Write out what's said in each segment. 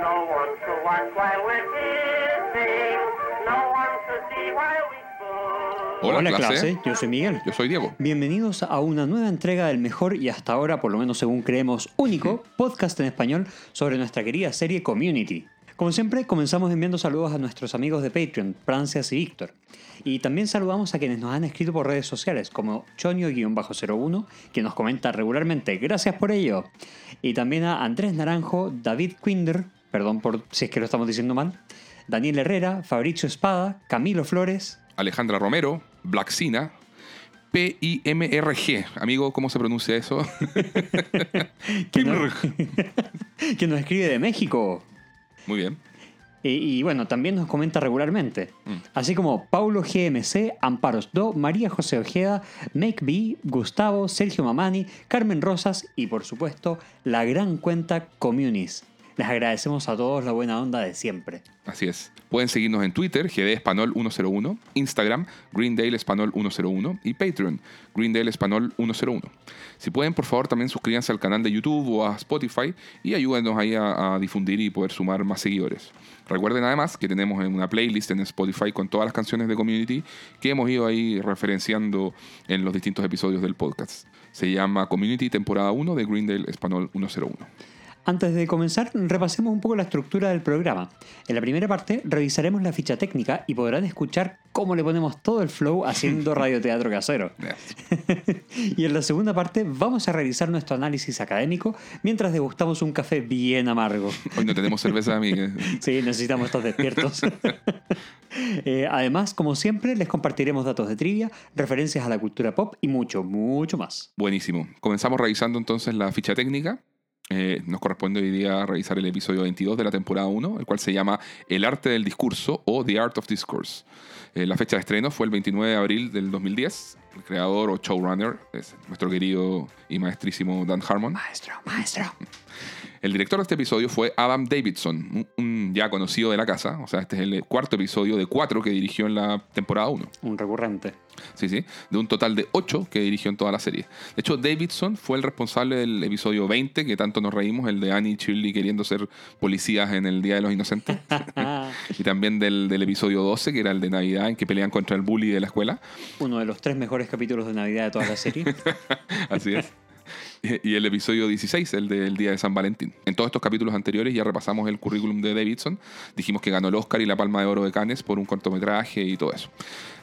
No one to watch while we're kissing. No one to see while we. Hola, Hola, clase. clase, yo soy Miguel. Yo soy Diego. Bienvenidos a una nueva entrega del mejor y hasta ahora, por lo menos según creemos, único podcast en español sobre nuestra querida serie Community. Como siempre, comenzamos enviando saludos a nuestros amigos de Patreon, Francias y Víctor. Y también saludamos a quienes nos han escrito por redes sociales, como Chonio-01, que nos comenta regularmente, gracias por ello. Y también a Andrés Naranjo, David Quinder, perdón por si es que lo estamos diciendo mal, Daniel Herrera, Fabricio Espada, Camilo Flores, Alejandra Romero, Blacksina, P-I-M-R-G. Amigo, ¿cómo se pronuncia eso? que nos, que nos escribe de México. Muy bien. Y, y bueno, también nos comenta regularmente. Mm. Así como Paulo GMC, Amparos Do, María José Ojeda, Make B, Gustavo, Sergio Mamani, Carmen Rosas y por supuesto la gran cuenta Communis. Les agradecemos a todos la buena onda de siempre. Así es. Pueden seguirnos en Twitter, GD Espanol 101, Instagram, Greendale Espanol 101 y Patreon, Greendale Espanol 101. Si pueden, por favor, también suscríbanse al canal de YouTube o a Spotify y ayúdenos ahí a, difundir y poder sumar más seguidores. Recuerden además que tenemos una playlist en Spotify con todas las canciones de Community que hemos ido ahí referenciando en los distintos episodios del podcast. Se llama Community temporada 1 de Greendale Espanol 101. Antes de comenzar, repasemos un poco la estructura del programa. En la primera parte revisaremos la ficha técnica y podrán escuchar cómo le ponemos todo el flow haciendo radioteatro casero. y en la segunda parte vamos a revisar nuestro análisis académico mientras degustamos un café bien amargo. Hoy no tenemos cerveza, amiga. Sí, necesitamos estar despiertos. Eh, además, como siempre, les compartiremos datos de trivia, referencias a la cultura pop y mucho, mucho más. Buenísimo. Comenzamos revisando entonces la ficha técnica. Eh, nos corresponde hoy día revisar el episodio 22 de la temporada 1, el cual se llama El arte del discurso o The Art of Discourse. Eh, la fecha de estreno fue el 29 de abril del 2010. El creador o showrunner es nuestro querido y maestrísimo Dan Harmon. Maestro, maestro. El director de este episodio fue Adam Davidson, un, ya conocido de la casa. O sea, este es el cuarto episodio de cuatro que dirigió en la temporada 1. Un recurrente. Sí, sí. De un total de 8 que dirigió en toda la serie. De hecho, Davidson fue el responsable del episodio 20, que tanto nos reímos, el de Annie y Shirley queriendo ser policías en el Día de los Inocentes. y también del, del episodio 12, que era el de Navidad, en que pelean contra el bully de la escuela. Uno de los tres mejores capítulos de Navidad de toda la serie. Así es. Y el episodio 16, el del Día de San Valentín. En todos estos capítulos anteriores ya repasamos el currículum de Davidson. Dijimos que ganó el Oscar y la Palma de Oro de Cannes por un cortometraje y todo eso.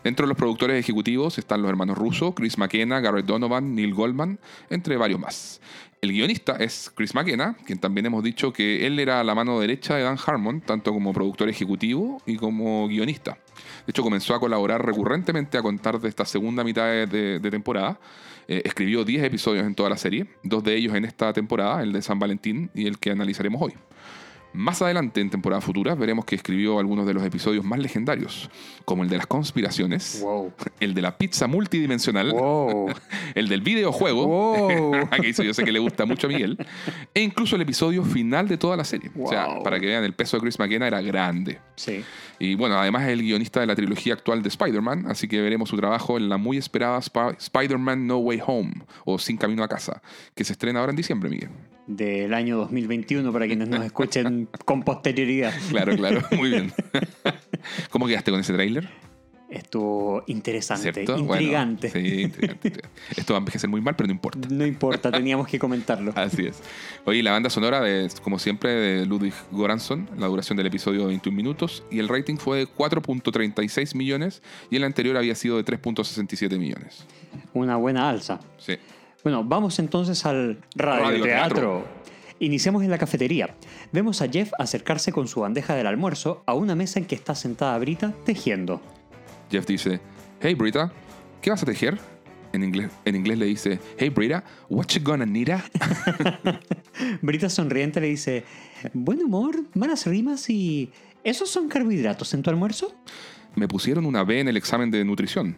Dentro de los productores ejecutivos están los hermanos Russo, Chris McKenna, Garrett Donovan, Neil Goldman, entre varios más. El guionista es Chris McKenna, quien también hemos dicho que él era la mano derecha de Dan Harmon, tanto como productor ejecutivo y como guionista. De hecho, comenzó a colaborar recurrentemente a contar de esta segunda mitad de temporada. Eh, escribió 10 episodios en toda la serie, dos de ellos en esta temporada, el de San Valentín y el que analizaremos hoy. Más adelante, en temporadas futuras, veremos que escribió algunos de los episodios más legendarios, como el de las conspiraciones, wow. el de la pizza multidimensional, Wow. el del videojuego, Wow. que yo sé que le gusta mucho a Miguel, e incluso el episodio final de toda la serie. O sea, para que vean, el peso de Chris McKenna era grande. Sí. Y bueno, además es el guionista de la trilogía actual de Spider-Man, así que veremos su trabajo en la muy esperada Sp- Spider-Man No Way Home, o Sin Camino a Casa, que se estrena ahora en diciembre, Miguel. Del año 2021 para quienes nos escuchen con posterioridad. Claro, claro, muy bien. ¿Cómo quedaste con ese tráiler? Estuvo interesante, ¿Cierto? Bueno, intrigante. sí, intrigante. intrigante. Esto va a envejecer muy mal, pero no importa. No importa, teníamos que comentarlo. Así es. Oye, la banda sonora, de, como siempre, de Ludwig Goransson, la duración del episodio de 21 minutos, y el rating fue de 4.36 millones, y el anterior había sido de 3.67 millones. Una buena alza. Sí. Bueno, vamos entonces al radioteatro. Radioteatro. Iniciamos en la cafetería. Vemos a Jeff acercarse con su bandeja del almuerzo a una mesa en que está sentada Brita tejiendo. Jeff dice, Hey Brita, ¿qué vas a tejer? En inglés, en inglés le dice, Hey Brita, what you gonna need? Brita sonriente le dice, buen humor, malas rimas y... ¿Esos son carbohidratos en tu almuerzo? Me pusieron una B en el examen de nutrición,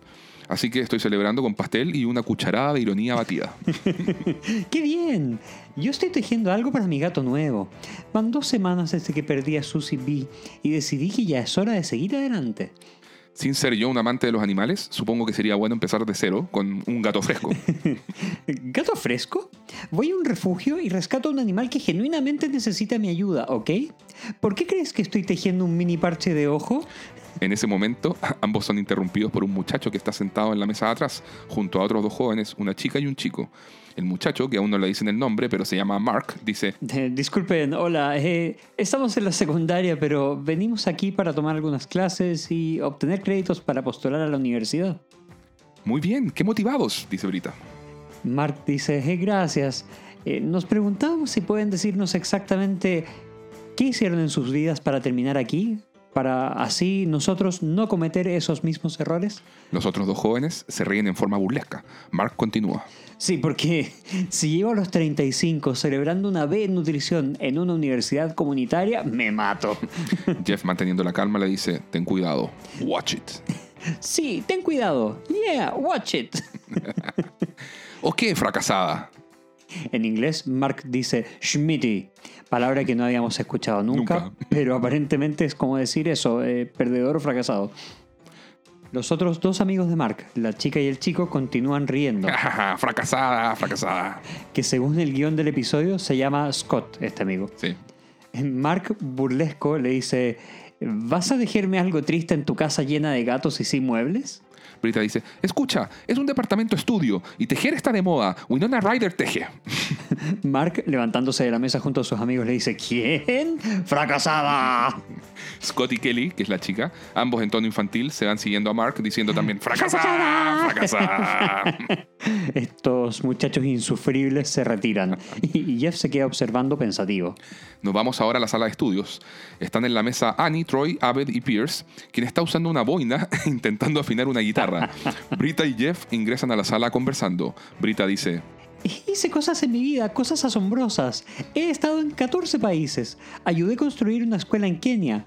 así que estoy celebrando con pastel y una cucharada de ironía batida. ¡Qué bien! Yo estoy tejiendo algo para mi gato nuevo. Van dos semanas desde que perdí a Susie B y decidí que ya es hora de seguir adelante. Sin ser yo un amante de los animales, supongo que sería bueno empezar de cero con un gato fresco. ¿Gato fresco? Voy a un refugio y rescato a un animal que genuinamente necesita mi ayuda, ¿ok? ¿Por qué crees que estoy tejiendo un mini parche de ojo? En ese momento, ambos son interrumpidos por un muchacho que está sentado en la mesa de atrás, junto a otros dos jóvenes, una chica y un chico. El muchacho, que aún no le dicen el nombre, pero se llama Mark, dice, Eh, disculpen, hola, eh, estamos en la secundaria, pero venimos aquí para tomar algunas clases y obtener créditos para postular a la universidad. muy bien, qué motivados, dice Brita. Mark dice, "Eh, gracias. Eh, nos preguntábamos si pueden decirnos exactamente qué hicieron en sus vidas para terminar aquí, para así nosotros no cometer esos mismos errores. Los otros dos jóvenes se ríen en forma burlesca. Mark continúa. Sí, porque si llego a los 35 celebrando una B en nutrición en una universidad comunitaria, me mato. Jeff, manteniendo la calma, le dice, ten cuidado, watch it. Sí, ten cuidado. Yeah, watch it. ¿O qué, fracasada? En inglés, Mark dice Schmitty, palabra que no habíamos escuchado nunca, Nunca. pero aparentemente es como decir eso, eh, perdedor o fracasado. Los otros dos amigos de Mark, la chica y el chico, continúan riendo, fracasada, fracasada. que según el guion del episodio se llama Scott, este amigo. Sí. Mark burlesco le dice, ¿vas a dejarme algo triste en tu casa llena de gatos y sin muebles? Brita dice, escucha, es un departamento estudio y tejer está de moda. Winona Ryder teje. Mark, levantándose de la mesa junto a sus amigos, le dice, ¿quién? ¡Fracasada! Scott y Kelly, que es la chica, ambos en tono infantil, se van siguiendo a Mark diciendo también, fracasada, fracasada. Estos muchachos insufribles se retiran y Jeff se queda observando pensativo. Nos vamos ahora a la sala de estudios. Están en la mesa Annie, Troy, Abed y Pierce, quien está usando una boina intentando afinar una guitarra. Brita y Jeff ingresan a la sala conversando. Brita dice, Hice cosas en mi vida, cosas asombrosas. He estado en 14 países. Ayudé a construir una escuela en Kenia.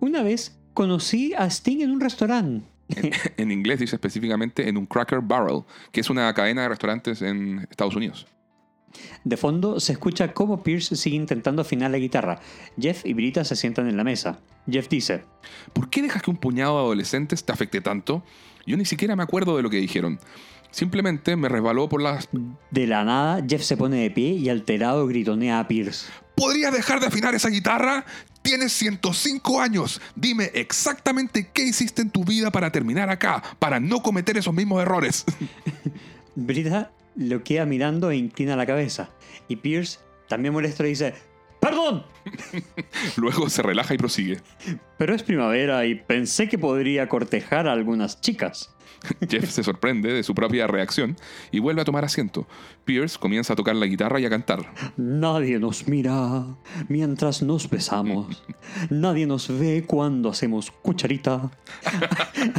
Una vez conocí a Sting en un restaurante. en inglés dice específicamente en un Cracker Barrel, que es una cadena de restaurantes en Estados Unidos. De fondo se escucha cómo Pierce sigue intentando afinar la guitarra. Jeff y Brita se sientan en la mesa. Jeff dice, ¿Por qué dejas que un puñado de adolescentes te afecte tanto? Yo ni siquiera me acuerdo de lo que dijeron. Simplemente me resbaló por las... de la nada, Jeff se pone de pie y alterado gritonea a Pierce. ¿Podrías dejar de afinar esa guitarra? Tienes 105 años. Dime exactamente qué hiciste en tu vida para terminar acá, para no cometer esos mismos errores. Brita lo queda mirando e inclina la cabeza. Y Pierce, también molesto, le dice, ¡Perdón! Luego se relaja y prosigue. Pero es primavera y pensé que podría cortejar a algunas chicas. Jeff se sorprende de su propia reacción y vuelve a tomar asiento. Pierce comienza a tocar la guitarra y a cantar. Nadie nos mira mientras nos besamos. Nadie nos ve cuando hacemos cucharita.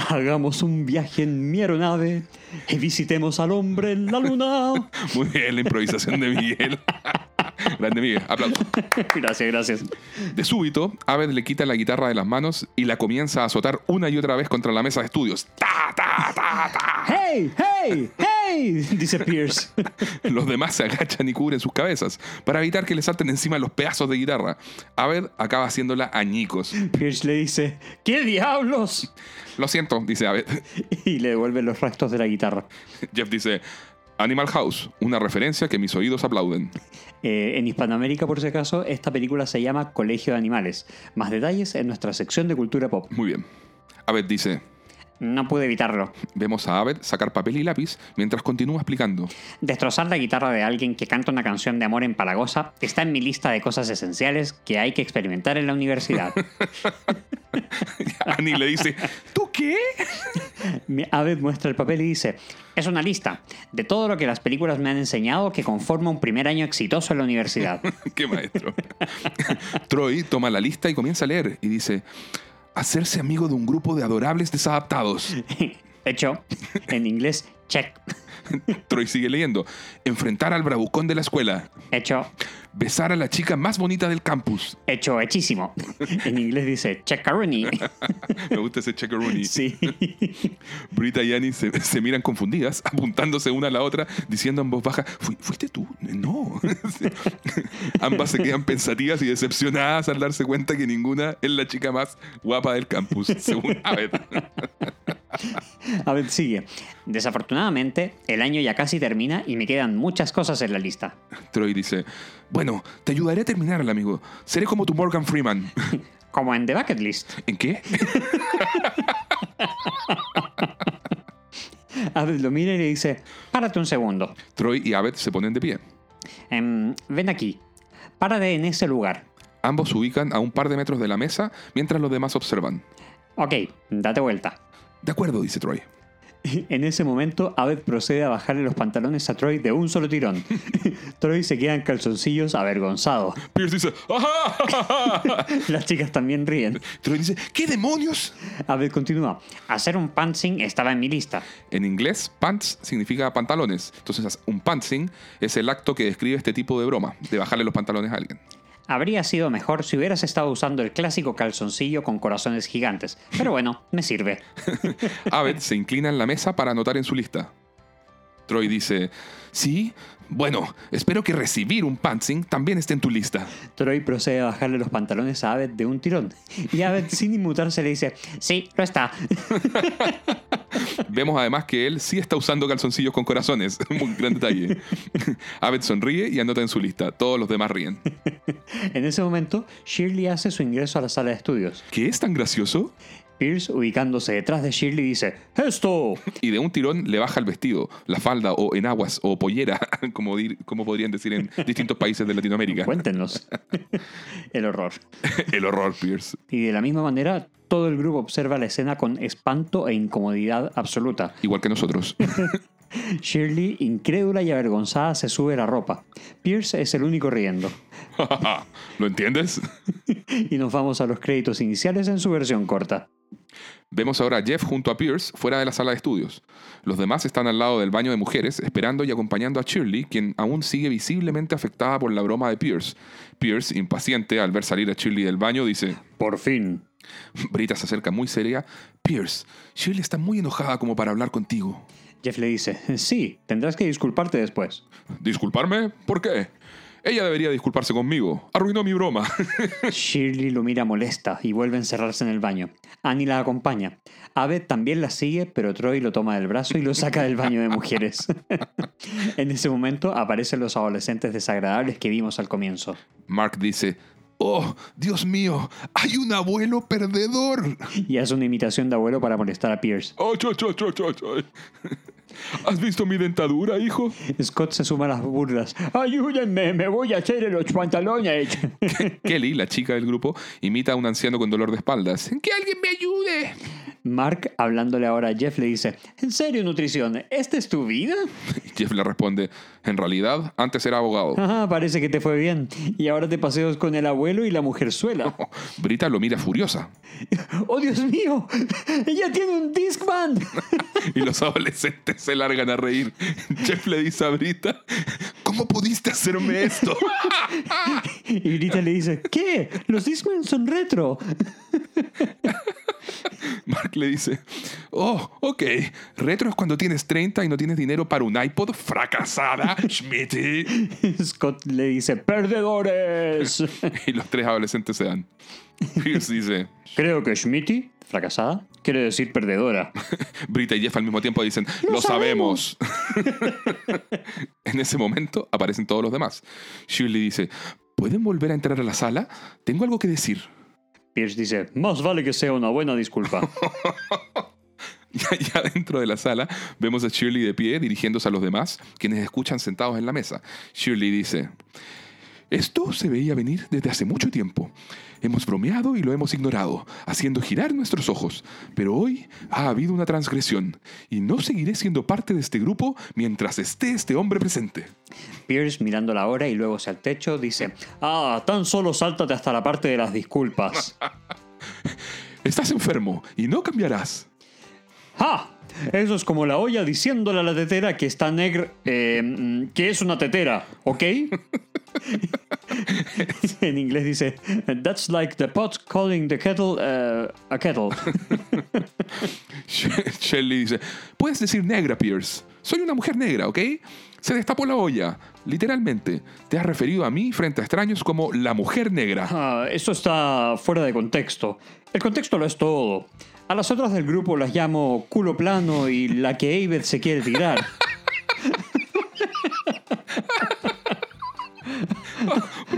Hagamos un viaje en mi aeronave y visitemos al hombre en la luna. Muy bien la improvisación de Miguel. Grande Miguel, aplausos. Gracias, gracias. De súbito, Abed le quita la guitarra de las manos y la comienza a azotar una y otra vez contra la mesa de estudios. ¡Ta, ta, ta, ta! ¡Hey, hey, hey! Dice Pierce. Los demás se agachan y cubren sus cabezas para evitar que le salten encima los pedazos de guitarra. Abed acaba haciéndola añicos. Pierce le dice, ¿qué diablos? Lo siento, dice Abed. Y le devuelve los restos de la guitarra. Jeff dice, Animal House, una referencia que mis oídos aplauden. Eh, en Hispanoamérica, por si acaso, esta película se llama Colegio de Animales. Más detalles en nuestra sección de cultura pop. Muy bien. Abed dice, No pude evitarlo. vemos a Abed sacar papel y lápiz mientras continúa explicando. Destrozar la guitarra de alguien que canta una canción de amor empalagosa está en mi lista de cosas esenciales que hay que experimentar en la universidad. Annie le dice, ¿tú qué? Abed muestra el papel y dice, es una lista de todo lo que las películas me han enseñado que conforma un primer año exitoso en la universidad. ¡Qué maestro! Troy toma la lista y comienza a leer y dice, hacerse amigo de un grupo de adorables desadaptados. Hecho. En inglés, check. Troy sigue leyendo. Enfrentar al bravucón de la escuela. Hecho. Besar a la chica más bonita del campus. Hecho, hechísimo. En inglés dice checkaroni. Me gusta ese checkeroni. Sí. Brita y Annie se, se miran confundidas, apuntándose una a la otra, diciendo en voz baja, "¿Fui- ¿fuiste tú? No. Ambas se quedan pensativas y decepcionadas al darse cuenta que ninguna es la chica más guapa del campus, según Abed. A ver, sigue. Desafortunadamente, el año ya casi termina y me quedan muchas cosas en la lista. Troy dice, bueno, te ayudaré a terminar, amigo. Seré como tu Morgan Freeman. Como en The Bucket List. ¿En qué? Abed lo mira y le dice, párate un segundo. Troy y Abed se ponen de pie. Em, ven aquí. Párate en ese lugar. Ambos se ubican a un par de metros de la mesa mientras los demás observan. Ok, date vuelta. De acuerdo, dice Troy. En ese momento, Abed procede a bajarle los pantalones a Troy de un solo tirón. Troy se queda en calzoncillos avergonzado. Pierce dice, ¡ajá! Las chicas también ríen. Troy dice, ¿qué demonios? Abed continúa. Hacer un pantsing estaba en mi lista. En inglés, pants significa pantalones. Entonces, un pantsing es el acto que describe este tipo de broma, de bajarle los pantalones a alguien. Habría sido mejor si hubieras estado usando el clásico calzoncillo con corazones gigantes. Pero bueno, me sirve. Abed se inclina en la mesa para anotar en su lista. Troy dice, sí, bueno, espero que recibir un pantsing también esté en tu lista. Troy procede a bajarle los pantalones a Abed de un tirón. Y Abed, sin inmutarse, le dice, sí, lo está. Vemos además que él sí está usando calzoncillos con corazones. Un gran detalle. Abed sonríe y anota en su lista. Todos los demás ríen. En ese momento, Shirley hace su ingreso a la sala de estudios. ¿Qué es tan gracioso? Pierce, ubicándose detrás de Shirley, dice, ¡Esto! Y de un tirón le baja el vestido, la falda o enaguas o pollera, como, dir- como podrían decir en distintos países de Latinoamérica. Cuéntenos. el horror. El horror, Pierce. Y de la misma manera, todo el grupo observa la escena con espanto e incomodidad absoluta. Igual que nosotros. Shirley, incrédula y avergonzada, se sube la ropa. Pierce es el único riendo. ¿Lo entiendes? Y nos vamos a los créditos iniciales en su versión corta. Vemos ahora a Jeff junto a Pierce fuera de la sala de estudios. Los demás están al lado del baño de mujeres, esperando y acompañando a Shirley, quien aún sigue visiblemente afectada por la broma de Pierce. Pierce, impaciente al ver salir a Shirley del baño, dice: Por fin. Brita se acerca muy seria. Pierce, Shirley está muy enojada como para hablar contigo. Jeff le dice, sí, tendrás que disculparte después. ¿Disculparme? ¿Por qué? Ella debería disculparse conmigo. Arruinó mi broma. Shirley lo mira molesta y vuelve a encerrarse en el baño. Annie la acompaña. Abed también la sigue, pero Troy lo toma del brazo y lo saca del baño de mujeres. en ese momento aparecen los adolescentes desagradables que vimos al comienzo. Mark dice: Oh, Dios mío, hay un abuelo perdedor. Y hace una imitación de abuelo para molestar a Pierce. Oh, cho, cho, cho, cho, cho. ¿Has visto mi dentadura, hijo? Scott se suma a las burlas. Ayúdenme, me voy a hacer los pantalones. Kelly, la chica del grupo, imita a un anciano con dolor de espaldas. ¡Que alguien me ayude! Mark, hablándole ahora a Jeff, le dice, ¿En serio, nutrición? ¿Esta es tu vida? Jeff le responde, en realidad, antes era abogado. Ah, parece que te fue bien. Y ahora te paseos con el abuelo y la mujerzuela. Brita lo mira furiosa. ¡Oh, Dios mío! ¡Ella tiene un Discman! Y los adolescentes se largan a reír. Jeff le dice a Brita, ¿cómo pudiste hacerme esto? Y Brita le dice, ¿qué? Los Discman son retro. Mark le dice, oh, ok, retro es cuando tienes 30 y no tienes dinero para un iPod, fracasada, Schmitty. Scott le dice, ¡perdedores! Y los tres adolescentes se dan. Pierce dice, Creo que Schmitty, fracasada, quiere decir perdedora. Brita y Jeff al mismo tiempo dicen, lo, sabemos. en ese momento aparecen todos los demás. Shirley dice, ¿pueden volver a entrar a la sala? Tengo algo que decir. Pierce dice, más vale que sea una buena disculpa. Ya, ya dentro de la sala vemos a Shirley de pie dirigiéndose a los demás, quienes escuchan sentados en la mesa. Shirley dice, esto se veía venir desde hace mucho tiempo. Hemos bromeado y lo hemos ignorado, haciendo girar nuestros ojos. Pero hoy ha habido una transgresión, y no seguiré siendo parte de este grupo mientras esté este hombre presente. Pierce, mirando la hora y luego hacia el techo, dice, ah, tan solo sáltate hasta la parte de las disculpas. Estás enfermo y no cambiarás. ¡Ja! Eso es como la olla diciéndole a la tetera que está negra, eh, que es una tetera, ¿ok? en inglés dice, that's like the pot calling the kettle uh, a kettle. Shelley dice, puedes decir negra, Pierce. Soy una mujer negra, ¿ok? Se destapó la olla. Literalmente, te has referido a mí frente a extraños como la mujer negra. Ah, eso está fuera de contexto. El contexto lo es todo. A las otras del grupo las llamo culo plano y la que Aved se quiere tirar.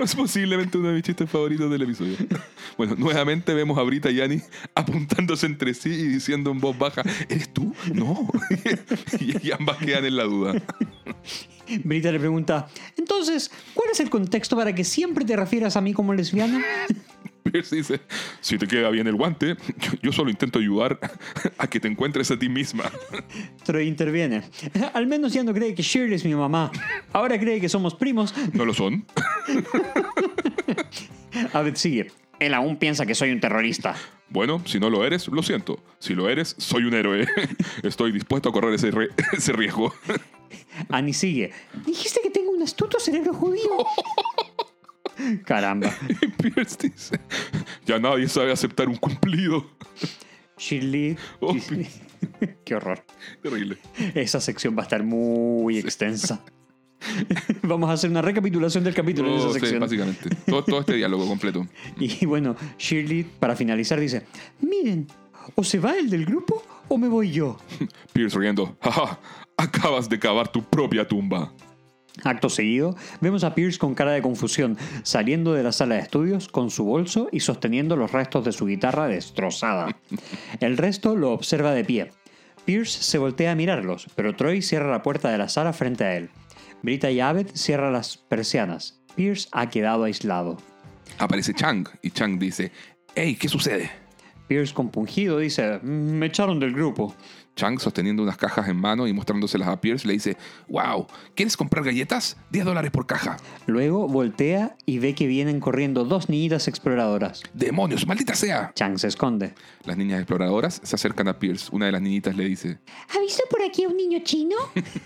Es posiblemente uno de mis chistes favoritos del episodio. Bueno, nuevamente vemos a Brita y Annie apuntándose entre sí y diciendo en voz baja, ¿eres tú? No. y ambas quedan en la duda. Brita le pregunta, entonces, ¿cuál es el contexto para que siempre te refieras a mí como lesbiana? Pierce dice, si te queda bien el guante, yo, yo solo intento ayudar a que te encuentres a ti misma. Troy interviene. Al menos ya no cree que Shirley es mi mamá. Ahora cree que somos primos. ¿No lo son? Abed sigue. Él aún piensa que soy un terrorista. Bueno, si no lo eres, lo siento. Si lo eres, soy un héroe. Estoy dispuesto a correr ese, ese riesgo. Annie sigue. Dijiste que tengo un astuto cerebro judío. Caramba. Y Pierce dice, ya nadie sabe aceptar un cumplido. Shirley. Oh, Qué horror. Terrible. Esa sección va a estar muy extensa. Vamos a hacer una recapitulación del capítulo en Oh, esa sí, sección. básicamente. Todo, todo este diálogo completo. Y bueno, Shirley, para finalizar, dice: Miren, o se va el del grupo o me voy yo. Pierce riendo, jaja, acabas de cavar tu propia tumba. Acto seguido, vemos a Pierce con cara de confusión, saliendo de la sala de estudios con su bolso y sosteniendo los restos de su guitarra destrozada. El resto lo observa de pie. Pierce se voltea a mirarlos, pero Troy cierra la puerta de la sala frente a él. Brita y Abed cierran las persianas. Pierce ha quedado aislado. Aparece Chang y Chang dice, hey, ¿qué sucede? Pierce compungido dice, "Mm, me echaron del grupo. Chang, sosteniendo unas cajas en mano y mostrándoselas a Pierce, le dice, wow, ¿quieres comprar galletas? 10 dólares por caja. Luego voltea y ve que vienen corriendo dos niñitas exploradoras. ¡Demonios, maldita sea! Chang se esconde. Las niñas exploradoras se acercan a Pierce. Una de las niñitas le dice, ¿Ha visto por aquí a un niño chino?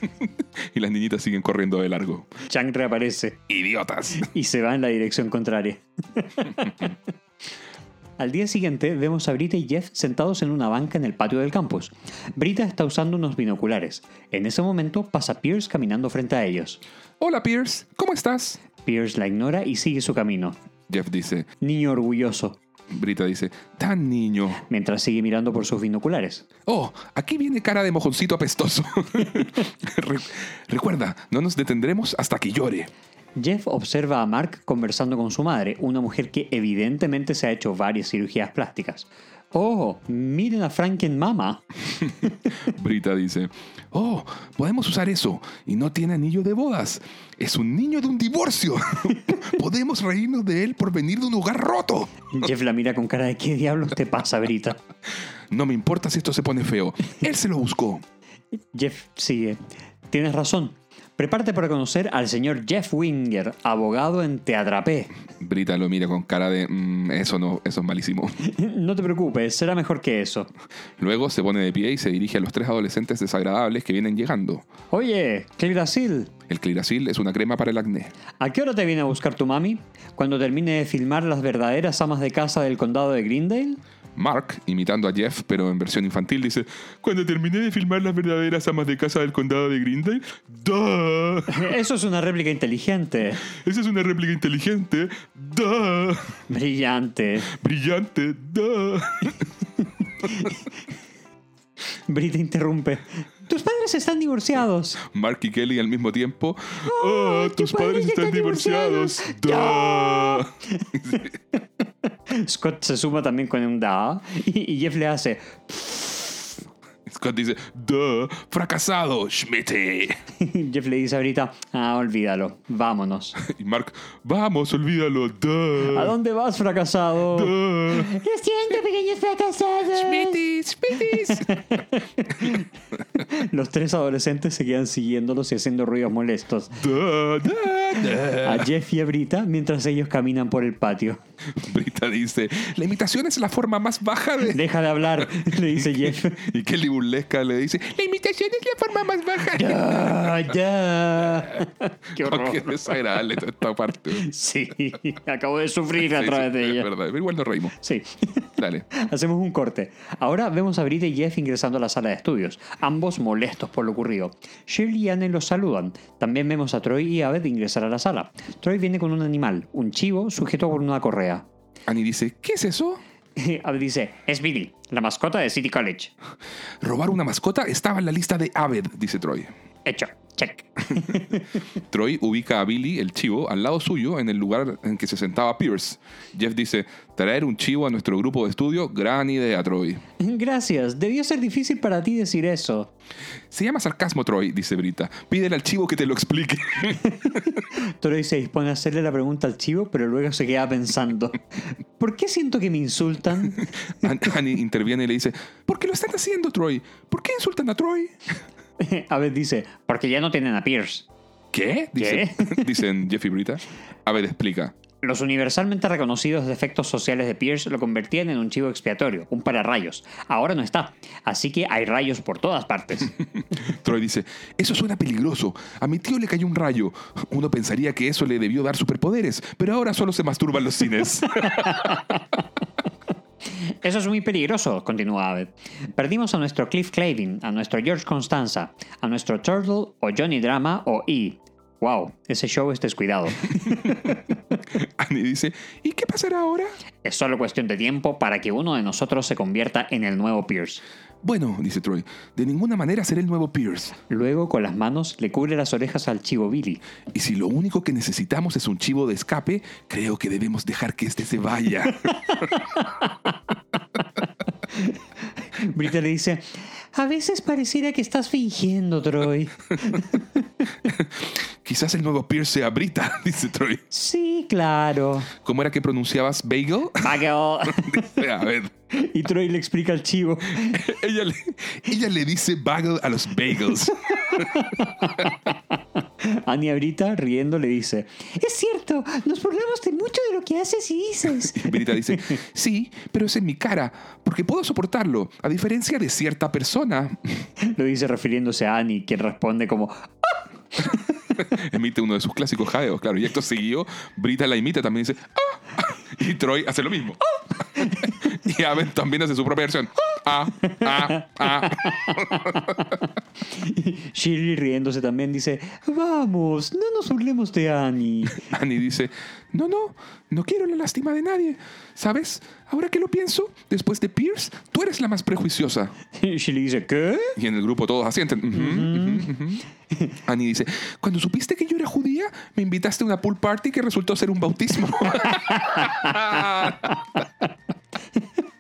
y las niñitas siguen corriendo de largo. Chang reaparece ¡Idiotas! y se va en la dirección contraria. Al día siguiente vemos a Brita y Jeff sentados en una banca en el patio del campus. Brita está usando unos binoculares. En ese momento pasa Pierce caminando frente a ellos. Hola Pierce, ¿cómo estás? Pierce la ignora y sigue su camino. Jeff dice, Niño orgulloso, Brita dice, tan niño. mientras sigue mirando por sus binoculares. Oh, aquí viene cara de mojoncito apestoso. Re- recuerda, no nos detendremos hasta que llore. Jeff observa a Mark conversando con su madre, una mujer que evidentemente se ha hecho varias cirugías plásticas. Oh, miren a Franken Mama. Brita dice, oh, podemos usar eso. Y no tiene anillo de bodas. Es un niño de un divorcio. podemos reírnos de él por venir de un hogar roto. Jeff la mira con cara de ¿qué diablos te pasa, Brita? No me importa si esto se pone feo. Él se lo buscó. Jeff sigue. Tienes razón. Prepárate para conocer al señor Jeff Winger, abogado en Te Atrapé. Brita lo mira con cara de, "Mm, eso no, eso es malísimo. No te preocupes, será mejor que eso. Luego se pone de pie y se dirige a los tres adolescentes desagradables que vienen llegando. Oye, Clirasil, El Clirasil es una crema para el acné. ¿a qué hora te viene a buscar tu mami? ¿Cuando termine de filmar las verdaderas amas de casa del condado de Greendale? Mark, imitando a Jeff, pero en versión infantil, dice: Cuando terminé de filmar las verdaderas amas de casa del condado de Greendale, ¡Duh! Eso es una réplica inteligente. Esa es una réplica inteligente, ¡Duh! Brillante. Brillante, ¡Duh! Brita interrumpe. Tus padres están divorciados. Mark y Kelly al mismo tiempo. ¡Oh, tus padres están divorciados! ¡Duh! Scott se suma también con un da y, y Jeff le hace. Scott dice: ¡Duh! ¡Fracasado, Schmidt! Jeff le dice ahorita, ah, olvídalo, vámonos. Y Mark: ¡Vamos, olvídalo! ¡Duh! ¿A dónde vas, fracasado? ¡Duh! Lo siento, pequeños fracasados. Schmittis, Schmittis. Los tres adolescentes se quedan siguiéndolos y haciendo ruidos molestos. Da, da, da. A Jeff y a Brita mientras ellos caminan por el patio. Brita dice, la imitación es la forma más baja de... Deja de hablar, le dice Jeff. Y Kelly Burlesca le dice, la imitación es la forma más baja. Ya, ya. Qué Oh, qué horror. desagradable toda esta parte. Sí, acabo de sufrir a Sí, través sí, de es ella. verdad, pero igual nos reímos. Sí. Dale. Hacemos un corte. Ahora vemos a Brita y Jeff ingresando a la sala de estudios, ambos molestos por lo ocurrido. Shirley y Anne los saludan. También vemos a Troy y Abed ingresar a la sala. Troy viene con un animal, un chivo sujeto por una correa. Annie dice, ¿qué es eso? Abed dice, es Billy, la mascota de City College. Robar una mascota estaba en la lista de Aved, dice Troy. Hecho, check. Troy ubica a Billy, el chivo, al lado suyo en el lugar en que se sentaba Pierce. Jeff dice, traer un chivo a nuestro grupo de estudio, gran idea, Troy. Gracias, debió ser difícil para ti decir eso. Se llama sarcasmo, Troy, dice Brita. Pídele al chivo que te lo explique. Troy se dispone a hacerle la pregunta al chivo, pero luego se queda pensando, ¿por qué siento que me insultan? An- Interviene y le dice, ¿por qué lo están haciendo, Troy? ¿Por qué insultan a Troy? Abed dice, porque ya no tienen a Pierce. ¿Qué? Dice- Dicen Jeff y Brita. Explica. Los universalmente reconocidos defectos sociales de Pierce lo convertían en un chivo expiatorio, un pararrayos. Ahora no está, así que hay rayos por todas partes. Troy dice, eso suena peligroso. A mi tío le cayó un rayo. Uno pensaría que eso le debió dar superpoderes, pero ahora solo se masturba en los cines. Eso es muy peligroso, continúa Abed. Perdimos a nuestro Cliff Clavin, a nuestro George Constanza, a nuestro Turtle o Johnny Drama o E. Wow, ese show es descuidado. Annie dice, ¿y qué pasará ahora? es solo cuestión de tiempo para que uno de nosotros se convierta en el nuevo Pierce. Bueno, dice Troy, de ninguna manera seré el nuevo Pierce. Luego, con las manos, le cubre las orejas al chivo Billy. Y si lo único que necesitamos es un chivo de escape, creo que debemos dejar que este se vaya. Brita le dice, a veces pareciera que estás fingiendo, Troy. Quizás el nuevo Pierce sea Brita, dice Troy. Sí, claro. ¿Cómo era que pronunciabas bagel? Bagel. A ver, y Troy le explica al chivo. ella le, ella le dice bagel a los bagels. Anya Brita, riendo, le dice, Es cierto, nos burlamos de mucho de lo que haces y dices. Brita dice, sí, pero es en mi cara, porque puedo soportarlo, a diferencia de cierta persona. lo dice refiriéndose a Annie, quien responde como, Emite uno de sus clásicos jadeos, claro. Y acto seguido, Brita la imita también dice, "Ah", y Troy hace lo mismo. y Abed también hace su propia versión. Ah, ah, ah. Shirley riéndose también dice, vamos, no nos burlemos de Annie. Annie dice, no, no, no quiero la lástima de nadie. ¿Sabes? Ahora que lo pienso, después de Pierce, tú eres la más prejuiciosa. Shirley dice, ¿qué? Y en el grupo todos asienten. Annie dice, cuando supiste que yo era judía, me invitaste a una pool party que resultó ser un bautismo.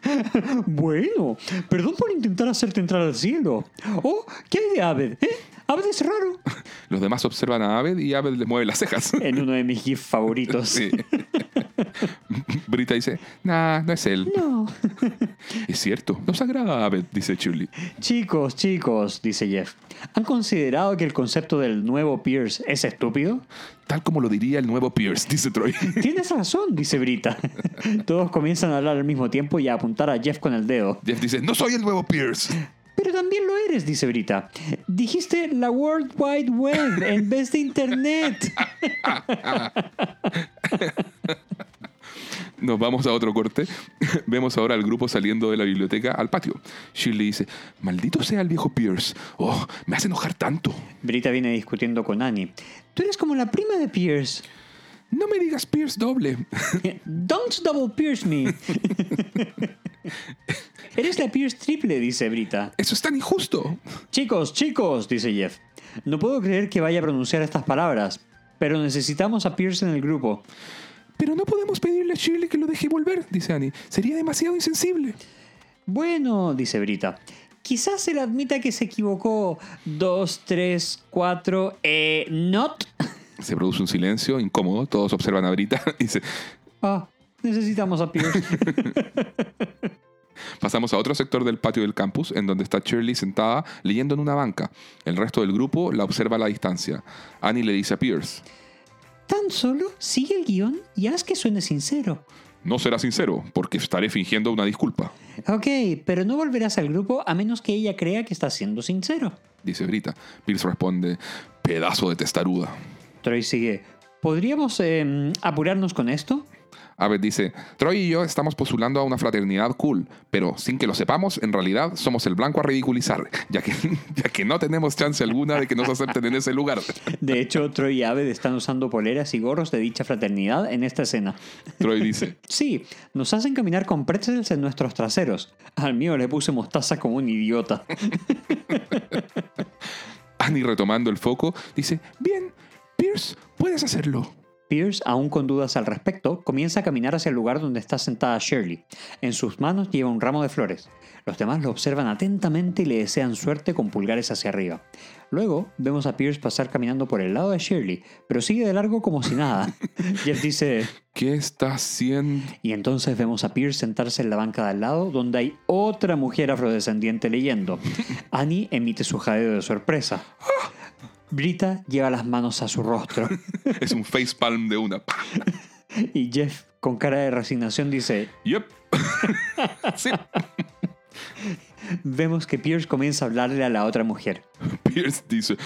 Bueno, perdón por intentar hacerte entrar al cielo. Oh, ¿qué hay de Abed? ¿Eh? Abed es raro. Los demás observan a Abed y Abed les mueve las cejas. En uno de mis GIFs favoritos. Sí. Brita dice, nah, no es él. No. Es cierto, nos agrada a Abed, dice Shirley. Chicos, chicos, dice Jeff, ¿han considerado que el concepto del nuevo Pierce es estúpido? Tal como lo diría el nuevo Pierce, dice Troy. Tienes razón, dice Brita. Todos comienzan a hablar al mismo tiempo y a apuntar a Jeff con el dedo. Jeff dice, no soy el nuevo Pierce. Pero también lo eres, dice Brita. Dijiste la World Wide Web en vez de Internet. Nos vamos a otro corte. Vemos ahora al grupo saliendo de la biblioteca al patio. Shirley dice, maldito sea el viejo Pierce. Oh, me hace enojar tanto. Brita viene discutiendo con Annie. Tú eres como la prima de Pierce. No me digas Pierce doble. Don't double Pierce me. eres la Pierce triple, dice Brita. Eso es tan injusto. Chicos, chicos, dice Jeff. No puedo creer que vaya a pronunciar estas palabras, pero necesitamos a Pierce en el grupo. Pero no podemos pedirle a Shirley que lo deje volver, dice Annie. Sería demasiado insensible. Bueno, dice Brita. Quizás él admita que se equivocó. Dos, tres, cuatro. Eh, not. Se produce un silencio incómodo. Todos observan a Brita y dice, Ah, necesitamos a Pierce. Pasamos a otro sector del patio del campus, en donde está Shirley sentada leyendo en una banca. El resto del grupo la observa a la distancia. Annie le dice a Pierce, Tan solo sigue el guion y haz que suene sincero. no será sincero, porque estaré fingiendo una disculpa, Ok, pero no volverás al grupo a menos que ella crea que estás siendo sincero. dice Brita. Pierce responde, pedazo de testaruda. Troy sigue. ¿Podríamos em, apurarnos con esto? Abbott dice, Troy y yo estamos postulando a una fraternidad cool, pero sin que lo sepamos, en realidad somos el blanco a ridiculizar, ya que, ya que no tenemos chance alguna de que nos acepten en ese lugar. De hecho, Troy y Abed están usando poleras y gorros de dicha fraternidad en esta escena. Troy dice, Sí, nos hacen caminar con pretzels en nuestros traseros. Al mío le puse mostaza como un idiota. Annie retomando el foco, dice, bien, Pierce, puedes hacerlo. Pierce, aún con dudas al respecto, comienza a caminar hacia el lugar donde está sentada Shirley. En sus manos lleva un ramo de flores. Los demás lo observan atentamente y le desean suerte con pulgares hacia arriba. Luego vemos a Pierce pasar caminando por el lado de Shirley, pero sigue de largo como si nada. Jeff dice, ¿Qué está haciendo? y entonces vemos a Pierce sentarse en la banca de al lado donde hay otra mujer afrodescendiente leyendo. Annie emite su jadeo de sorpresa. Brita lleva las manos a su rostro Es un facepalm de una. y Jeff, con cara de resignación, dice, Yep. sí. vemos que Pierce comienza a hablarle a la otra mujer. Pierce dice,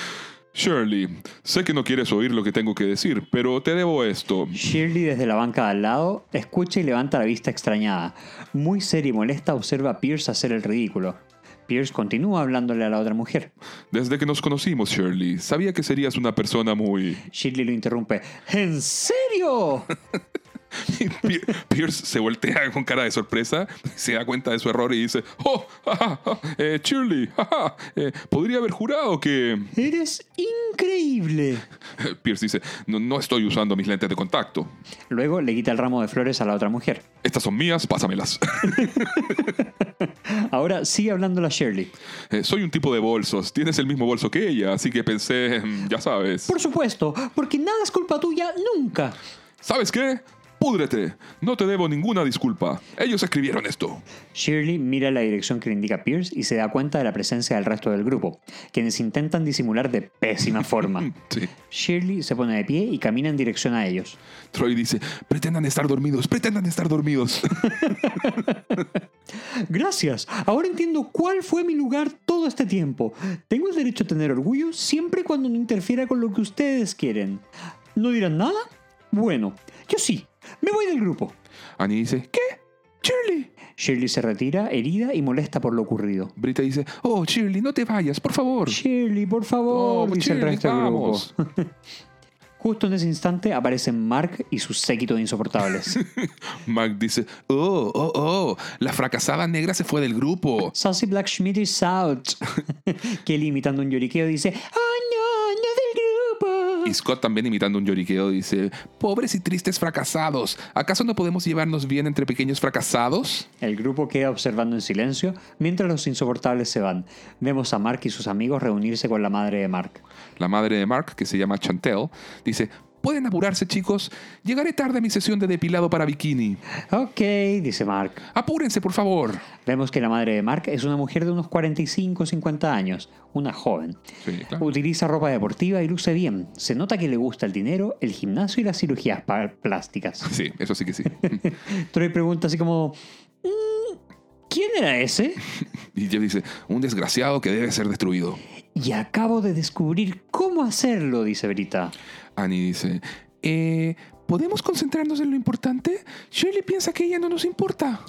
Shirley, sé que no quieres oír lo que tengo que decir, pero te debo esto. Shirley desde la banca de al lado escucha y levanta la vista extrañada. Muy seria y molesta observa a Pierce hacer el ridículo. Pierce continúa hablándole a la otra mujer. Desde que nos conocimos, Shirley, sabía que serías una persona muy... Shirley lo interrumpe. ¿En serio? Pi- Pierce se voltea con cara de sorpresa, se da cuenta de su error y dice, oh, ajá, ajá, eh, Shirley, ajá, eh, podría haber jurado que... Eres increíble. Pierce dice, no, no estoy usando mis lentes de contacto. Luego le quita el ramo de flores a la otra mujer. Estas son mías, pásamelas. Ahora sigue hablando a Shirley. Eh, soy un tipo de bolsos, tienes el mismo bolso que ella, así que pensé, mm, ya sabes. Por supuesto, porque nada es culpa tuya nunca. ¿Sabes qué? Púdrete, no te debo ninguna disculpa. Ellos escribieron esto. Shirley mira la dirección que le indica Pierce y se da cuenta de la presencia del resto del grupo, quienes intentan disimular de pésima forma. Sí. Shirley se pone de pie y camina en dirección a ellos. Troy dice, pretendan estar dormidos, pretendan estar dormidos. Gracias. Ahora entiendo cuál fue mi lugar todo este tiempo. Tengo el derecho a tener orgullo siempre y cuando no interfiera con lo que ustedes quieren. ¿No dirán nada? Bueno, yo sí. Me voy del grupo. Annie dice, ¿qué? Shirley. Shirley se retira, herida y molesta por lo ocurrido. Brita dice, oh, Shirley, no te vayas, por favor. Shirley, por favor, Oh, dice el resto del grupo. vamos. Justo en ese instante aparecen Mark y sus séquito de insoportables. Mark dice, oh, oh, oh, la fracasada negra se fue del grupo. Sassy Black Schmidt is out. Kelly imitando un lloriqueo dice, ¡Oh, no! Y Scott también imitando un lloriqueo dice, pobres y tristes fracasados, ¿acaso no podemos llevarnos bien entre pequeños fracasados? El grupo queda observando en silencio mientras los insoportables se van. Vemos a Mark y sus amigos reunirse con la madre de Mark. La madre de Mark, que se llama Chantel, dice, ¿pueden apurarse chicos? Llegaré tarde a mi sesión de depilado para bikini. Ok, dice Mark. Apúrense, por favor. Vemos que la madre de Mark es una mujer de unos 45 o 50 años, una joven. Sí, claro. Utiliza ropa deportiva y luce bien. Se nota que le gusta el dinero, el gimnasio y las cirugías plásticas. Sí, eso sí que sí. Troy pregunta así como, "Mm, ¿quién era ese? Y Jeff dice, un desgraciado que debe ser destruido. Y acabo de descubrir cómo hacerlo, dice Brita. Annie dice, eh, ¿podemos concentrarnos en lo importante? Shirley piensa que ella no nos importa.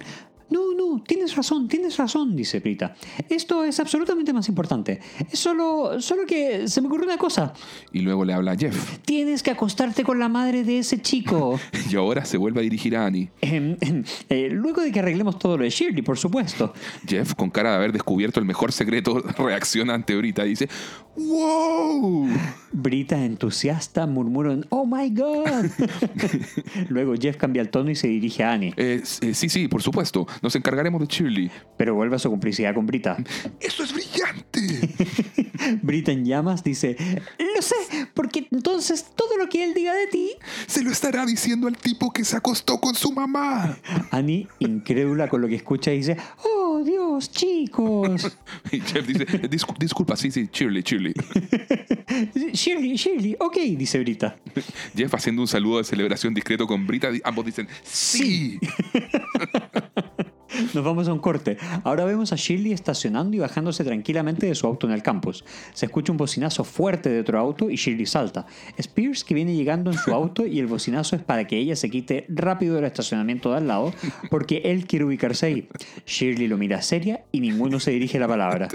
No, no, tienes razón, tienes razón, dice Brita. Esto es absolutamente más importante. Es solo, solo que se me ocurrió una cosa. Y luego le habla a Jeff. Tienes que acostarte con la madre de ese chico. Y ahora se vuelve a dirigir a Annie. Em, em, eh, luego de que arreglemos todo lo de Shirley, por supuesto. Jeff, con cara de haber descubierto el mejor secreto, reacciona ante Brita y dice, ¡Wow! Brita, entusiasta, murmura un ¡Oh my God! luego Jeff cambia el tono y se dirige a Annie, Eh, eh, sí, sí, por supuesto. Nos encargaremos de Shirley. pero vuelve a su complicidad con Brita. ¡Eso es brillante! Brita en llamas dice: Lo sé, porque entonces todo lo que él diga de ti Se lo estará diciendo al tipo que se acostó con su mamá. Annie, incrédula con lo que escucha, dice: Oh, Adiós, chicos. Y Jeff dice, "Discu- disculpa, sí, sí, Shirley, Shirley. Shirley, Shirley, ok, dice Brita. Jeff haciendo un saludo de celebración discreto con Brita, ambos dicen, sí. Nos vamos a un corte. Ahora vemos a Shirley estacionando y bajándose tranquilamente de su auto en el campus. Se escucha un bocinazo fuerte de otro auto y Shirley salta. Es Pierce que viene llegando en su auto y el bocinazo es para que ella se quite rápido del estacionamiento de al lado porque él quiere ubicarse ahí. Shirley lo mira seria y ninguno se dirige la palabra.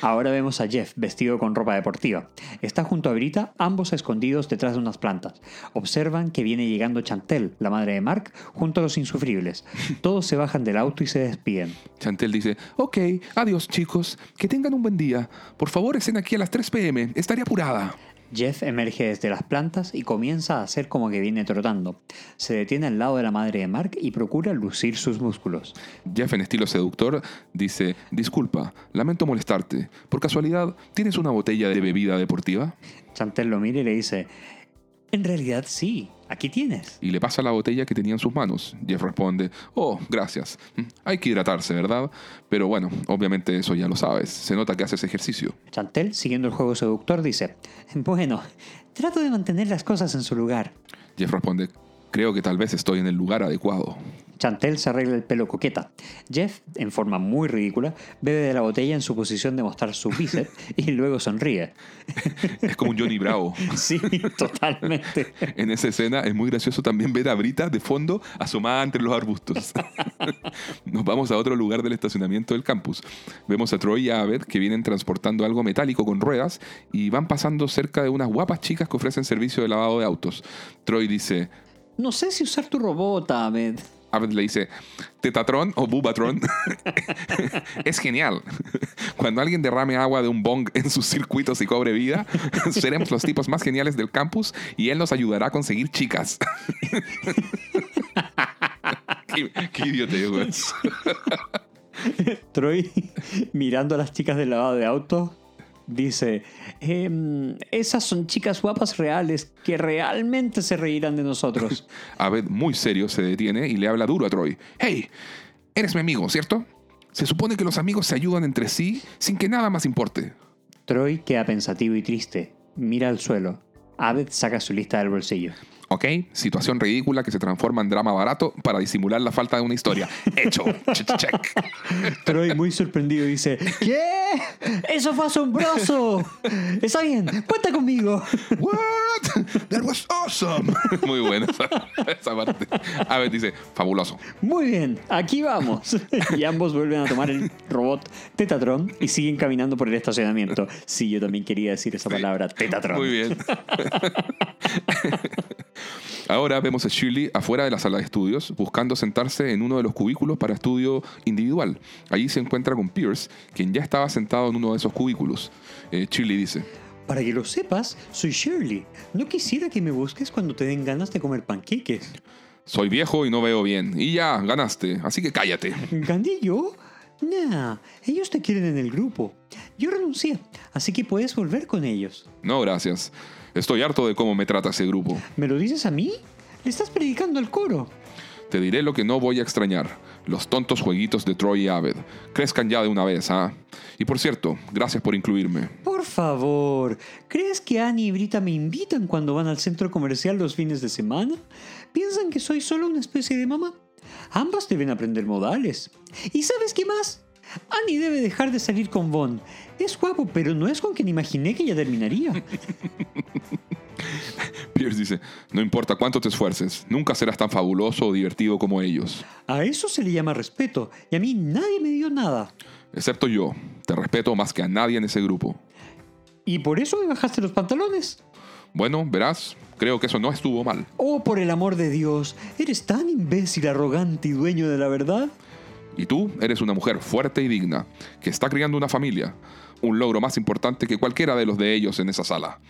Ahora vemos a Jeff vestido con ropa deportiva. Está junto a Brita, ambos escondidos detrás de unas plantas. Observan que viene llegando Chantel, la madre de Mark, junto a los insufribles. Todos se bajan del auto y se despiden. Chantel dice, ok, adiós chicos, que tengan un buen día. Por favor, estén aquí a las 3 pm, estaré apurada. Jeff emerge desde las plantas y comienza a hacer como que viene trotando. Se detiene al lado de la madre de Mark y procura lucir sus músculos. Jeff en estilo seductor dice, disculpa, lamento molestarte. ¿Por casualidad tienes una botella de bebida deportiva? Chantel lo mira y le dice, en realidad sí, aquí tienes. Y le pasa la botella que tenía en sus manos. Jeff responde, oh, gracias. Mm, Hay que hidratarse, ¿verdad? Pero bueno, obviamente eso ya lo sabes. Se nota que haces ejercicio. Chantel, siguiendo el juego seductor, dice, bueno, trato de mantener las cosas en su lugar. Jeff responde, creo que tal vez estoy en el lugar adecuado. Chantel se arregla el pelo coqueta. Jeff, en forma muy ridícula, bebe de la botella en su posición de mostrar su bíceps y luego sonríe. Es como un Johnny Bravo. Sí, totalmente. En esa escena es muy gracioso también ver a Brita de fondo asomada entre los arbustos. Nos vamos a otro lugar del estacionamiento del campus. Vemos a Troy y a Abed que vienen transportando algo metálico con ruedas y van pasando cerca de unas guapas chicas que ofrecen servicio de lavado de autos. Troy dice, No sé si usar tu robot, Ahmed. Abed le dice, Tetatron o Bubatron es genial. Cuando alguien derrame agua de un bong en sus circuitos y cobre vida, seremos los tipos más geniales del campus y él nos ayudará a conseguir chicas. qué, qué güey. Troy, mirando a las chicas del lavado de autos, dice, "Em, esas son chicas guapas reales que realmente se reirán de nosotros. Abed, muy serio, se detiene y le habla duro a Troy. Hey, eres mi amigo, ¿cierto? Se supone que los amigos se ayudan entre sí sin que nada más importe. Troy queda pensativo y triste. Mira al suelo. Abed saca su lista del bolsillo. ¿Ok? Situación ridícula que se transforma en drama barato para disimular la falta de una historia. Hecho. Ch- ch- Check. Troy, muy sorprendido, dice: ¿Qué? ¡Eso fue asombroso! Está bien, cuenta conmigo. What? That was awesome. Muy buena esa, esa parte. A ver, dice, fabuloso. Muy bien, aquí vamos. Y ambos vuelven a tomar el robot Tetatron y siguen caminando por el estacionamiento. Sí, yo también quería decir esa palabra, Tetatron. Muy bien. Ahora vemos a Shirley afuera de la sala de estudios, buscando sentarse en uno de los cubículos para estudio individual. Allí se encuentra con Pierce, quien ya estaba sentado en uno de esos cubículos. Eh, Shirley dice, Para que lo sepas, soy Shirley. No quisiera que me busques cuando te den ganas de comer panqueques. soy viejo y no veo bien. Y ya, ganaste, así que cállate. ¿Gané yo? Nah, ellos te quieren en el grupo. Yo renuncié, así que puedes volver con ellos. No, gracias. Estoy harto de cómo me trata ese grupo. ¿Me lo dices a mí? Le estás predicando al coro. Te diré lo que no voy a extrañar. Los tontos jueguitos de Troy y Abed. Crezcan ya de una vez, ¿ah? Y por cierto, gracias por incluirme. Por favor, ¿crees que Annie y Brita me invitan cuando van al centro comercial los fines de semana? ¿Piensan que soy solo una especie de mamá? Ambas deben aprender modales. ¿Y sabes qué más? Annie debe dejar de salir con Von. Es guapo, pero no es con quien imaginé que ella terminaría. Pierce dice, no importa cuánto te esfuerces, nunca serás tan fabuloso o divertido como ellos. A eso se le llama respeto, y a mí nadie me dio nada. Excepto yo. Te respeto más que a nadie en ese grupo. ¿Y por eso me bajaste los pantalones? Bueno, verás, creo que eso no estuvo mal. Oh, por el amor de Dios, ¿eres tan imbécil, arrogante y dueño de la verdad? Y tú eres una mujer fuerte y digna, que está criando una familia. Un logro más importante que cualquiera de los de ellos en esa sala.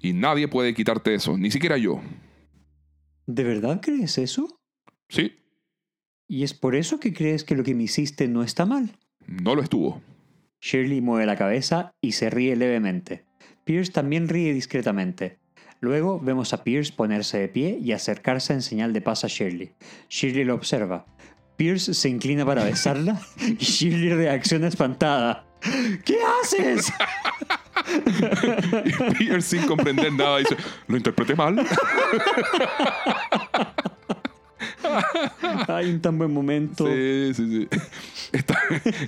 Y nadie puede quitarte eso, ni siquiera yo. ¿De verdad crees eso? Sí, ¿Y es por eso que crees que lo que me hiciste no está mal? no lo estuvo. Shirley mueve la cabeza y se ríe levemente. Pierce también ríe discretamente. Luego vemos a Pierce ponerse de pie y acercarse en señal de paz a Shirley. Shirley lo observa. Pierce se inclina para besarla y Shirley reacciona espantada. ¿Qué haces? Y Pierce, sin comprender nada, dice: Lo interpreté mal. Hay un tan buen momento. Sí, sí, sí. Está-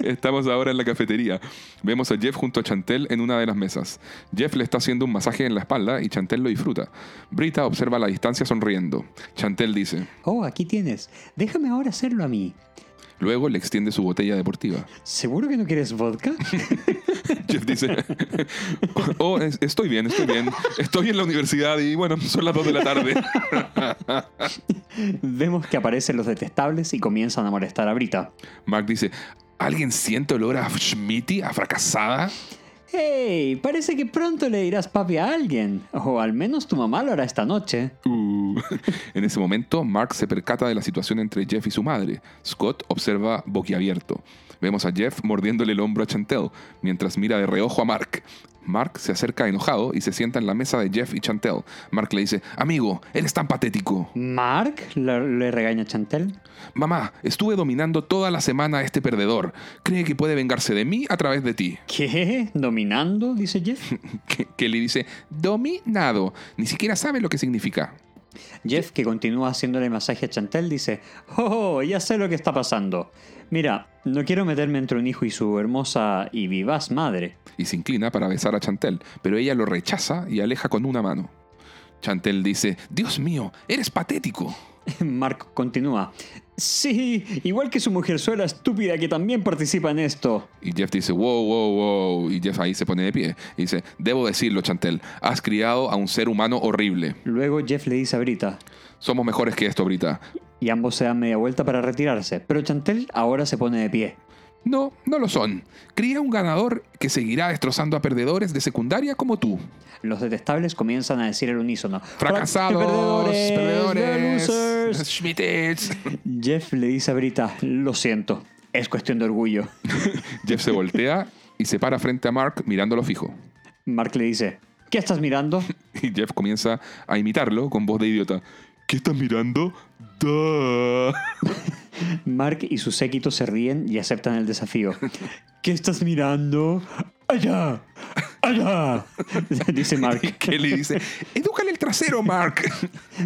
estamos ahora en la cafetería. Vemos a Jeff junto a Chantel en una de las mesas. Jeff le está haciendo un masaje en la espalda y Chantel lo disfruta. Brita observa a la distancia sonriendo. Chantel dice. Oh, aquí tienes. Déjame ahora hacerlo a mí. Luego le extiende su botella deportiva. ¿Seguro que no quieres vodka? Jeff dice, oh, es- estoy bien, estoy bien. Estoy en la universidad y bueno, son las 2 de la tarde. Vemos que aparecen los detestables y comienzan a molestar a Brita. Mark dice, ¿alguien siente olor a Schmitty, a fracasada? Hey, parece que pronto le dirás papi a alguien. O al menos tu mamá lo hará esta noche. Uh. En ese momento, Mark se percata de la situación entre Jeff y su madre. Scott observa boquiabierto. Vemos a Jeff mordiéndole el hombro a Chantel, mientras mira de reojo a Mark. Mark se acerca enojado y se sienta en la mesa de Jeff y Chantel. Mark le dice, amigo, eres tan patético. ¿Mark? Le, le regaña Chantel. Mamá, estuve dominando toda la semana a este perdedor. Cree que puede vengarse de mí a través de ti. ¿Qué? ¿Dominando? dice Jeff. Ke- Kelly dice, dominado. Ni siquiera sabe lo que significa. Jeff, que continúa haciéndole masaje a Chantel, dice, oh, ya sé lo que está pasando. Mira, no quiero meterme entre un hijo y su hermosa y vivaz madre. y se inclina para besar a Chantel, pero ella lo rechaza y aleja con una mano. Chantel dice, Dios mío, eres patético. Mark continúa, sí, igual que su mujerzuela estúpida que también participa en esto. Y Jeff dice, wow, wow, wow. Y Jeff ahí se pone de pie. Y dice, debo decirlo, Chantel, has criado a un ser humano horrible. Luego Jeff le dice a Brita, Somos mejores que esto, Brita. y ambos se dan media vuelta para retirarse, pero Chantel ahora se pone de pie. No, no lo son. Cría un ganador que seguirá destrozando a perdedores de secundaria como tú. Los detestables comienzan a decir al unísono, Fracasados, perdedores, perdedores, losers". Schmitters. Jeff le dice a Brita, lo siento, es cuestión de orgullo. Jeff se voltea y se para frente a Mark mirándolo fijo. Mark le dice, ¿qué estás mirando? Y Jeff comienza a imitarlo con voz de idiota. ¿Qué estás mirando? Duh. Mark y su séquito se ríen y aceptan el desafío. ¿Qué estás mirando? ¡Allá! ¡Allá! Dice Mark. Kelly dice, edúcale el trasero, Mark.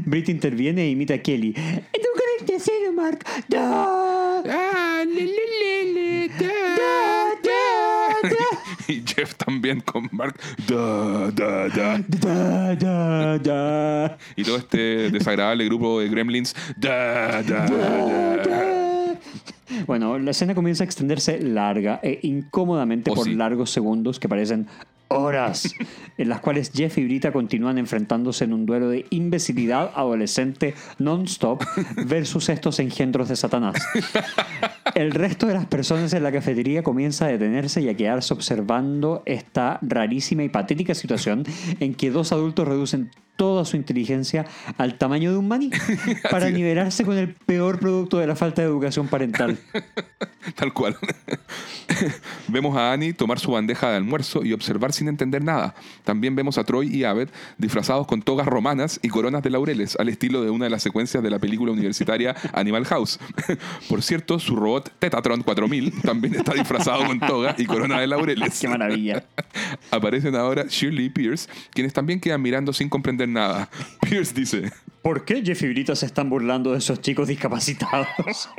Brit interviene e imita a Kelly. ¡Educa el tercero, Mark! ¡Da! Ah, le, le, le, Y Jeff también con Mark. Da, da, da. ¡Da, da, da! Y todo este desagradable grupo de gremlins. Da, da, da. Bueno, la escena comienza a extenderse larga e incómodamente Oh, por sí. largos segundos que parecen horas, en las cuales Jeff y Brita continúan enfrentándose en un duelo de imbecilidad adolescente non-stop versus estos engendros de Satanás. El resto de las personas en la cafetería comienza a detenerse y a quedarse observando esta rarísima y patética situación en que dos adultos reducen toda su inteligencia al tamaño de un maní para nivelarse con el peor producto de la falta de educación parental. Tal cual. vemos a Annie tomar su bandeja de almuerzo y observar sin entender nada. También vemos a Troy y Abed disfrazados con togas romanas y coronas de laureles, al estilo de una de las secuencias de la película universitaria Animal House. Por cierto, su robot Tetatron 4000 también está disfrazado con toga y corona de laureles. ¡Qué maravilla! Aparecen ahora Shirley y Pierce, quienes también quedan mirando sin comprender nada. Pierce dice, ¿Por qué Jeff y Brita se están burlando de esos chicos discapacitados?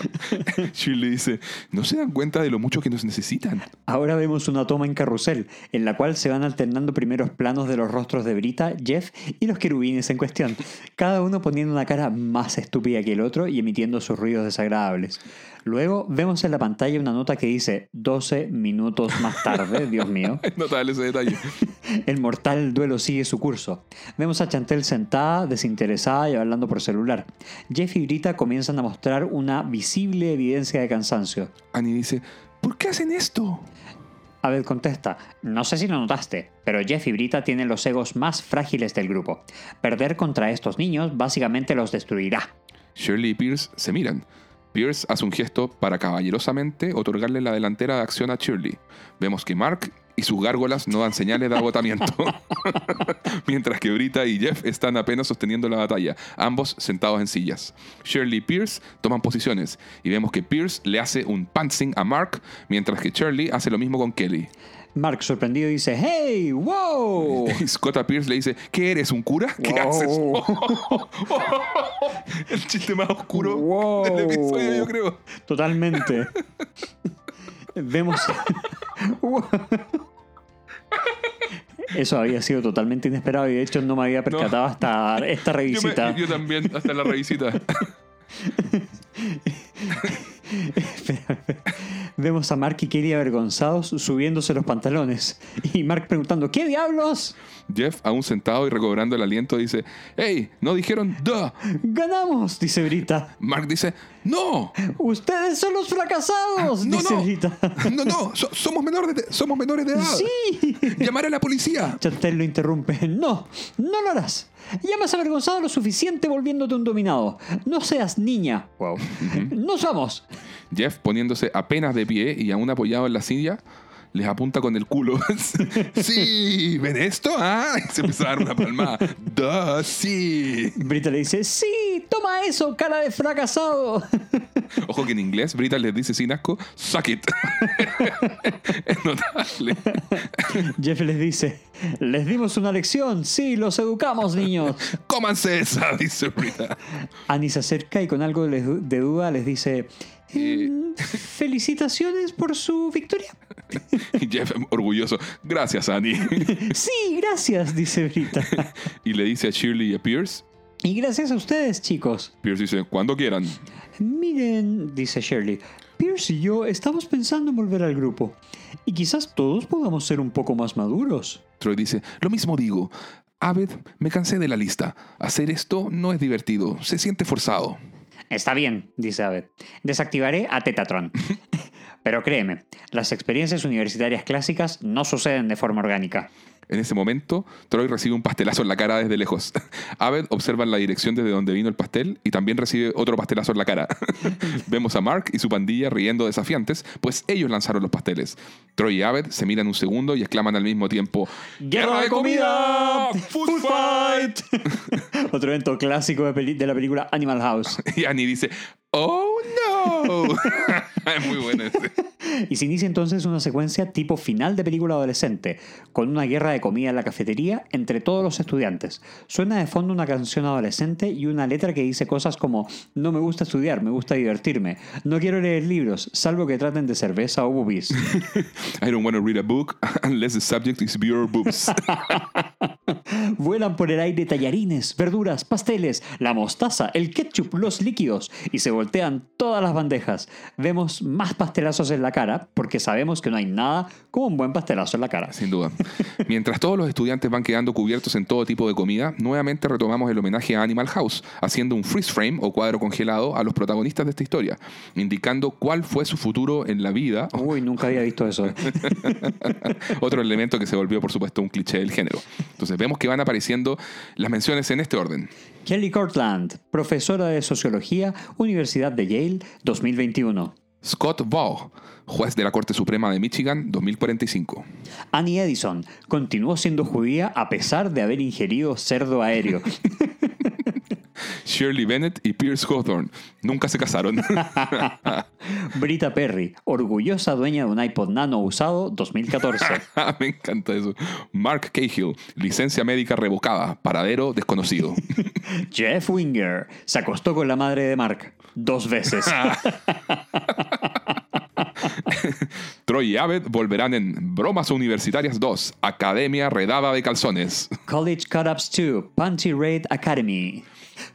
Shirley dice, ¿no se dan cuenta de lo mucho que nos necesitan? Ahora vemos una toma en carrusel, en la cual se van alternando primeros planos de los rostros de Brita, Jeff y los querubines en cuestión, cada uno poniendo una cara más estúpida que el otro y emitiendo sus ruidos desagradables. Luego vemos en la pantalla una nota que dice 12 minutos más tarde, Dios mío. Notable ese detalle. El mortal duelo sigue su curso. Vemos a Chantel sentada, desinteresada y hablando por celular. Jeff y Brita comienzan a mostrar una visible evidencia de cansancio. Annie dice, ¿por qué hacen esto? Abed contesta, no sé si lo notaste, pero Jeff y Brita tienen los egos más frágiles del grupo. Perder contra estos niños básicamente los destruirá. Shirley y Pierce se miran. Pierce hace un gesto para caballerosamente otorgarle la delantera de acción a Shirley. Vemos que Mark y sus gárgolas no dan señales de agotamiento. Mientras que Brita y Jeff están apenas sosteniendo la batalla, ambos sentados en sillas. Shirley y Pierce toman posiciones y vemos que Pierce le hace un pantsing a Mark, mientras que Shirley hace lo mismo con Kelly. Mark, sorprendido, dice: ¡Hey! ¡Wow! Y Scott a Pierce le dice, ¿qué eres, un cura? ¿Qué Wow. haces? El chiste más oscuro Wow. del episodio, yo creo. Totalmente. Vemos. Eso había sido totalmente inesperado y de hecho no me había percatado hasta esta Yo, me- revisita. yo también, hasta la revisita. Vemos a Mark y Kelly avergonzados subiéndose los pantalones. Y Mark preguntando: ¿Qué diablos? Jeff, aún sentado y recobrando el aliento, dice, hey, no dijeron duh. ¡Ganamos! Dice Brita. Mark dice, no, ¡Ustedes son los fracasados! no, dice no, Brita. no, no, so- somos, menores de, somos menores de edad. ¡Sí! Llamaré a la policía. Chantel lo interrumpe. No, no lo harás. Ya me has avergonzado lo suficiente volviéndote un dominado. No seas niña. Wow. Nos vamos. Jeff, poniéndose apenas de pie y aún apoyado en la silla, les apunta con el culo. sí, ¿ven esto? Ah, y se empieza a dar una palmada. Duh, sí. Brita le dice, sí, toma eso, cara de fracasado. Ojo que en inglés Brita les dice sin asco, suck it. es notable. Jeff les dice, les dimos una lección, sí, los educamos, niños. Cómanse esa, dice Brita. Annie se acerca y con algo de duda les dice, Eh. "Mm, felicitaciones por su victoria. Jeff, orgulloso, gracias, Annie. Sí, gracias, dice Brita. y le dice a Shirley y a Pierce. Y gracias a ustedes, chicos. Pierce dice, cuando quieran. Miren, dice Shirley, Pierce y yo estamos pensando en volver al grupo. Y quizás todos podamos ser un poco más maduros. Troy dice, lo mismo digo. Abed, me cansé de la lista. Hacer esto no es divertido, se siente forzado. Está bien, dice Abed. Desactivaré a Tetatron. Pero créeme, las experiencias universitarias clásicas no suceden de forma orgánica. En ese momento, Troy recibe un pastelazo en la cara desde lejos. Abed observa la dirección desde donde vino el pastel y también recibe otro pastelazo en la cara. Vemos a Mark y su pandilla riendo desafiantes, pues ellos lanzaron los pasteles. Troy y Abed se miran un segundo y exclaman al mismo tiempo: ¡Guerra de comida! ¡Food fight! Otro evento clásico de, de la película Animal House. Y Annie dice: ¡Oh no! es muy bueno ese. Y se inicia entonces una secuencia tipo final de película adolescente, con una guerra de comida en la cafetería entre todos los estudiantes. Suena de fondo una canción adolescente y una letra que dice cosas como no me gusta estudiar, me gusta divertirme, no quiero leer libros, salvo que traten de cerveza o boobies. I don't want to read a book unless the subject is beer or boobs. Vuelan por el aire tallarines, verduras, pasteles, la mostaza, el ketchup, los líquidos y se voltean todas las bandejas. Vemos más pastelazos en la cara porque sabemos que no hay nada como un buen pastelazo en la cara. Sin duda. Mientras todos los estudiantes van quedando cubiertos en todo tipo de comida, nuevamente retomamos el homenaje a Animal House, haciendo un freeze frame o cuadro congelado a los protagonistas de esta historia, indicando cuál fue su futuro en la vida. Uy, nunca había visto eso. Otro elemento que se volvió, por supuesto, un cliché del género. Entonces vemos que van apareciendo las menciones en este orden. Kelly Cortland, profesora de Sociología, Universidad de Yale, 2021. Scott Baugh, juez de la Corte Suprema de Michigan, 2045. Annie Edison continuó siendo judía a pesar de haber ingerido cerdo aéreo. Shirley Bennett y Pierce Hawthorne nunca se casaron. Brita Perry, orgullosa dueña de un iPod Nano usado, 2014. Me encanta eso. Mark Cahill, licencia médica revocada, paradero desconocido. Jeff Winger se acostó con la madre de Mark dos veces. Troy y Abed volverán en Bromas Universitarias 2, Academia Redada de Calzones. College Cut-Ups 2, Punchy Raid Academy.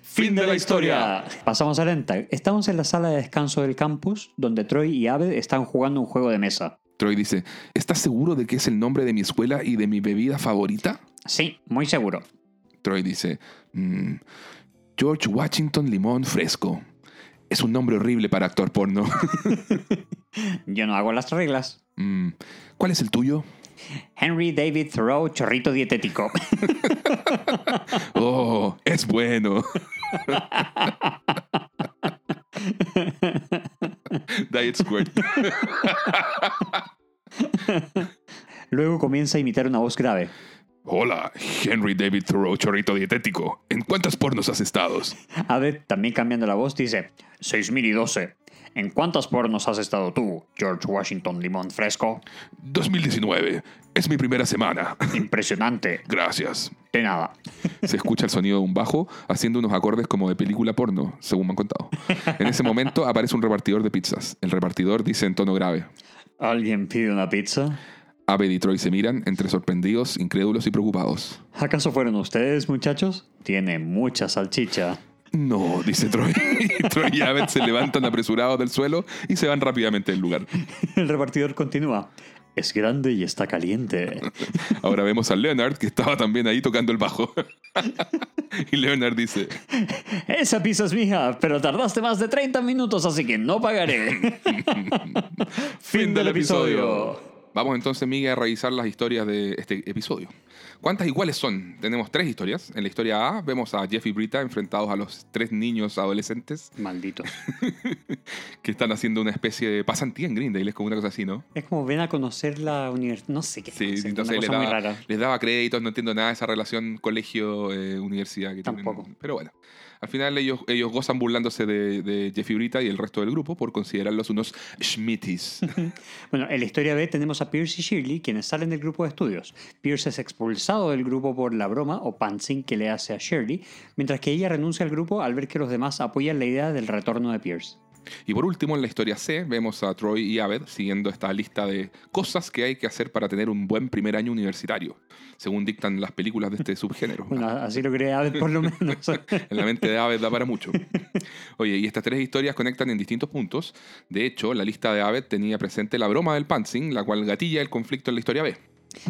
Fin de la historia. Pasamos a lenta. Estamos en la sala de descanso del campus, donde Troy y Abed están jugando un juego de mesa. Troy dice, ¿estás seguro de que es el nombre de mi escuela y de mi bebida favorita? Sí, muy seguro. Troy dice, "Mm, George Washington Limón Fresco. Es un nombre horrible para actor porno. Yo no hago las reglas. Mm, ¿Cuál es el tuyo? Henry David Thoreau, chorrito dietético. Oh, es bueno. Diet Squirt. Luego comienza a imitar una voz grave. Hola, Henry David Thoreau, chorrito dietético. ¿En cuántas pornos has estado? Abed, también cambiando la voz, dice 6012. ¿En cuántas pornos has estado tú, George Washington Limón Fresco? 2019. Es mi primera semana. Impresionante. Gracias. De nada. Se escucha el sonido de un bajo haciendo unos acordes como de película porno, según me han contado. En ese momento aparece un repartidor de pizzas. El repartidor dice en tono grave. ¿Alguien pide una pizza? Abed y Troy se miran entre sorprendidos, incrédulos y preocupados. ¿Acaso fueron ustedes, muchachos? Tiene mucha salchicha. No, dice Troy. Troy y Abed se levantan apresurados del suelo y se van rápidamente del lugar. El repartidor continúa. Es grande y está caliente. Ahora vemos a Leonard, que estaba también ahí tocando el bajo. y Leonard dice, Esa pizza es mía, pero tardaste más de 30 minutos, así que no pagaré. fin del episodio. Vamos entonces, Miguel, a revisar las historias de este episodio. ¿Cuántas y cuáles son? Tenemos tres historias. En la historia A vemos a Jeff y Brita enfrentados a los tres niños adolescentes Maldito. que están haciendo una especie de pasantía en Greendale, es como una cosa así, ¿no? Es como ven a conocer la universidad. No sé qué. Sí, entonces una les cosa muy daba, rara. les daba créditos, no entiendo nada de esa relación colegio-universidad que tienen. Tampoco. Pero bueno, al final ellos, gozan burlándose de, de Jeff y Brita y el resto del grupo por considerarlos unos schmitties. Bueno, en la historia B tenemos a Pierce y Shirley, quienes salen del grupo de estudios. Pierce es expulsado del grupo por la broma o pantsing que le hace a Shirley, mientras que ella renuncia al grupo al ver que los demás apoyan la idea del retorno de Pierce. Y por último, en la historia C, vemos a Troy y Abed siguiendo esta lista de cosas que hay que hacer para tener un buen primer año universitario, según dictan las películas de este subgénero. Bueno, así lo cree Abed por lo menos. En la mente de Abed da para mucho. Oye, y estas tres historias conectan en distintos puntos. De hecho, la lista de Abed tenía presente la broma del pantsing, la cual gatilla el conflicto en la historia B.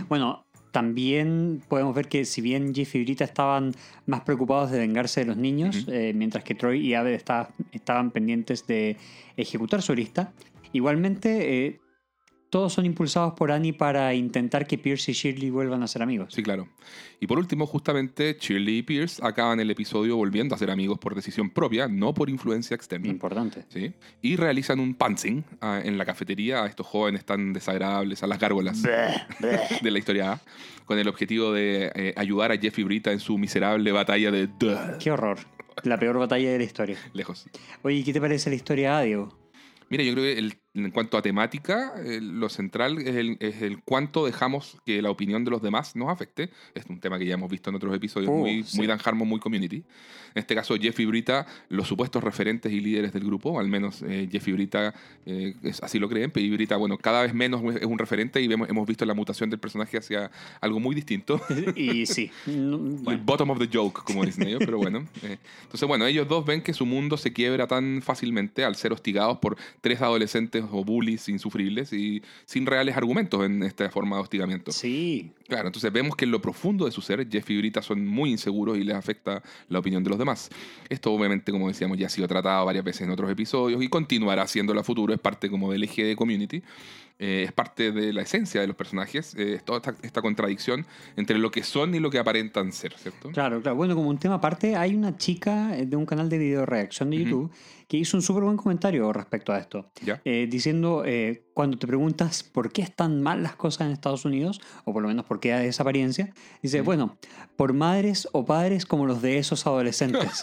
Bueno, también podemos ver que si bien Jeff y Brita estaban más preocupados de vengarse de los niños, eh, mientras que Troy y Abed esta- estaban pendientes de ejecutar su lista, igualmente eh, todos son impulsados por Annie para intentar que Pierce y Shirley vuelvan a ser amigos. Sí, claro. Y por último, justamente, Shirley y Pierce acaban el episodio volviendo a ser amigos por decisión propia, no por influencia externa. Importante. ¿sí? Y realizan un pantsing ah, en la cafetería a estos jóvenes tan desagradables, a las gárgolas de la historia A, con el objetivo de eh, ayudar a Jeff y Brita en su miserable batalla de Duh, Qué horror. La peor batalla de la historia. lejos. Oye, ¿qué te parece la historia A, Diego? Mira, yo creo que el- en cuanto a temática, eh, lo central es el, es el cuánto dejamos que la opinión de los demás nos afecte. Es un tema que ya hemos visto en otros episodios, Uh, muy, sí. muy Dan Harmon, muy community. En este caso, Jeff y Brita, los supuestos referentes y líderes del grupo, al menos eh, Jeff y Brita eh, es- así lo creen, pero y Brita, bueno, cada vez menos es un referente y vemos, hemos visto la mutación del personaje hacia algo muy distinto. Y sí. no, El bueno. bottom of the joke, como dicen ellos, pero bueno. eh, entonces, bueno, ellos dos ven que su mundo se quiebra tan fácilmente al ser hostigados por tres adolescentes o bullies insufribles y sin reales argumentos en esta forma de hostigamiento. Sí. Claro, entonces vemos que en lo profundo de su ser, Jeff y Brita son muy inseguros y les afecta la opinión de los demás. Esto obviamente, como decíamos, ya ha sido tratado varias veces en otros episodios y continuará siendo a futuro, es parte como del eje de Community, eh, es parte de la esencia de los personajes, eh, toda esta, esta contradicción entre lo que son y lo que aparentan ser, ¿cierto? Claro, claro. Bueno, como un tema aparte, hay una chica eh, de un canal de video reacción de Ujú. YouTube que hizo un súper buen comentario respecto a esto. ¿Ya? Eh, diciendo, eh, cuando te preguntas por qué están mal las cosas en Estados Unidos, o por lo menos por qué hay esa apariencia, dice, bueno, por madres o padres como los de esos adolescentes.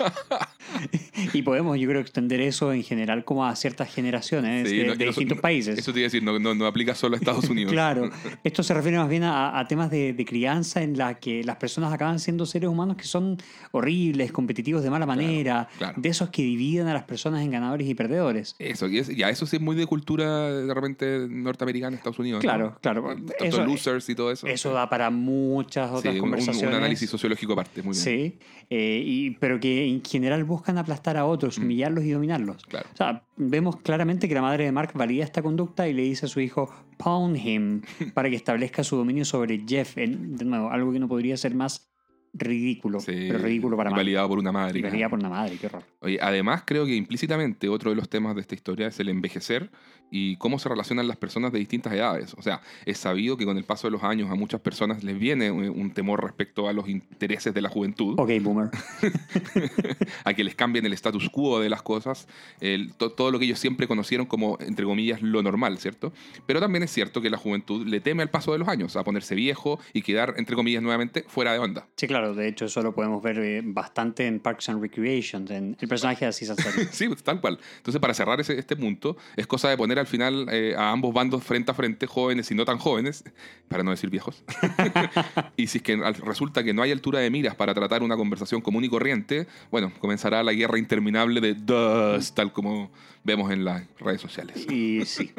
y podemos, yo creo, extender eso en general como a ciertas generaciones Sí, de, no, de eso- distintos países. Eso te iba a decir, no, no, no aplica solo a Estados Unidos. Claro, esto se refiere más bien a, a temas de, de crianza en la que las personas acaban siendo seres humanos que son horribles, competitivos de mala manera, claro. de esos que dividen a las personas en ganadores y perdedores. Eso, y es- ya eso sí es muy de cultura de repente norteamericana, Estados Unidos. ¿no? Claro, claro. Eh, Tanto Eso- losers y todo eso. Eso da para muchas Sí, otras un- un, conversaciones. un análisis sociológico aparte, muy bien. Sí, eh, y, pero que en general buscan aplastar a otros, humillarlos y dominarlos. Mm. Claro. O sea, vemos claramente que la madre de Mark valida esta conducta y le dice a su hijo, pound him, para que establezca su dominio sobre Jeff. De nuevo, algo que no podría ser más ridículo. Sí, pero ridículo para validado por una madre. Validado por una madre, qué horror. Oye, además creo que implícitamente otro de los temas de esta historia es el envejecer y cómo se relacionan las personas de distintas edades. O sea, es sabido que con el paso de los años a muchas personas les viene un, un temor respecto a los intereses de la juventud, Ok, boomer. a que les cambien el status quo de las cosas, el- to- todo lo que ellos siempre conocieron como, entre comillas, lo normal, ¿cierto? Pero también es cierto que la juventud le teme al paso de los años, a ponerse viejo y quedar, entre comillas, nuevamente fuera de onda. Sí, claro, de hecho eso lo podemos ver eh, bastante en Parks and Recreation, en el personaje de Aziz Ansari. Sí, pues, tal cual. Entonces, para cerrar ese- este punto, es cosa de poner al final eh, a ambos bandos frente a frente, jóvenes y no tan jóvenes, para no decir viejos. y si es que resulta que no hay altura de miras para tratar una conversación común y corriente, bueno, comenzará la guerra interminable de Dust, tal como vemos en las redes sociales. Y sí.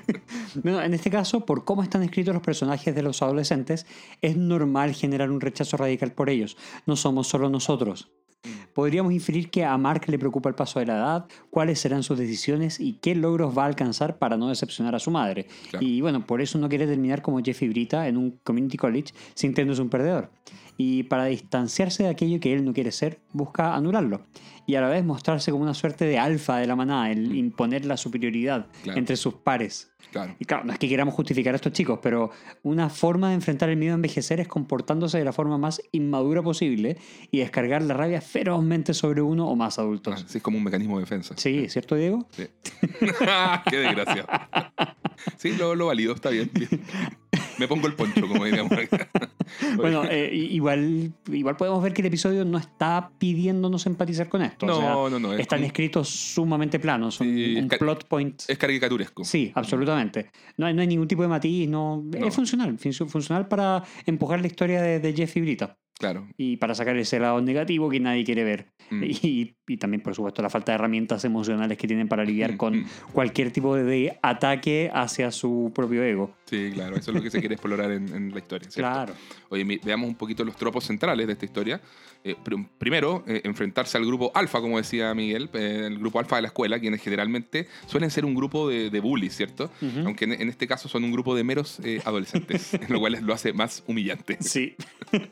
bueno, en este caso, por cómo están escritos los personajes de los adolescentes, es normal generar un rechazo radical por ellos. No somos solo nosotros. Podríamos inferir que a Mark le preocupa el paso de la edad, cuáles serán sus decisiones y qué logros va a alcanzar para no decepcionar a su madre. Claro. Y bueno, por eso no quiere terminar como Jeffy Brita en un community college sintiéndose un perdedor. Y para distanciarse de aquello que él no quiere ser, busca anularlo. Y a la vez mostrarse como una suerte de alfa de la manada, el imponer la superioridad Claro. entre sus pares. Claro. Y claro, no es que queramos justificar a estos chicos, pero una forma de enfrentar el miedo a envejecer es comportándose de la forma más inmadura posible y descargar la rabia ferozmente sobre uno o más adultos. Así es como un mecanismo de defensa. Sí, ¿cierto, Diego? Sí. Qué desgracia. Sí, lo, lo valido, está bien. bien. Me pongo el poncho, como diríamos acá. Bueno, eh, igual, igual podemos ver que el episodio no está pidiéndonos empatizar con esto. No, o sea, no, no, es Están como- escritos sumamente planos, son Sí, un plot point. Es caricaturesco. Sí, absolutamente. No hay, no hay ningún tipo de matiz, no, No. es funcional, fun- funcional para empujar la historia de, de Jeff y Brita. Claro. y para sacar ese lado negativo que nadie quiere ver. Mm. Y, y también, por supuesto, la falta de herramientas emocionales que tienen para lidiar Mm, con mm. cualquier tipo de, ataque hacia su propio ego. Sí, claro. Eso es lo que se quiere explorar en, en la historia. ¿cierto? Claro. Oye, veamos un poquito los tropos centrales de esta historia. Eh, pr- primero, eh, enfrentarse al grupo alfa, como decía Miguel, eh, el grupo alfa de la escuela, quienes generalmente suelen ser un grupo de, de bullies, ¿cierto? Aunque en, en este caso son un grupo de meros adolescentes, lo cual lo hace más humillante. Sí.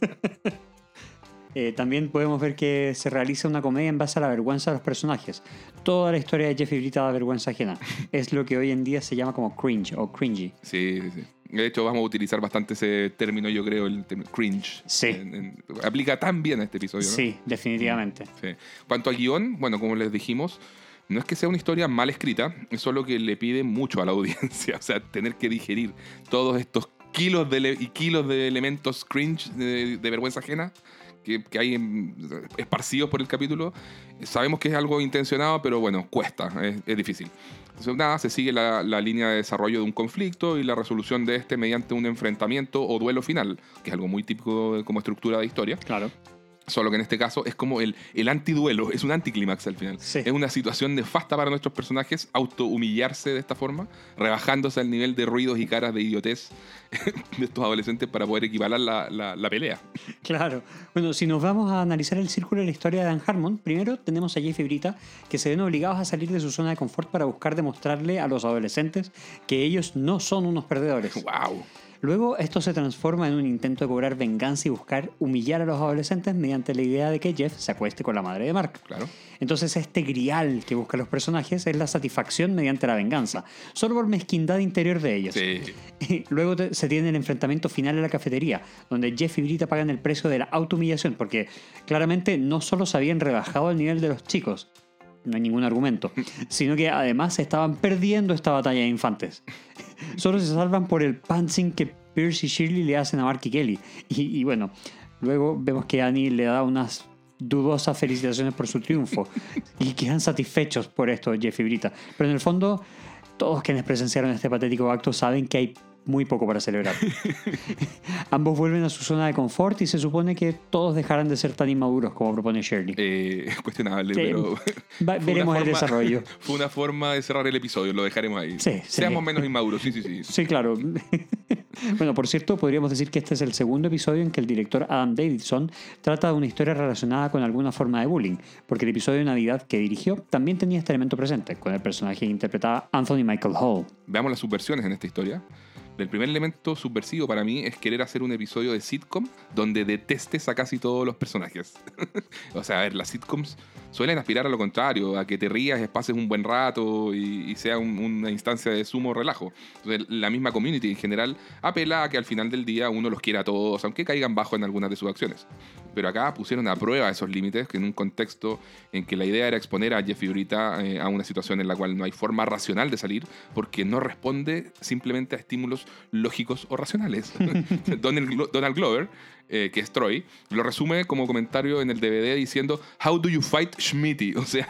También podemos ver que se realiza una comedia en base a la vergüenza de los personajes. Toda la historia de Jeffy Brita da vergüenza ajena. Es lo que hoy en día se llama como cringe o cringy. Sí, sí, sí. De hecho, vamos a utilizar bastante ese término, yo creo, el término cringe. Sí. En- en- aplica tan bien a este episodio, ¿no? Sí, definitivamente. Sí. Cuanto a guion, bueno, como les dijimos, no es que sea una historia mal escrita, es solo que le pide mucho a la audiencia. O sea, tener que digerir todos estos kilos de y kilos de elementos cringe, de, de vergüenza ajena, que, que hay esparcidos por el capítulo. Sabemos que es algo intencionado, pero bueno, cuesta, es, es difícil. Entonces, nada, se sigue la, la línea de desarrollo de un conflicto y la resolución de este mediante un enfrentamiento o duelo final, que es algo muy típico como estructura de historia. Claro. Solo que en este caso es como el, el antiduelo, es un anticlímax al final. Sí. Es una situación nefasta para nuestros personajes auto-humillarse de esta forma, rebajándose al nivel de ruidos y caras de idiotez de estos adolescentes para poder equiparar la, la- la pelea. Claro. Bueno, si nos vamos a analizar el círculo de la historia de Dan Harmon, primero tenemos a Jeff y Brita que se ven obligados a salir de su zona de confort para buscar demostrarle a los adolescentes que ellos no son unos perdedores. ¡Wow! Luego esto se transforma en un intento de cobrar venganza y buscar humillar a los adolescentes mediante la idea de que Jeff se acueste con la madre de Mark. Claro. Entonces este grial que buscan los personajes es la satisfacción mediante la venganza, solo por mezquindad interior de ellos. Sí. Luego te- se tiene el enfrentamiento final en la cafetería, donde Jeff y Brita pagan el precio de la autohumillación, porque claramente no solo se habían rebajado el nivel de los chicos, no hay ningún argumento, sino que además estaban perdiendo esta batalla de infantes. Solo se salvan por el pantsing que Pierce y Shirley le hacen a Mark y Kelly. Y, y bueno, luego vemos que Annie le da unas dudosas felicitaciones por su triunfo y quedan satisfechos por esto Jeff y Brita. Pero en el fondo, todos quienes presenciaron este patético acto saben que hay muy poco para celebrar. Ambos vuelven a su zona de confort y se supone que todos dejarán de ser tan inmaduros como propone Shirley. Eh, es cuestionable, Sí, pero. va- veremos el desarrollo. Fue una forma de cerrar el episodio, lo dejaremos ahí. Sí, sí. Seamos menos inmaduros, sí, sí, sí. Sí, claro. bueno, por cierto, podríamos decir que este es el segundo episodio en que el director Adam Davidson trata de una historia relacionada con alguna forma de bullying, porque el episodio de Navidad que dirigió también tenía este elemento presente, con el personaje que interpretaba Anthony Michael Hall. Veamos las subversiones en esta historia. El primer elemento subversivo para mí es querer hacer un episodio de sitcom donde detestes a casi todos los personajes. o sea, a ver, las sitcoms suelen aspirar a lo contrario, a que te rías, pases un buen rato y, sea un- una instancia de sumo relajo. La misma community en general apela a que al final del día uno los quiera a todos, aunque caigan bajo en algunas de sus acciones. Pero acá pusieron a prueba esos límites, que en un contexto en que la idea era exponer a Jeffy Brita eh, a una situación en la cual no hay forma racional de salir, porque no responde simplemente a estímulos lógicos o racionales. Donald, Donald Glover, eh, que es Troy, lo resume como comentario en el DVD diciendo How do you fight Schmitty? O sea,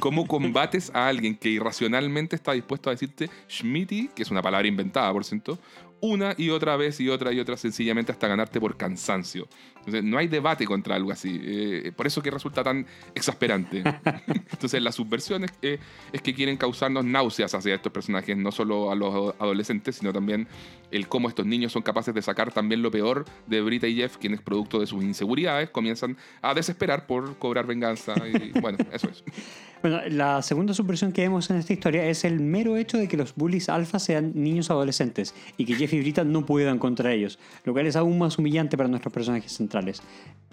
¿cómo combates a alguien que irracionalmente está dispuesto a decirte Schmitty, que es una palabra inventada, por cierto, una y otra vez y otra y otra sencillamente hasta ganarte por cansancio? Entonces, no hay debate contra algo así. Eh, por eso que resulta tan exasperante. Entonces, la subversión es, eh, es que quieren causarnos náuseas hacia estos personajes, no solo a los adolescentes, sino también el cómo estos niños son capaces de sacar también lo peor de Brita y Jeff, quienes producto de sus inseguridades comienzan a desesperar por cobrar venganza. Y bueno, eso es. Bueno, la segunda subversión que vemos en esta historia es el mero hecho de que los bullies alfa sean niños adolescentes y que Jeff y Brita no puedan contra ellos, lo cual es aún más humillante para nuestros personajes centrales.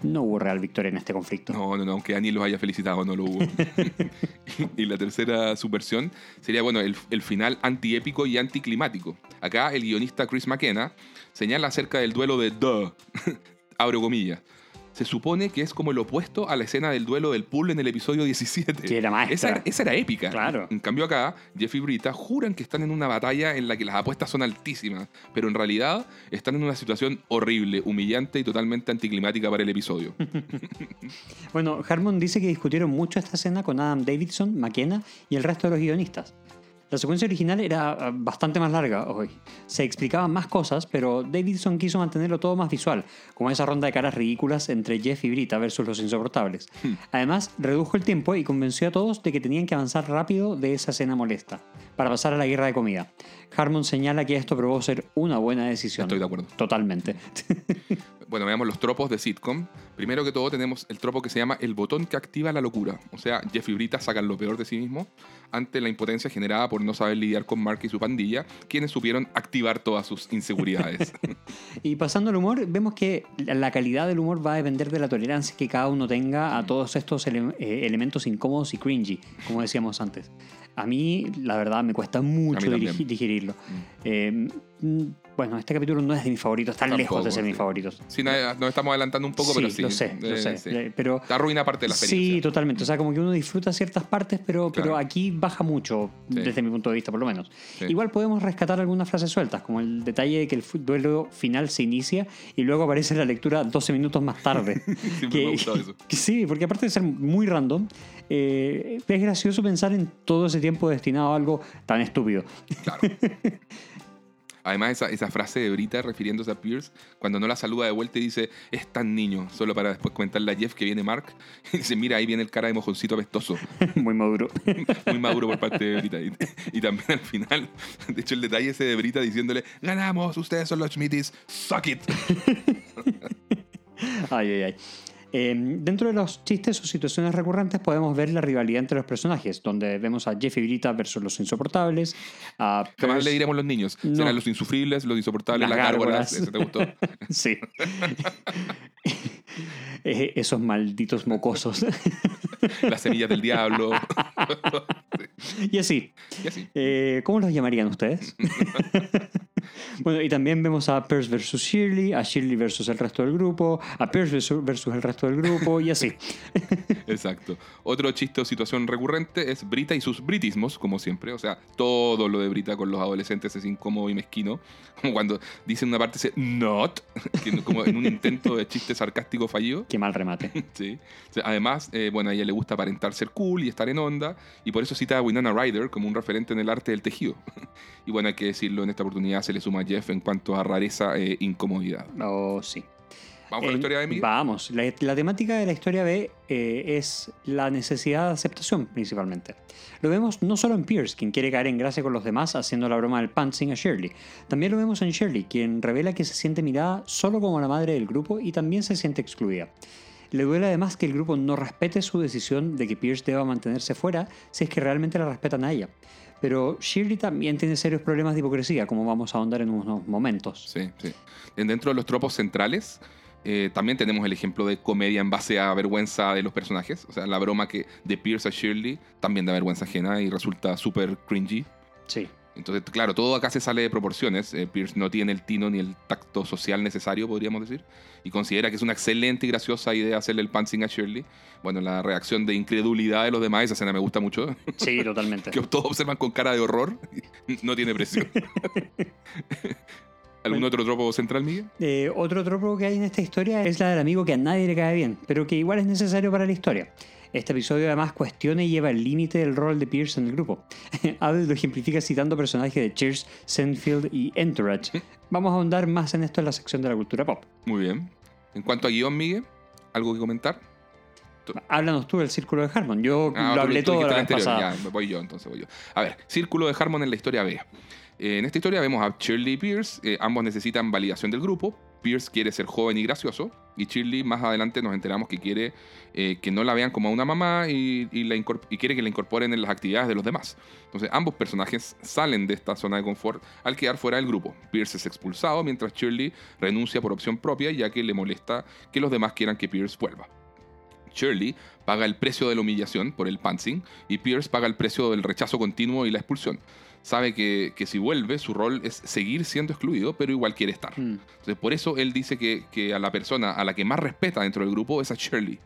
No hubo real victoria en este conflicto. No, no, no, aunque Annie los haya felicitado, no lo hubo. y la tercera subversión sería, bueno, el, el final antiépico y anticlimático. Acá el guionista Chris McKenna señala acerca del duelo de Duh, abro comillas. Se supone que es como el opuesto a la escena del duelo del pool en el episodio 17. Que era maestra. Esa era, esa era épica. Claro. En cambio acá, Jeff y Brita juran que están en una batalla en la que las apuestas son altísimas, pero en realidad están en una situación horrible, humillante y totalmente anticlimática para el episodio. Bueno, Harmon dice que discutieron mucho esta escena con Adam Davidson, McKenna y el resto de los guionistas. La secuencia original era ah, bastante más larga hoy. Se explicaban más cosas, pero Davidson quiso mantenerlo todo más visual, como esa ronda de caras ridículas entre Jeff y Brita versus los insoportables. Además, redujo el tiempo y convenció a todos de que tenían que avanzar rápido de esa escena molesta, para pasar a la guerra de comida. Harmon señala que esto probó ser una buena decisión. Estoy de acuerdo. Totalmente. Bueno, veamos los tropos de sitcom. Primero que todo tenemos el tropo que se llama el botón que activa la locura. O sea, Jeff y Brita sacan lo peor de sí mismos ante la impotencia generada por no saber lidiar con Mark y su pandilla, quienes supieron activar todas sus inseguridades. Y pasando al humor, vemos que la calidad del humor va a depender de la tolerancia que cada uno tenga a todos estos ele- eh, elementos incómodos y cringy, como decíamos antes. A mí, la verdad, me cuesta mucho digerirlo. Eh, mm, bueno, este capítulo no es de mis favoritos, está lejos de Tampoco, ser mis sí. favoritos. sí, nos estamos adelantando un poco, pero sí. lo sé, lo eh, sé. sí. Eh, Pero Arruina parte de la Sí, experiencia. totalmente. O sea, como que uno disfruta ciertas partes, pero, pero Claro. aquí baja mucho, Sí. desde mi punto de vista, por lo menos. Sí. Igual podemos rescatar algunas frases sueltas, como el detalle de que el duelo final se inicia y luego aparece la lectura 12 minutos más tarde. Siempre me ha gustado eso. que sí, porque aparte de ser muy random, eh, es gracioso pensar en todo ese tiempo destinado a algo tan estúpido. Claro. Además, esa, esa frase de Brita refiriéndose a Pierce, cuando no la saluda de vuelta y dice, es tan niño, solo para después comentarle a Jeff que viene Mark, y dice, mira, ahí viene el cara de mojoncito apestoso, muy maduro. muy maduro por parte de Brita. Y, y también al final, de hecho, el detalle ese de Brita diciéndole, ganamos, ustedes son los Schmittis, suck it. Ay, ay, ay. Eh, dentro de los chistes o situaciones recurrentes podemos ver la rivalidad entre los personajes, donde vemos a Jeff y Brita versus los insoportables, a Jamás le diremos los niños, No. serán los insufribles, los insoportables, Las las, gárgolas. gárgolas. ¿Ese te gustó? Sí. Eh, Esos malditos mocosos. las semillas del diablo. y así. y así. Eh, ¿Cómo los llamarían ustedes? bueno, y también vemos a Pierce versus Shirley, a Shirley versus el resto del grupo, a Pierce versus, el resto del grupo, y así. Exacto. Otro chiste o situación recurrente es Brita y sus britismos, como siempre. O sea, todo lo de Brita con los adolescentes es incómodo y mezquino. Como cuando dicen una parte, dice not, como en un intento de chiste sarcástico fallido. Qué mal remate. Sí. Además, eh, bueno, a ella le gusta aparentar ser cool y estar en onda, y por eso cita a Winona Ryder como un referente en el arte del tejido. y bueno, hay que decirlo, en esta oportunidad se le suma Jeff en cuanto a rareza e incomodidad. Oh, sí. Vamos la En- historia de Miguel. Vamos, la, la temática de la historia B eh, es la necesidad de aceptación principalmente. Lo vemos no solo en Pierce, quien quiere caer en gracia con los demás haciendo la broma del pantsing a Shirley. También lo vemos en Shirley, quien revela que se siente mirada solo como la madre del grupo y también se siente excluida. Le duele además que el grupo no respete su decisión de que Pierce deba mantenerse fuera si es que realmente la respetan a ella. Pero Shirley también tiene serios problemas de hipocresía, como vamos a ahondar en unos momentos. Sí, sí. Dentro de los tropos centrales, eh, también tenemos el ejemplo de comedia en base a vergüenza de los personajes. O sea, la broma que de Pierce a Shirley también da vergüenza ajena y resulta súper cringy. Sí. Entonces, claro, todo acá se sale de proporciones. Eh, Pierce no tiene el tino ni el tacto social necesario, podríamos decir, y considera que es una excelente y graciosa idea hacerle el pantsing a Shirley. Bueno, la reacción de incredulidad de los demás, esa escena me gusta mucho. Sí, totalmente. que todos observan con cara de horror. no tiene precio. ¿Algún otro tropo central, Miguel? Eh, otro tropo que hay en esta historia es la del amigo que a nadie le cae bien, pero que igual es necesario para la historia. Este episodio además cuestiona y lleva el límite del rol de Pierce en el grupo. Abel lo ejemplifica citando personajes de Cheers, Seinfeld y Entourage. Vamos a ahondar más en esto en la sección de la cultura pop. Muy bien. En cuanto a guion, Miguel, ¿algo que comentar? Háblanos tú del Círculo de Harmon. Yo ah, lo hablé todo la vez pasada. Ya, voy yo, entonces voy yo. A ver, Círculo de Harmon en la historia B. Eh, en esta historia vemos a Shirley y Pierce. Eh, ambos necesitan validación del grupo. Pierce quiere ser joven y gracioso. Y Shirley más adelante nos enteramos que quiere eh, que no la vean como a una mamá y, quiere que la incorporen en las actividades de los demás. Entonces ambos personajes salen de esta zona de confort al quedar fuera del grupo. Pierce es expulsado mientras Shirley renuncia por opción propia ya que le molesta que los demás quieran que Pierce vuelva. Shirley paga el precio de la humillación por el pantsing y Pierce paga el precio del rechazo continuo y la expulsión sabe que, si vuelve, su rol es seguir siendo excluido, pero igual quiere estar. Mm. Entonces, por eso él dice que, a la persona a la que más respeta dentro del grupo es a Shirley.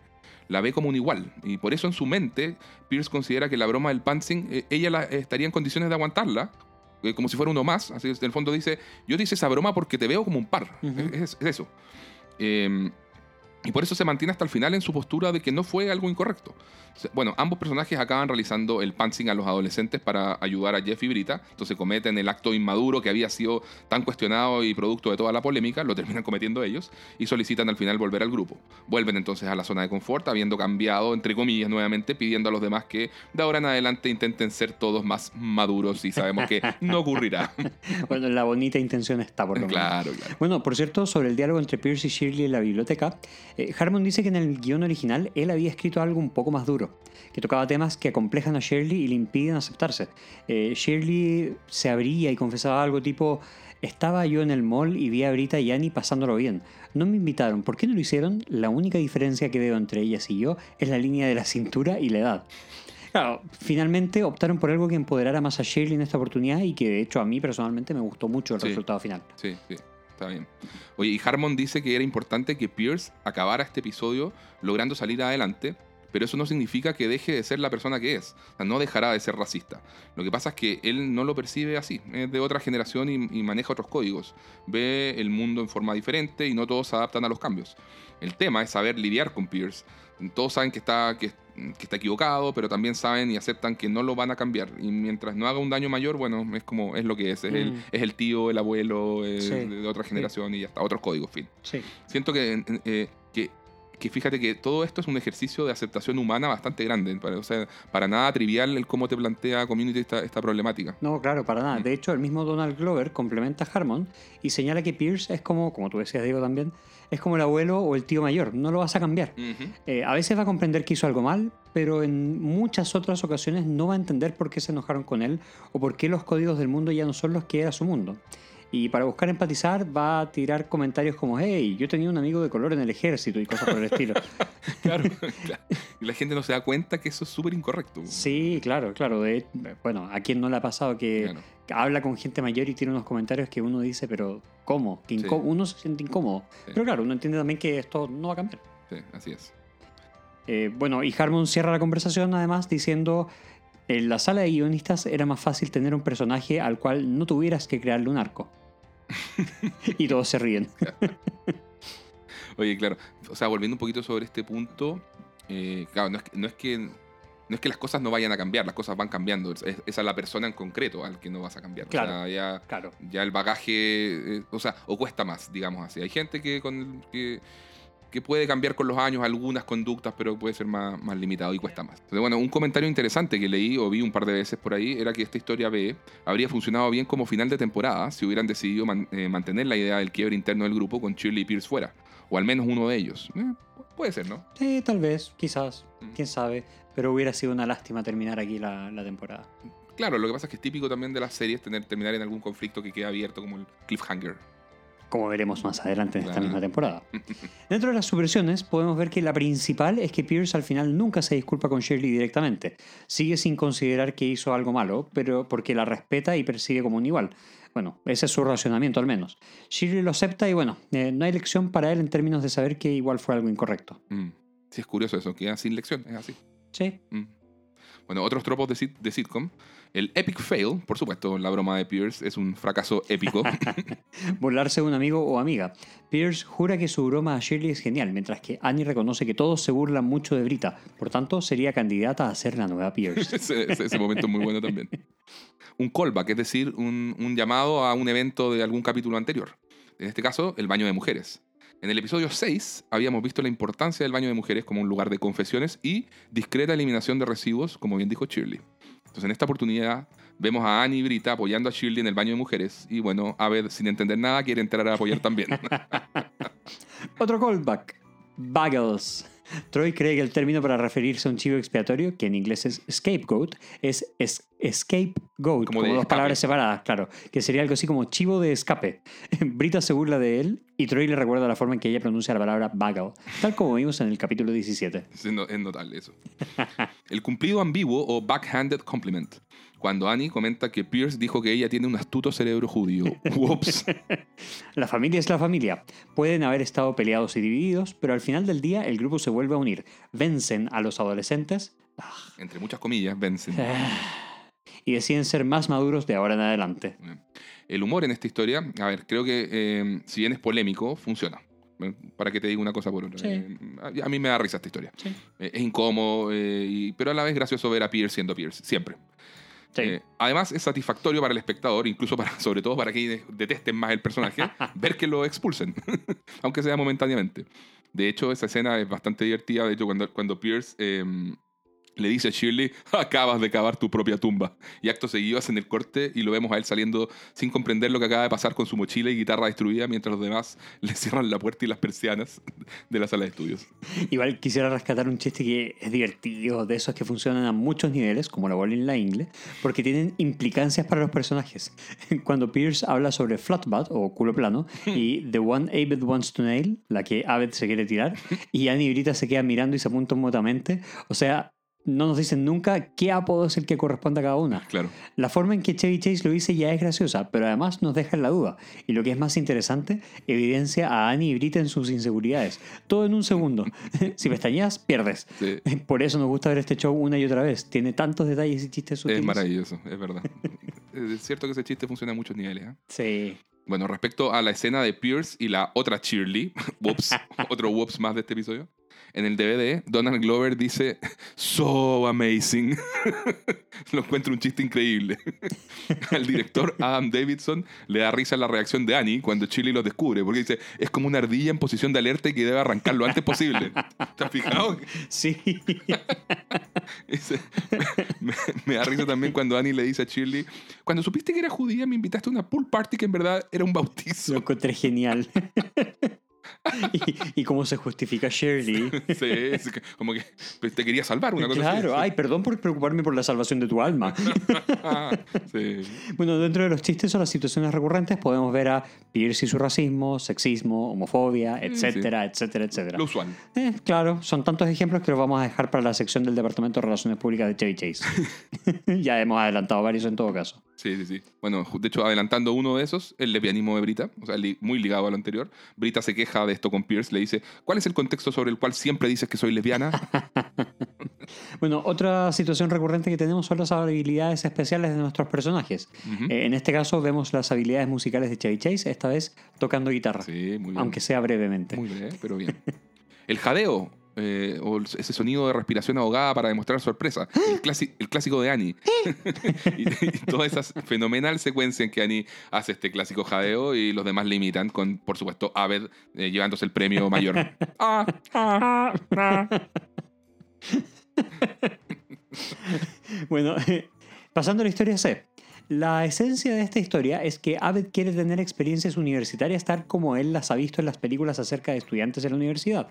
La ve como un igual. Y por eso en su mente, Pierce considera que la broma del pantsing, eh, ella estaría en condiciones de aguantarla, eh, como si fuera uno más. Así, en el fondo dice, yo te hice esa broma porque te veo como un par. es, eso. Em, y por eso se mantiene hasta el final en su postura de que no fue algo incorrecto. Bueno, ambos personajes acaban realizando el pantsing a los adolescentes para ayudar a Jeff y Brita. Entonces cometen el acto inmaduro que había sido tan cuestionado y producto de toda la polémica, lo terminan cometiendo ellos y solicitan al final volver al grupo. Vuelven entonces a la zona de confort, habiendo cambiado, entre comillas, nuevamente, pidiendo a los demás que de ahora en adelante intenten ser todos más maduros y sabemos que no ocurrirá. bueno, la bonita intención está por lo menos. Claro, claro. Bueno, por cierto, sobre el diálogo entre Pierce y Shirley en la biblioteca, eh, Harmon dice que en el guion original él había escrito algo un poco más duro, que tocaba temas que acomplejan a Shirley y le impiden aceptarse. Eh, Shirley se abría y confesaba algo tipo, estaba yo en el mall y vi a Brita y Annie pasándolo bien. No me invitaron, ¿por qué no lo hicieron? La única diferencia que veo entre ellas y yo es la línea de la cintura y la edad. Claro, finalmente optaron por algo que empoderara más a Shirley en esta oportunidad y que de hecho a mí personalmente me gustó mucho el resultado final. Sí, sí está bien. Oye, y Harmon dice que era importante que Pierce acabara este episodio logrando salir adelante, pero eso no significa que deje de ser la persona que es. O sea, no dejará de ser racista. Lo que pasa es que él no lo percibe así. Es de otra generación y, maneja otros códigos. Ve el mundo en forma diferente y no todos se adaptan a los cambios. El tema es saber lidiar con Pierce. Todos saben que está, que, que está equivocado, pero también saben y aceptan que no lo van a cambiar. Y mientras no haga un daño mayor, bueno, es como es lo que es. Es, el, mm. es el tío, el abuelo de otra generación y ya está. Otros códigos, fin. Sí. Siento que, eh, que, que, fíjate que todo esto es un ejercicio de aceptación humana bastante grande. Para, o sea, para nada trivial el cómo te plantea Community esta, esta problemática. No, claro, para nada. Mm. De hecho, el mismo Donald Glover complementa a Harmon y señala que Pierce es como, como tú decías, Diego, también es como el abuelo o el tío mayor, no lo vas a cambiar. Eh, a veces va a comprender que hizo algo mal, pero en muchas otras ocasiones no va a entender por qué se enojaron con él o por qué los códigos del mundo ya no son los que era su mundo. Y para buscar empatizar va a tirar comentarios como, hey, yo tenía un amigo de color en el ejército y cosas por el estilo. claro, Y la gente no se da cuenta que eso es súper incorrecto. Sí, claro, claro. De, bueno, ¿a quién no le ha pasado que, habla con gente mayor y tiene unos comentarios que uno dice, pero ¿cómo? Que Uno se siente incómodo. Pero claro, uno entiende también que esto no va a cambiar. Sí, así es. Eh, bueno, y Harmon cierra la conversación además diciendo en la sala de guionistas era más fácil tener un personaje al cual no tuvieras que crearle un arco. y todos se ríen. Oye, claro. O sea, volviendo un poquito sobre este punto, eh, claro, no es, que, no es, que, las cosas no vayan a cambiar, las cosas van cambiando. Es, es a la persona en concreto al que no vas a cambiar. Claro, o sea, ya, claro. ya el bagaje, eh, o sea, o cuesta más, digamos así. Hay gente que, con, que que puede cambiar con los años algunas conductas, pero puede ser más, más limitado y cuesta más. Entonces, bueno, un comentario interesante que leí o vi un par de veces por ahí era que esta historia B habría funcionado bien como final de temporada si hubieran decidido eh, mantener la idea del quiebre interno del grupo con Shirley y Pierce fuera, o al menos uno de ellos. Eh, puede ser, ¿no? Sí, tal vez, quizás, mm. quién sabe, pero hubiera sido una lástima terminar aquí la, la temporada Claro, lo que pasa es que es típico también de las series tener, terminar en algún conflicto que queda abierto como el cliffhanger. Como veremos más adelante en esta Claro. misma temporada. Dentro de las subversiones podemos ver que la principal es que Pierce al final nunca se disculpa con Shirley directamente. Sigue sin considerar que hizo algo malo, pero porque la respeta y persigue como un igual. Bueno, ese es su racionamiento al menos. Shirley lo acepta y bueno, eh, no hay lección para él en términos de saber que igual fue algo incorrecto. Mm. Sí, es curioso eso, queda sin lección, es así. Sí, Mm. Bueno, otros tropos de, sit- de sitcom. El epic fail, por supuesto, la broma de Pierce es un fracaso épico. burlarse de un amigo o amiga. Pierce jura que su broma a Shirley es genial, mientras que Annie reconoce que todos se burlan mucho de Brita. Por tanto, sería candidata a ser la nueva Pierce. ese, ese- ese momento es muy bueno también. Un callback, es decir, un, un llamado a un evento de algún capítulo anterior. En este caso, el baño de mujeres. En el episodio 6 habíamos visto la importancia del baño de mujeres como un lugar de confesiones y discreta eliminación de residuos, como bien dijo Shirley. Entonces, en esta oportunidad vemos a Annie y Brita apoyando a Shirley en el baño de mujeres y bueno, Abed, sin entender nada, quiere entrar a apoyar también. Otro callback. Bagels. Troy cree que el término para referirse a un chivo expiatorio, que en inglés es scapegoat, es, es scapegoat, Como dos escape. palabras separadas, claro, que sería algo así como chivo de escape. Brita se burla de él y Troy le recuerda la forma en que ella pronuncia la palabra bagel, tal como vimos en el capítulo 17. Es, no- es notable eso. El cumplido ambiguo o backhanded compliment. Cuando Annie comenta que Pierce dijo que ella tiene un astuto cerebro judío. Ups. La familia es la familia. Pueden haber estado peleados y divididos, pero al final del día el grupo se vuelve a unir. Vencen a los adolescentes Entre muchas comillas, Benson. y deciden ser más maduros de ahora en adelante. El humor en esta historia, a ver, creo que eh, si bien es polémico, funciona. Para que te diga una cosa por otra. Sí. Eh, a, a mí me da risa esta historia. Sí. Eh, es incómodo, eh, y- pero a la vez gracioso ver a Pierce siendo Pierce, siempre. Sí. Eh, además, es satisfactorio para el espectador, incluso para, sobre todo para quienes detesten más el personaje, ver que lo expulsen, aunque sea momentáneamente. De hecho, esa escena es bastante divertida. De hecho, cuando, cuando Pierce eh, le dice a Shirley, acabas de cavar tu propia tumba. Y acto seguido hacen el corte y lo vemos a él saliendo sin comprender lo que acaba de pasar con su mochila y guitarra destruida, mientras los demás le cierran la puerta y las persianas de la sala de estudios. Igual quisiera rescatar un chiste que es divertido, de esos que funcionan a muchos niveles, como la bola en la ingle, porque tienen implicancias para los personajes. Cuando Pierce habla sobre Flatbutt o culo plano y The One Abed Wants to Nail, la que Abed se quiere tirar, y Annie y Brita se quedan mirando y se apuntan mutuamente, o sea, no nos dicen nunca qué apodo es el que corresponde a cada una. Claro. La forma en que Chevy Chase lo dice ya es graciosa, pero además nos deja en la duda. Y lo que es más interesante, evidencia a Annie y Brita en sus inseguridades. Todo en un segundo. si pestañeas, pierdes. Sí. Por eso nos gusta ver este show una y otra vez. Tiene tantos detalles y chistes sutiles. Es maravilloso, es verdad. es cierto que ese chiste funciona a muchos niveles. ¿eh? Sí. Bueno, respecto a la escena de Pierce y la otra Shirley, whoops, otro whoops más de este episodio. En el DVD, Donald Glover dice, so amazing. Lo encuentro un chiste increíble. Al director Adam Davidson le da risa la reacción de Annie cuando Shirley lo descubre, porque dice, es como una ardilla en posición de alerta y que debe arrancar lo antes posible. ¿Te has fijado? Sí. Dice, me, me da risa también cuando Annie le dice a Shirley, cuando supiste que era judía me invitaste a una pool party que en verdad era un bautizo. Lo encontré genial. y, y cómo se justifica Shirley. Sí, es como que pues, te quería salvar una cosa Claro, así. ay, perdón por preocuparme por la salvación de tu alma. Sí. Bueno, dentro de los chistes o las situaciones recurrentes podemos ver a Pierce y su racismo, sexismo, homofobia, etcétera, etcétera, etcétera. Lo usual. Eh, claro, son tantos ejemplos que los vamos a dejar para la sección del Departamento de Relaciones Públicas de Chevy Chase. ya hemos adelantado varios en todo caso. Sí, sí, sí. Bueno, de hecho, adelantando uno de esos, el lesbianismo de Brita, o sea, li- muy ligado a lo anterior. Brita se queja de esto con Pierce, le dice, ¿cuál es el contexto sobre el cual siempre dices que soy lesbiana? Bueno, otra situación recurrente que tenemos son las habilidades especiales de nuestros personajes. Eh, en este caso vemos las habilidades musicales de Chevy Chase, esta vez tocando guitarra, Sí, muy bien. aunque sea brevemente. Muy breve, pero bien. El jadeo, eh, o ese sonido de respiración ahogada para demostrar sorpresa. El, clasi- el clásico de Annie. y, y toda esa fenomenal secuencia en que Annie hace este clásico jadeo y los demás le imitan con, por supuesto, Aved eh, llevándose el premio mayor. Ah, ah, ah. Bueno, pasando a la historia C. La esencia de esta historia es que Abed quiere tener experiencias universitarias tal como él las ha visto en las películas acerca de estudiantes en la universidad.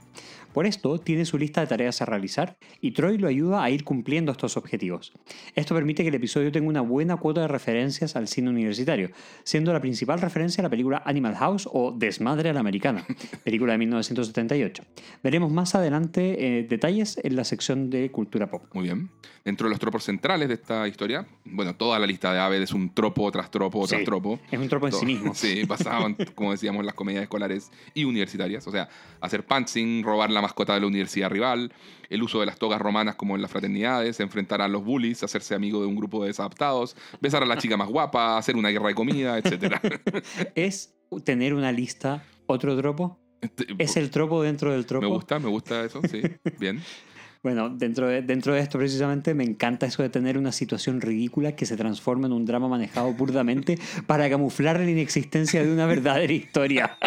Por esto, tiene su lista de tareas a realizar y Troy lo ayuda a ir cumpliendo estos objetivos. Esto permite que el episodio tenga una buena cuota de referencias al cine universitario, siendo la principal referencia la película Animal House o Desmadre a la Americana, película de 1978. Veremos más adelante eh, detalles en la sección de cultura pop. Muy bien. Dentro de los tropos centrales de esta historia, bueno, toda la lista de Aved es un tropo tras tropo tras Sí, tropo. Es un tropo en sí mismo. Sí, basado en, como decíamos, en las comedias escolares y universitarias. O sea, hacer pantsing, robar la mascota de la universidad rival, el uso de las togas romanas como en las fraternidades, enfrentar a los bullies, hacerse amigo de un grupo de desadaptados, besar a la chica más guapa, hacer una guerra de comida, etc. Es tener una lista, otro tropo. Es el tropo dentro del tropo. Me gusta, me gusta eso, sí. Bien. Bueno, dentro de, dentro de esto precisamente me encanta eso de tener una situación ridícula que se transforma en un drama manejado burdamente para camuflar la inexistencia de una verdadera historia.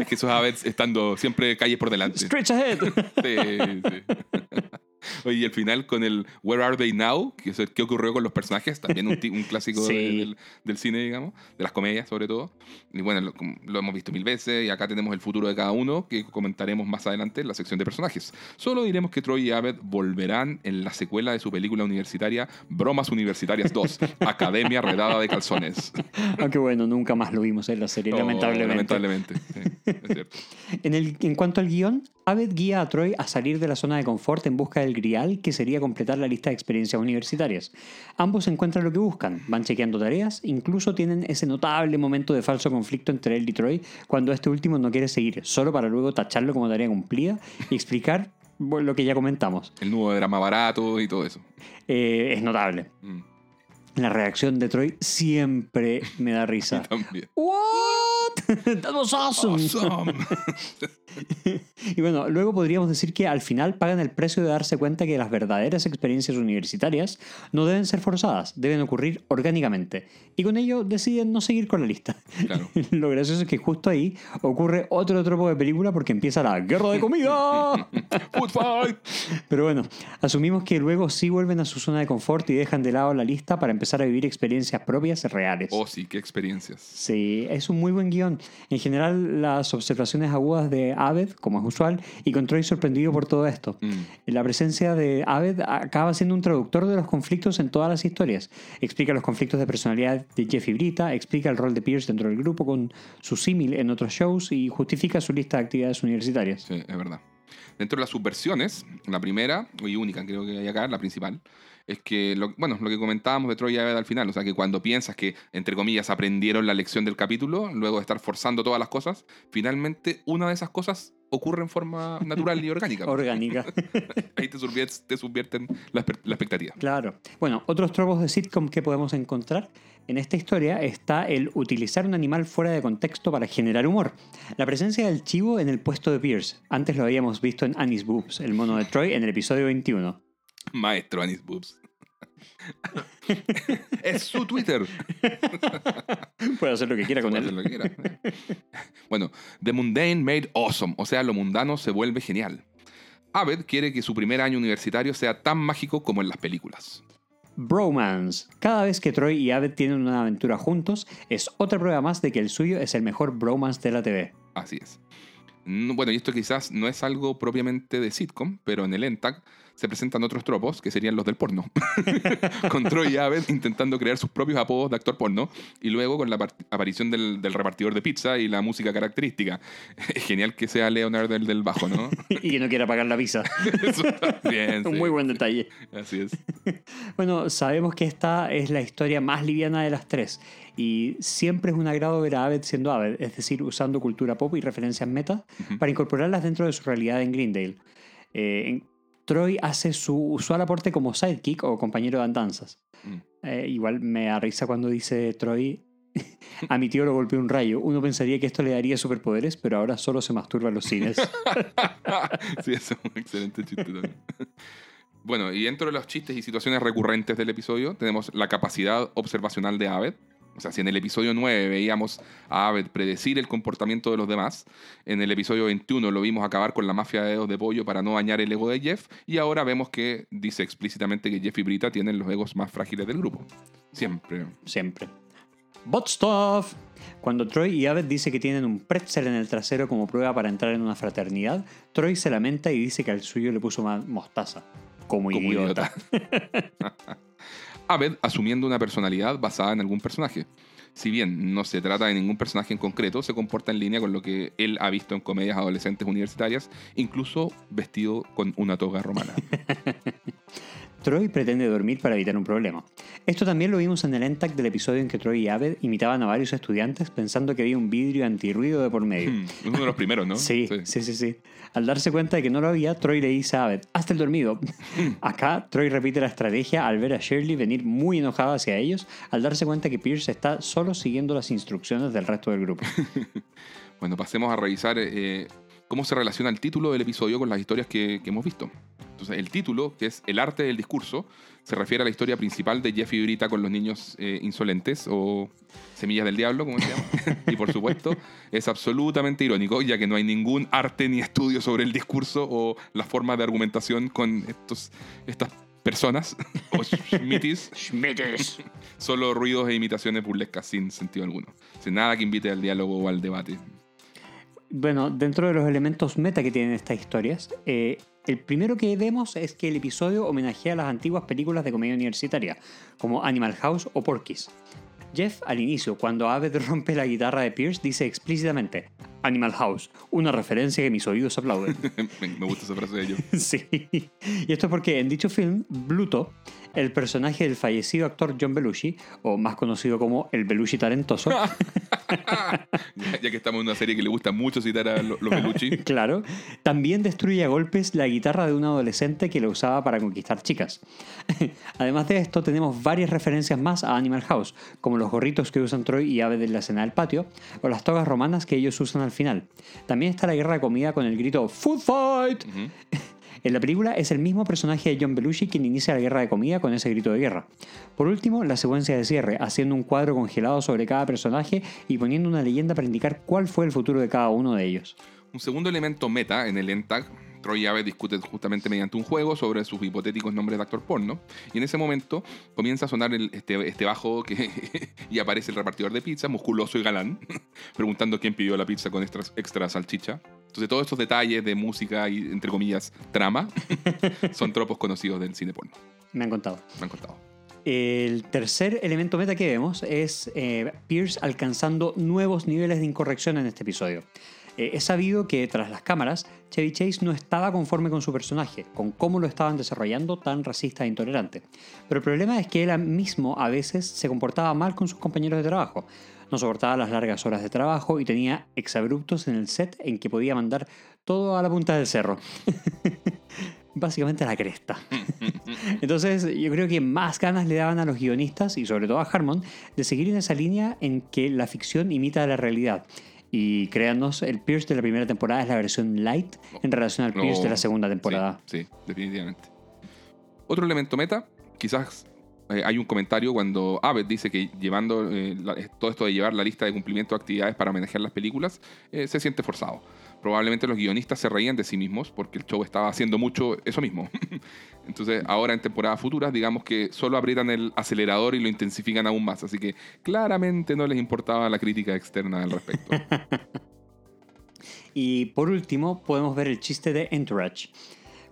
Es que estando siempre calles por delante. Stretch ahead. Sí, sí. Oye, y el final con el Where Are They Now? Que es el- ¿Qué ocurrió con los personajes? También un, un clásico de- Sí. del, del cine, digamos, de las comedias sobre todo. Y bueno, lo, lo hemos visto mil veces y acá tenemos el futuro de cada uno que comentaremos más adelante en la sección de personajes. Solo diremos que Troy y Abed volverán en la secuela de su película universitaria Bromas Universitarias 2, Academia Redada de Calzones. Aunque bueno, nunca más lo vimos en la serie, Oh, lamentablemente. Lamentablemente, sí, es cierto. En, el, en cuanto al guion, Abed guía a Troy a salir de la zona de confort en busca del grial que sería completar la lista de experiencias universitarias. Ambos encuentran lo que buscan, van chequeando tareas, incluso tienen ese notable momento de falso conflicto entre él y Troy cuando este último no quiere seguir, solo para luego tacharlo como tarea cumplida y explicar lo que ya comentamos. El nudo de drama barato y todo eso. Eh, es notable. Mm, La reacción de Troy siempre me da risa. También. What? That was awesome. Awesome. Y bueno, luego podríamos decir que al final pagan el precio de darse cuenta que las verdaderas experiencias universitarias no deben ser forzadas, deben ocurrir orgánicamente. Y con ello deciden no seguir con la lista. Claro. Lo gracioso es que justo ahí ocurre otro tropo de película porque empieza la guerra de comida. Food fight. Pero bueno, asumimos que luego sí vuelven a su zona de confort y dejan de lado la lista para empezar a vivir experiencias propias reales. Oh, sí, qué experiencias. Sí, es un muy buen guion. En general, las observaciones agudas de Aved, como es usual, y con Troy sorprendido por todo esto. Mm. La presencia de Aved acaba siendo un traductor de los conflictos en todas las historias. Explica los conflictos de personalidad de Jeff y Brita, explica el rol de Pierce dentro del grupo con su símil en otros shows y justifica su lista de actividades universitarias. Sí, es verdad. Dentro de las subversiones, la primera y única creo que hay acá, la principal, es que, lo, bueno, lo que comentábamos de Troy Aved al final, o sea, que cuando piensas que, entre comillas, aprendieron la lección del capítulo, luego de estar forzando todas las cosas, finalmente una de esas cosas ocurre en forma natural y orgánica. Orgánica. Ahí te, subvier- te subvierten la, la expectativa. Claro. Bueno, otros tropos de sitcom que podemos encontrar en esta historia está el utilizar un animal fuera de contexto para generar humor. La presencia del chivo en el puesto de Pierce. Antes lo habíamos visto en Annie's Boobs, el mono de Troy, en el episodio 21. Maestro Anis Boobs. es su Twitter. Puede hacer lo que quiera con Puede hacer él. lo que quiera. bueno, The Mundane Made Awesome, o sea, lo mundano se vuelve genial. Abed quiere que su primer año universitario sea tan mágico como en las películas. Bromance. Cada vez que Troy y Abed tienen una aventura juntos, es otra prueba más de que el suyo es el mejor bromance de la TV. Así es. No- Bueno, y esto quizás no es algo propiamente de sitcom, pero en el ENTAC se presentan otros tropos que serían los del porno. con Troy y Abed intentando crear sus propios apodos de actor porno y luego con la par- aparición del, del repartidor de pizza y la música característica. Es genial que sea Leonard el del bajo, ¿no? y que no quiera pagar la visa. Eso está bien. Un sí. muy buen detalle. Así es. Bueno, sabemos que esta es la historia más liviana de las tres y siempre es un agrado ver a Abed siendo Abed, es decir, usando cultura pop y referencias meta para incorporarlas dentro de su realidad en Greendale. Eh, en- Troy hace su usual aporte como sidekick o compañero de andanzas. Mm. Eh, igual me da risa cuando dice Troy, a mi tío lo golpeó un rayo. Uno pensaría que esto le daría superpoderes, pero ahora solo se masturba en los cines. sí, eso es un excelente chiste también. Bueno, y dentro de los chistes y situaciones recurrentes del episodio tenemos la capacidad observacional de Abed, O sea, si en el episodio 9 veíamos a Abed predecir el comportamiento de los demás, en el episodio 21 lo vimos acabar con la mafia de dedos de pollo para no dañar el ego de Jeff, y ahora vemos que dice explícitamente que Jeff y Brita tienen los egos más frágiles del grupo. Siempre. Siempre. Bot stuff. Cuando Troy y Abed dice que tienen un pretzel en el trasero como prueba para entrar en una fraternidad, Troy se lamenta y dice que al suyo le puso más mostaza. Como, Como idiota. Abed asumiendo una personalidad basada en algún personaje. Si bien no se trata de ningún personaje en concreto, se comporta en línea con lo que él ha visto en comedias adolescentes universitarias, incluso vestido con una toga romana. Troy pretende dormir para evitar un problema. Esto también lo vimos en el ENTAC del episodio en que Troy y Abed imitaban a varios estudiantes pensando que había un vidrio antirruido de por medio. Hmm, Uno de los primeros, ¿no? Sí, sí, sí, sí. Al darse cuenta de que no lo había, Troy le dice a Abed, hasta el dormido. Acá, Troy repite la estrategia al ver a Shirley venir muy enojada hacia ellos, al darse cuenta que Pierce está solo siguiendo las instrucciones del resto del grupo. Bueno, pasemos a revisar eh, cómo se relaciona el título del episodio con las historias que, que hemos visto. Entonces, el título, que es El arte del discurso, se refiere a la historia principal de Jeff y Brita con los niños eh, insolentes o semillas del diablo, como se llama. y por supuesto, es absolutamente irónico, ya que no hay ningún arte ni estudio sobre el discurso o la forma de argumentación con estos, estas personas o schmittis. Schmittes. Solo ruidos e imitaciones burlescas sin sentido alguno. Sin nada que invite al diálogo o al debate. Bueno, dentro de los elementos meta que tienen estas historias, eh, el primero que vemos es que el episodio homenajea a las antiguas películas de comedia universitaria, como Animal House o Porky's. Jeff, al inicio, cuando Abed rompe la guitarra de Pierce, dice explícitamente Animal House, una referencia que mis oídos aplauden. me, gusta esa frase de ellos. sí. Y esto es porque en dicho film, Bluto, el personaje del fallecido actor John Belushi, o más conocido como el Belushi talentoso, ya, ya que estamos en una serie que le gusta mucho citar a lo- los Belucci. claro, también destruye a golpes la guitarra de un adolescente que la usaba para conquistar chicas. Además de esto, tenemos varias referencias más a Animal House, como los gorritos que usan Troy y Abed en la escena del patio, o las togas romanas que ellos usan al final. También está la guerra de comida con el grito Food Fight. En la película es el mismo personaje de John Belushi quien inicia la guerra de comida con ese grito de guerra. Por último, la secuencia de cierre, haciendo un cuadro congelado sobre cada personaje y poniendo una leyenda para indicar cuál fue el futuro de cada uno de ellos. Un segundo elemento meta en el ENTAG, Troy y Abed discuten justamente mediante un juego sobre sus hipotéticos nombres de actor porno. Y en ese momento comienza a sonar el- este, este bajo que, y aparece el repartidor de pizza, musculoso y galán, preguntando quién pidió la pizza con extra, extra salchicha. Entonces todos estos detalles de música y, entre comillas, trama, son tropos conocidos del cine porno. Me han contado. Me han contado. El tercer elemento meta que vemos es eh, Pierce alcanzando nuevos niveles de incorrección en este episodio. Eh, es sabido que tras las cámaras, Chevy Chase no estaba conforme con su personaje, con cómo lo estaban desarrollando tan racista e intolerante. Pero el problema es que él mismo a veces se comportaba mal con sus compañeros de trabajo. No soportaba las largas horas de trabajo y tenía exabruptos en el set en que podía mandar todo a la punta del cerro. Básicamente a la cresta. Entonces, yo creo que más ganas le daban a los guionistas y sobre todo a Harmon de seguir en esa línea en que la ficción imita a la realidad. Y créanos, el Pierce de la primera temporada es la versión light en relación al Pierce de la segunda temporada. Sí, sí, definitivamente. Otro elemento meta, quizás eh, hay un comentario cuando Abed dice que llevando eh, la- eh, todo esto de llevar la lista de cumplimiento de actividades para homenajear las películas eh, se siente forzado. Probablemente los guionistas se reían de sí mismos porque el show estaba haciendo mucho eso mismo. Entonces, ahora en temporadas futuras, digamos que solo aprietan el acelerador y lo intensifican aún más. Así que claramente no les importaba la crítica externa al respecto. Y por último, podemos ver el chiste de Entourage.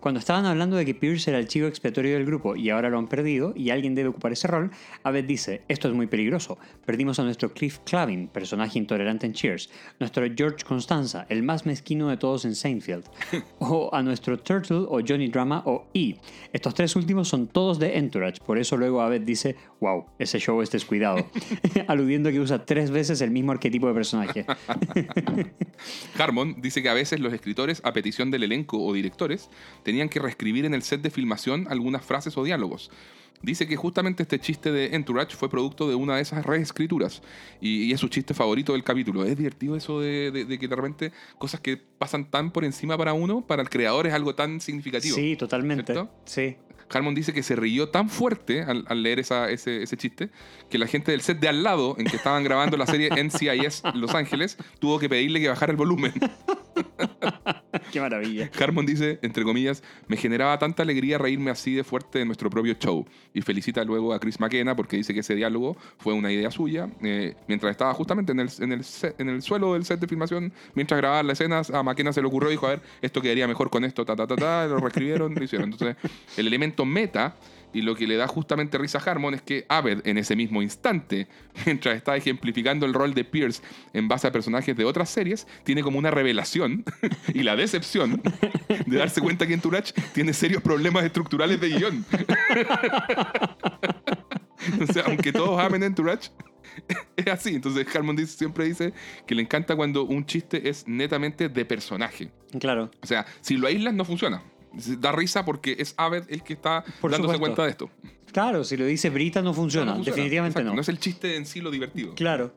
Cuando estaban hablando de que Pierce era el chico expiatorio del grupo y ahora lo han perdido y alguien debe ocupar ese rol, Abed dice, esto es muy peligroso. Perdimos a nuestro Cliff Clavin, personaje intolerante en Cheers, nuestro George Constanza, el más mezquino de todos en Seinfeld, o a nuestro Turtle o Johnny Drama o E. Estos tres últimos son todos de Entourage, por eso luego Abed dice, wow, ese show es descuidado, aludiendo que usa tres veces el mismo arquetipo de personaje. Harmon dice que a veces los escritores, a petición del elenco o directores, tenían que reescribir en el set de filmación algunas frases o diálogos. Dice que justamente este chiste de Entourage fue producto de una de esas reescrituras y, y es su chiste favorito del capítulo. Es divertido eso de, de- de que de repente cosas que pasan tan por encima para uno, para el creador es algo tan significativo. Sí, totalmente. ¿Cierto? Sí. Harmon dice que se rió tan fuerte al, al leer esa- ese, ese chiste que la gente del set de al lado, en que estaban grabando la serie NCIS Los Ángeles, tuvo que pedirle que bajara el volumen. Qué maravilla. Harmon dice, entre comillas, me generaba tanta alegría reírme así de fuerte de nuestro propio show. Y felicita luego a Chris McKenna porque dice que ese diálogo fue una idea suya. Eh, mientras estaba justamente en el, en, el set- en el suelo del set de filmación, mientras grababan las escenas, a McKenna se le ocurrió y dijo, a ver, esto quedaría mejor con esto, ta, ta, ta, ta, lo reescribieron, lo hicieron. Entonces, el elemento meta y lo que le da justamente risa a Harmon es que Abed, en ese mismo instante, mientras está ejemplificando el rol de Pierce en base a personajes de otras series, tiene como una revelación y la decepción de darse cuenta que Entourage tiene serios problemas estructurales de guion. o sea, aunque todos amen Entourage, es así. Entonces Harmon dice- siempre dice que le encanta cuando un chiste es netamente de personaje. Claro. O sea, si lo aíslas no funciona. Da risa porque es Abed el que está Por dándose supuesto. cuenta de esto. Claro, si lo dice Brita no funciona. No funciona. Definitivamente Exacto. no. No es el chiste en sí lo divertido. Claro.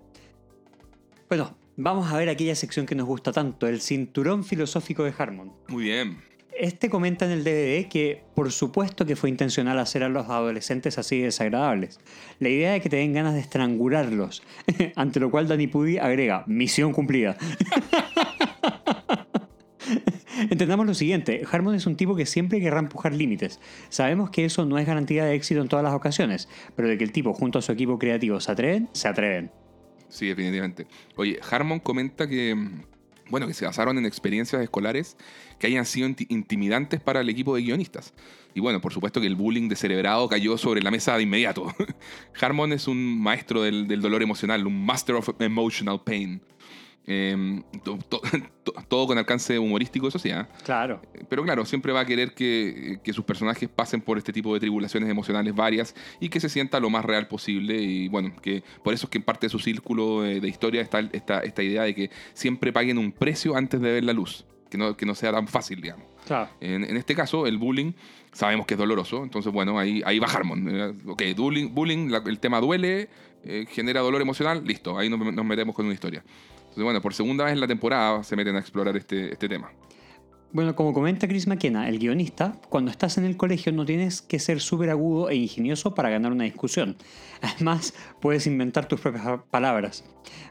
Bueno, vamos a ver aquella sección que nos gusta tanto, el cinturón filosófico de Harmon. Muy bien. Este comenta en el DVD que por supuesto que fue intencional hacer a los adolescentes así desagradables. La idea de que te den ganas de estrangularlos. Ante lo cual Danny Pudi agrega, misión cumplida. Entendamos lo siguiente, Harmon es un tipo que siempre querrá empujar límites. Sabemos que eso no es garantía de éxito en todas las ocasiones, pero de que el tipo junto a su equipo creativo se atreven, se atreven. Sí, definitivamente. Oye, Harmon comenta que, mm, bueno, que se basaron en experiencias escolares que hayan sido inti- intimidantes para el equipo de guionistas. Y bueno, por supuesto que el bullying descerebrado cayó sobre la mesa de inmediato. Harmon es un maestro del dolor emocional, un master of emotional pain. Em, to- to- to- todo con alcance humorístico, eso sí, ¿ah? Claro. Pero claro, siempre va a querer que, que sus personajes pasen por este tipo de tribulaciones emocionales varias y que se sienta lo más real posible. Y bueno, que por eso es que en parte de su círculo eh, de historia está esta, esta idea de que siempre paguen un precio antes de ver la luz. Que no, que no sea tan fácil, digamos. Claro. En, en este caso, el bullying sabemos que es doloroso, entonces bueno, ahí, ahí va Harmon. Ok, bullying, bullying la- el tema duele, eh, genera dolor emocional, listo, ahí nos, nos metemos con una historia. Entonces bueno, por segunda vez en la temporada se meten a explorar este, este tema. Bueno, como comenta Chris McKenna, el guionista, cuando estás en el colegio no tienes que ser súper agudo e ingenioso para ganar una discusión. Además, puedes inventar tus propias palabras.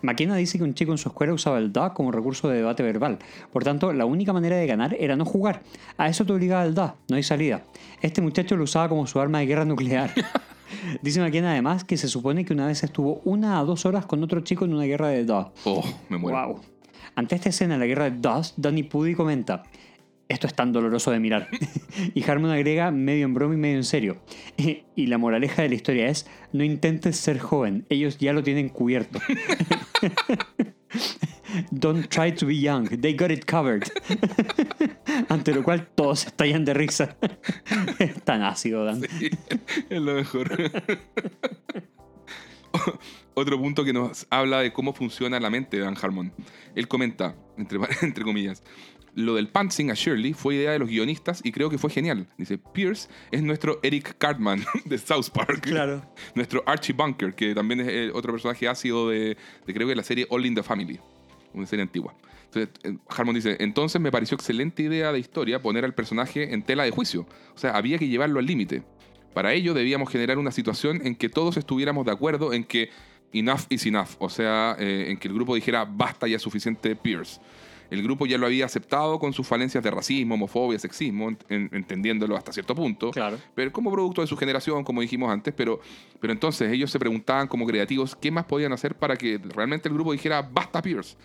McKenna dice que un chico en su escuela usaba el da como recurso de debate verbal. Por tanto, la única manera de ganar era no jugar. A eso te obligaba el da, no hay salida. Este muchacho lo usaba como su arma de guerra nuclear. Dice McKenna además que se supone que una vez estuvo una a dos horas con otro chico en una guerra de da. Oh, me muero. Wow. Ante esta escena en la guerra de Dust, Danny Pudi comenta: Esto es tan doloroso de mirar. y Harmon agrega, medio en broma y medio en serio. y la moraleja de la historia es: No intentes ser joven, ellos ya lo tienen cubierto. Don't try to be young, they got it covered. Ante lo cual todos estallan de risa. es tan ácido, Dan. es lo mejor. Otro punto que nos habla de cómo funciona la mente de Dan Harmon. Él comenta, entre, entre comillas, lo del pantsing a Shirley fue idea de los guionistas y creo que fue genial. Dice, Pierce es nuestro Eric Cartman de South Park. Claro. Nuestro Archie Bunker, que también es eh, otro personaje ácido de, de creo que la serie All in the Family, una serie antigua. Entonces, eh, Harmon dice, entonces me pareció excelente idea de historia poner al personaje en tela de juicio. O sea, había que llevarlo al límite. Para ello debíamos generar una situación en que todos estuviéramos de acuerdo en que enough is enough. O sea, eh, en que el grupo dijera, basta ya suficiente Pierce. El grupo ya lo había aceptado con sus falencias de racismo, homofobia, sexismo, en- en- entendiéndolo hasta cierto punto Claro. pero como producto de su generación, como dijimos antes, pero, pero entonces ellos se preguntaban como creativos qué más podían hacer para que realmente el grupo dijera basta Pierce.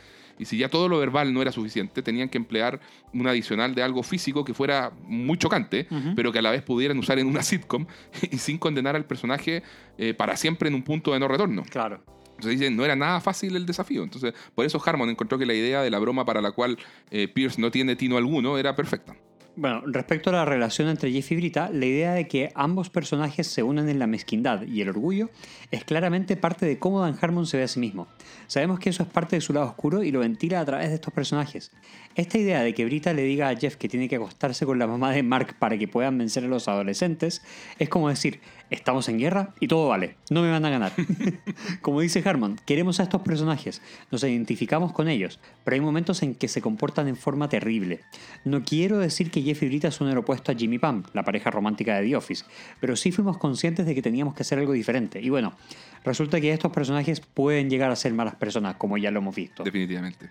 Y si ya todo lo verbal no era suficiente, tenían que emplear un adicional de algo físico que fuera muy chocante, pero que a la vez pudieran usar en una sitcom y sin condenar al personaje eh, para siempre en un punto de no retorno. Claro. Entonces dicen, no era nada fácil el desafío. Entonces, por eso Harmon encontró que la idea de la broma para la cual eh, Pierce no tiene tino alguno era perfecta. Bueno, respecto a la relación entre Jeff y Brita, la idea de que ambos personajes se unan en la mezquindad y el orgullo es claramente parte de cómo Dan Harmon se ve a sí mismo. Sabemos que eso es parte de su lado oscuro y lo ventila a través de estos personajes. Esta idea de que Brita le diga a Jeff que tiene que acostarse con la mamá de Mark para que puedan vencer a los adolescentes es como decir, estamos en guerra y todo vale, no me van a ganar. Como dice Harmon, queremos a estos personajes, nos identificamos con ellos, pero hay momentos en que se comportan en forma terrible. No quiero decir que Jeff y Brita son el opuesto a Jimmy Pam, la pareja romántica de The Office, pero sí fuimos conscientes de que teníamos que hacer algo diferente. Y bueno, resulta que estos personajes pueden llegar a ser malas personas, como ya lo hemos visto. Definitivamente.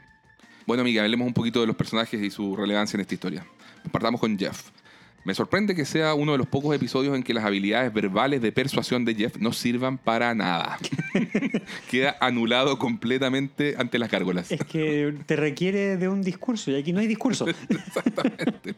Bueno, amiga, hablemos un poquito de los personajes y su relevancia en esta historia. Partamos con Jeff. Me sorprende que sea uno de los pocos episodios en que las habilidades verbales de persuasión de Jeff no sirvan para nada. Queda anulado completamente ante las gárgolas. Es que te requiere de un discurso y aquí no hay discurso. Exactamente.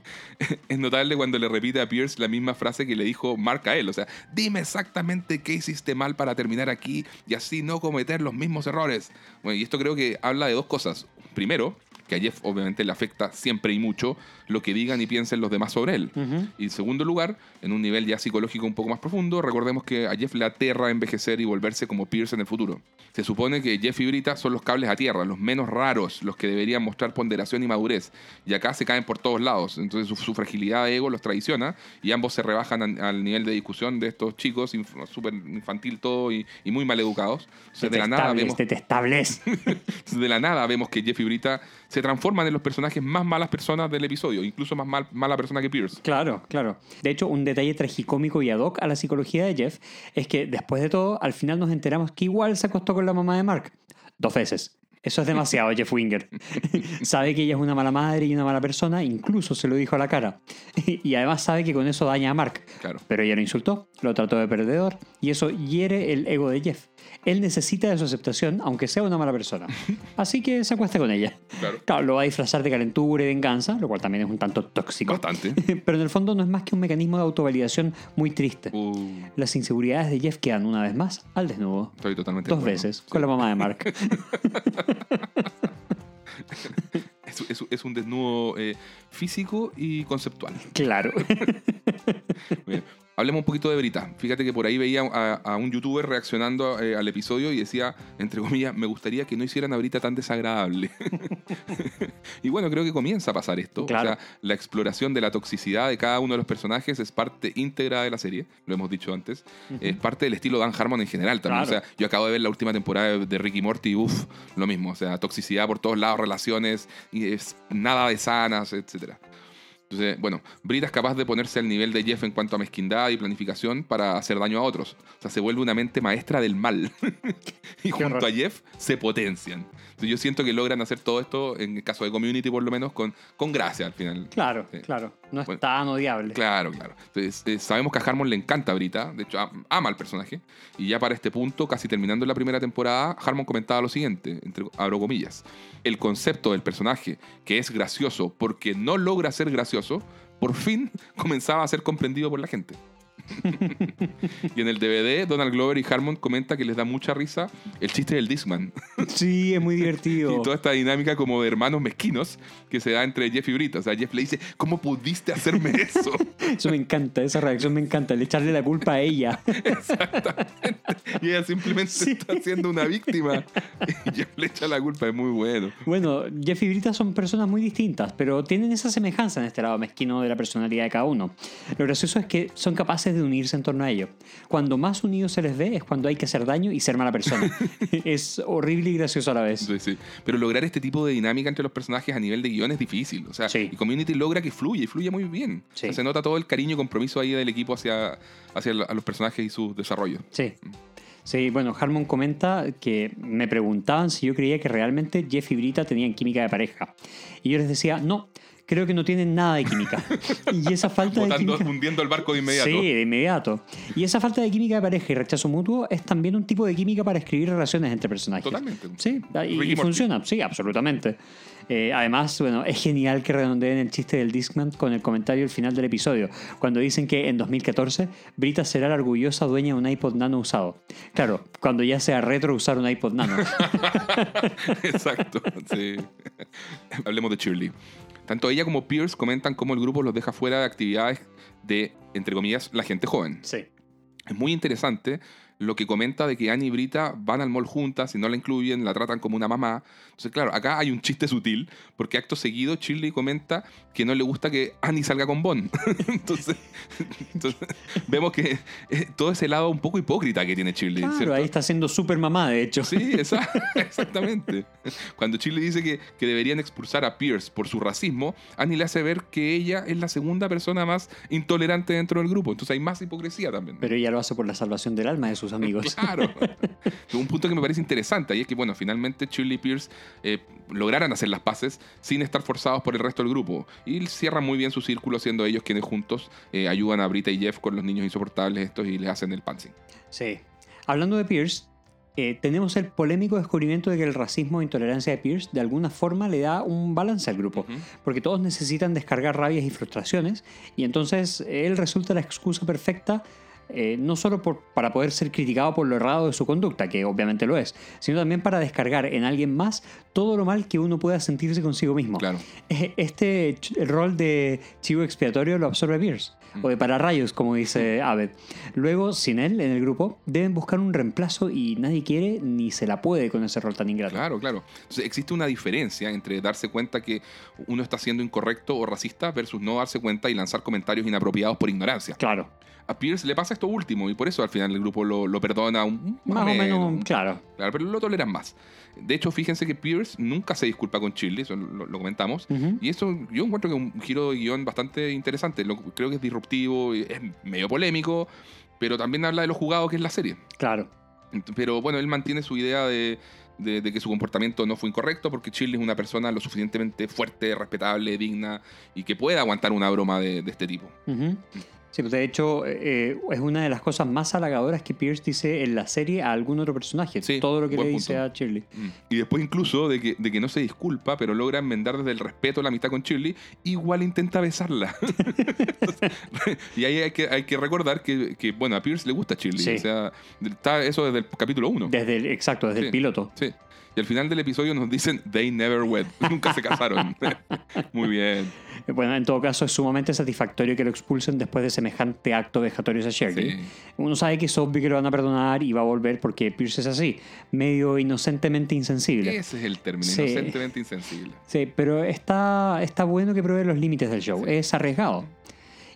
Es notable cuando le repite a Pierce la misma frase que le dijo Mark a él. O sea, dime exactamente qué hiciste mal para terminar aquí y así no cometer los mismos errores. Bueno, y esto creo que habla de dos cosas. Primero, que a Jeff obviamente le afecta siempre y mucho lo que digan y piensen los demás sobre él. Y en segundo lugar, en un nivel ya psicológico un poco más profundo, recordemos que a Jeff le aterra envejecer y volverse como Pierce en el futuro. Se supone que Jeff y Brita son los cables a tierra, los menos raros, los que deberían mostrar ponderación y madurez. Y acá se caen por todos lados. Entonces su, su fragilidad de ego los traiciona y ambos se rebajan an- al nivel de discusión de estos chicos, inf- súper infantil todo y, y muy mal educados. Entonces, de la nada vemos detestables. de la nada vemos que Jeff y Brita se transforman en los personajes más malas personas del episodio, incluso más mal- mala persona que Pierce. Claro, claro. De hecho, un detalle tragicómico y ad hoc a la psicología de Jeff es que después de todo, al final nos enteramos que igual se acostó con la mamá de Mark. Dos veces. Eso es demasiado, Jeff Winger. sabe que ella es una mala madre y una mala persona, incluso se lo dijo a la cara. y además sabe que con eso daña a Mark. Claro. Pero ella lo insultó, lo trató de perdedor y eso hiere el ego de Jeff. Él necesita de su aceptación, aunque sea una mala persona. Así que se acuesta con ella. Claro. lo va a disfrazar de calentura y venganza, lo cual también es un tanto tóxico. Bastante. Pero en el fondo no es más que un mecanismo de autovalidación muy triste. Uh, Las inseguridades de Jeff quedan una vez más al desnudo. estoy totalmente Dos acuerdo. veces, Sí. con la mamá de Mark. Es, es- es un desnudo eh, físico y conceptual. claro. Bien. Hablemos un poquito de Brita. Fíjate que por ahí veía a, a un youtuber reaccionando eh, al episodio y decía, entre comillas, me gustaría que no hicieran a Brita tan desagradable. y bueno, creo que comienza a pasar esto. Claro. O sea, la exploración de la toxicidad de cada uno de los personajes es parte íntegra de la serie, lo hemos dicho antes. Es parte del estilo Dan Harmon en general también. Claro. O sea, yo acabo de ver la última temporada de, de Ricky Morty y uff, lo mismo. O sea, toxicidad por todos lados, relaciones, y es nada de sanas, etcétera. Entonces, bueno, Brita es capaz de ponerse al nivel de Jeff en cuanto a mezquindad y planificación para hacer daño a otros. O sea, se vuelve una mente maestra del mal. y junto a Jeff se potencian. Entonces, yo siento que logran hacer todo esto, en el caso de Community por lo menos, con, con gracia al final. Claro, Sí. claro. No es Bueno. tan odiable. Claro, claro. Entonces, eh, sabemos que a Harmon le encanta a Brita, de hecho am- ama al personaje, y ya para este punto, casi terminando la primera temporada, Harmon comentaba lo siguiente, entre abro comillas, el concepto del personaje, que es gracioso porque no logra ser gracioso, por fin comenzaba a ser comprendido por la gente. y en el DVD, Donald Glover y Harmon comenta que les da mucha risa el chiste del Discman. Sí, es muy divertido. Y toda esta dinámica como de hermanos mezquinos que se da entre Jeff y Brita. O sea, Jeff le dice, ¿cómo pudiste hacerme eso? Eso me encanta, esa reacción me encanta. El echarle la culpa a ella. Y ella simplemente está siendo una víctima. Y Jeff le echa la culpa, es muy bueno. Bueno, Jeff y Brita son personas muy distintas, pero tienen esa semejanza en este lado mezquino de la personalidad de cada uno. Lo gracioso es que son capaces de unirse en torno a ello. Cuando más unidos se les ve es cuando hay que hacer daño y ser mala persona. es horrible y gracioso a la vez. Sí, sí. Pero lograr este tipo de dinámica entre los personajes a nivel de guion es difícil. O sea, Sí. y Community logra que fluya y fluye muy bien. O sea, Sí. se nota todo el cariño y compromiso ahí del equipo hacia, hacia a los personajes y su desarrollo. Sí. Sí, bueno, Harmon comenta que me preguntaban si yo creía que realmente Jeff y Brita tenían química de pareja. Y yo les decía, no, creo que no tienen nada de química. y esa falta de química... hundiendo el barco de inmediato. Sí, de inmediato. Y esa falta de química de pareja y rechazo mutuo es también un tipo de química para escribir relaciones entre personajes. Totalmente. Sí, y, funciona, sí, absolutamente. Eh, además, bueno, es genial que redondeen el chiste del Discman con el comentario al final del episodio, cuando dicen que en 2014 Brita será la orgullosa dueña de un iPod Nano usado. Claro, cuando ya sea retro usar un iPod Nano. Exacto, sí. Hablemos de Shirley. Tanto ella como Pierce comentan cómo el grupo los deja fuera de actividades de, entre comillas, la gente joven. sí. Es muy interesante lo que comenta de que Annie y Brita van al mall juntas y no la incluyen, la tratan como una mamá. Entonces, claro, acá hay un chiste sutil, porque acto seguido Shirley comenta que no le gusta que Annie salga con Bond. entonces, entonces, vemos que eh, todo ese lado un poco hipócrita que tiene Shirley. Claro, ¿cierto? ahí está siendo super mamá, de hecho. Sí, esa- exactamente. Cuando Chile dice que, que deberían expulsar a Pierce por su racismo, Annie le hace ver que ella es la segunda persona más intolerante dentro del grupo. Entonces hay más hipocresía también. Pero ella lo hace por la salvación del alma de sus amigos. Claro. Un punto que me parece interesante, y es que, bueno, finalmente Shirley Pierce eh, lograran hacer las paces sin estar forzados por el resto del grupo. Y cierran muy bien su círculo, siendo ellos quienes juntos eh, ayudan a Brita y Jeff con los niños insoportables estos y les hacen el pantsing. Sí. Hablando de Pierce, eh, tenemos el polémico descubrimiento de que el racismo e intolerancia de Pierce de alguna forma le da un balance al grupo, porque todos necesitan descargar rabias y frustraciones, y entonces él resulta la excusa perfecta. Eh, no solo por- para poder ser criticado por lo errado de su conducta, que obviamente lo es, sino también para descargar en alguien más todo lo mal que uno pueda sentirse consigo mismo. Claro. Eh, Este el rol de chivo expiatorio lo absorbe Pierce, o de pararrayos, como dice Abed. Luego, sin él en el grupo, deben buscar un reemplazo y nadie quiere ni se la puede con ese rol tan ingrato. Claro, claro. Entonces existe una diferencia entre darse cuenta que uno está siendo incorrecto o racista versus no darse cuenta y lanzar comentarios inapropiados por ignorancia. Claro, A Pierce le pasa esto último y por eso al final el grupo lo, lo perdona un, más o menos, claro. Claro, pero lo toleran más. De hecho, fíjense que Pierce nunca se disculpa con Chile, eso lo, lo comentamos. Y eso yo encuentro que es un giro de guion bastante interesante. Lo- creo que es disruptivo, es medio polémico, pero también habla de lo jugado que es la serie. Claro. Pero bueno, él mantiene su idea de, de- de que su comportamiento no fue incorrecto porque Shirley es una persona lo suficientemente fuerte, respetable, digna y que pueda aguantar una broma de, de este tipo. Sí, pues de hecho, eh, es una de las cosas más halagadoras que Pierce dice en la serie a algún otro personaje. Sí, todo lo que le dice punto. a Shirley. Y después incluso de que, de que no se disculpa, pero logra enmendar desde el respeto la amistad con Shirley, igual intenta besarla. Entonces, y ahí hay que, hay que recordar que, que, bueno, a Pierce le gusta Shirley. Sí. O sea, está eso desde el capítulo 1. Desde el, exacto, desde Sí. el piloto. Sí. Y al final del episodio nos dicen, they never wed. Nunca se casaron. Muy bien. Bueno, en todo caso, es sumamente satisfactorio que lo expulsen después de semejante acto vejatorio a Shirley. Sí. Uno sabe que es obvio que lo van a perdonar y va a volver porque Pierce es así, medio inocentemente insensible. Ese es el término, Sí. inocentemente insensible. Sí, pero está, está bueno que pruebe los límites del show. Es arriesgado.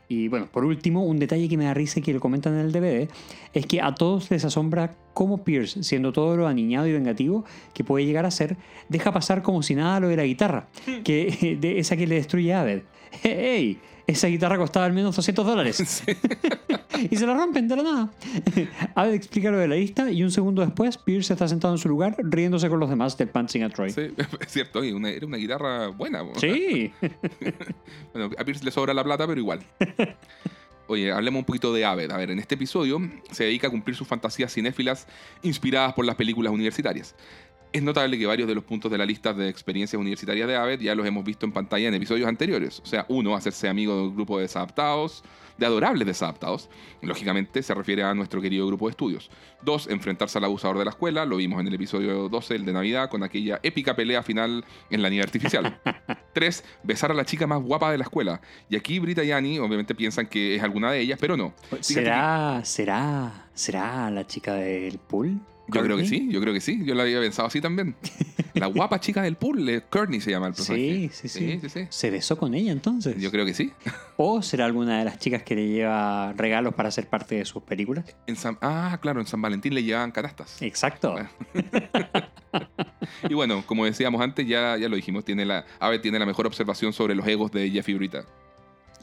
Y bueno, por último, un detalle que me da risa y que lo comentan en el DVD es que a todos les asombra cómo Pierce, siendo todo lo aniñado y vengativo que puede llegar a ser, deja pasar como si nada lo de la guitarra, que de esa que le destruye a Abed. ¡Ey! Esa guitarra costaba al menos 200 dólares. y se la rompen de la nada. Abed explica lo de la lista y un segundo después Pierce está sentado en su lugar riéndose con los demás del Pantsing a Troy. Sí, es cierto, oye, una- era una guitarra buena. Sí. Bueno, a Pierce le sobra la plata, pero igual. Oye, hablemos un poquito de Aved. A ver, en este episodio se dedica a cumplir sus fantasías cinéfilas inspiradas por las películas universitarias. Es notable que varios de los puntos de la lista de experiencias universitarias de Aved ya los hemos visto en pantalla en episodios anteriores. O sea, uno, hacerse amigo de un grupo de desadaptados, de adorables desadaptados. Lógicamente se refiere a nuestro querido grupo de estudios. Dos, enfrentarse al abusador de la escuela. Lo vimos en el episodio 12, el de Navidad, con aquella épica pelea final en la nieve artificial. Tres, besar a la chica más guapa de la escuela. Y aquí Brita y Annie obviamente piensan que es alguna de ellas, pero no. Fíjate ¿Será, será, será la chica del pool? Yo creo que sí, yo creo que sí. Yo la había pensado así también. La guapa chica del pool, eh, Courtney se llama el personaje. Sí, sí, sí, Sí, sí, sí. ¿Se besó con ella entonces? Yo creo que sí. ¿O será alguna de las chicas que le lleva regalos para ser parte de sus películas? En San- ah, claro, en San Valentín le llevaban canastas. Exacto. Bueno. Y bueno, como decíamos antes, ya, ya lo dijimos, tiene la, Ave tiene la mejor observación sobre los egos de Jeff y Brita.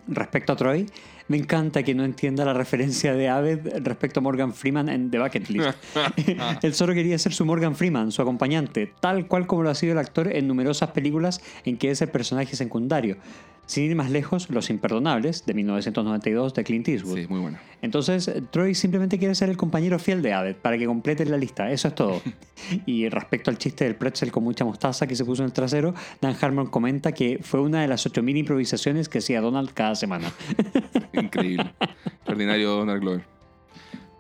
Respecto a Troy, me encanta que no entienda la referencia de Aved respecto a Morgan Freeman en The Bucket List. Él solo quería ser su Morgan Freeman, su acompañante, tal cual como lo ha sido el actor en numerosas películas en que es el personaje secundario. Sin ir más lejos, Los Imperdonables, de 1992, de Clint Eastwood. Sí, muy buena. Entonces, Troy simplemente quiere ser el compañero fiel de Aved para que complete la lista. Eso es todo. y respecto al chiste del pretzel con mucha mostaza que se puso en el trasero, Dan Harmon comenta que fue una de las 8.000 improvisaciones que hacía Donald cada semana. Increíble. Extraordinario Donald Glover.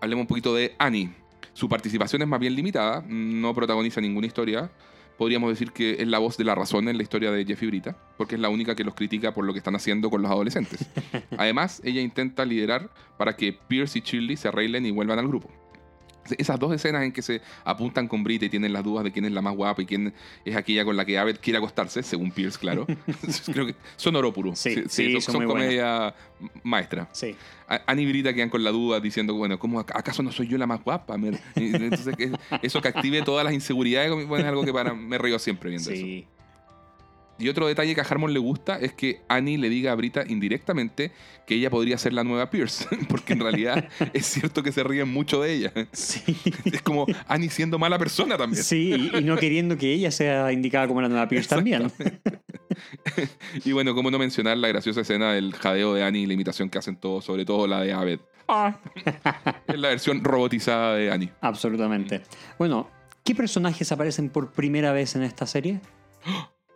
Hablemos un poquito de Annie. Su participación es más bien limitada, no protagoniza ninguna historia. Podríamos decir que es la voz de la razón en la historia de Jeff y Brita, porque es la única que los critica por lo que están haciendo con los adolescentes. Además, ella intenta liderar para que Pierce y Shirley se arreglen y vuelvan al grupo. Esas dos escenas en que se apuntan con Brita y tienen las dudas de quién es la más guapa y quién es aquella con la que Abed quiere acostarse, según Pierce, claro. Creo que son oro puro. Sí, sí, son, son comedia maestra. Sí. Annie y Brita quedan con la duda diciendo, bueno, ¿cómo, ac- ¿acaso no soy yo la más guapa? Entonces, eso que active todas las inseguridades, bueno, es algo que para, me río siempre viendo eso. Y otro detalle que a Harmon le gusta es que Annie le diga a Brita indirectamente que ella podría ser la nueva Pierce, porque en realidad es cierto que se ríen mucho de ella. Sí. Es como Annie siendo mala persona también. Sí, y, no queriendo que ella sea indicada como la nueva Pierce también. Y bueno, cómo no mencionar la graciosa escena del jadeo de Annie y la imitación que hacen todos, sobre todo la de Abed. es la versión robotizada de Annie. Absolutamente. Bueno, ¿qué personajes aparecen por primera vez en esta serie?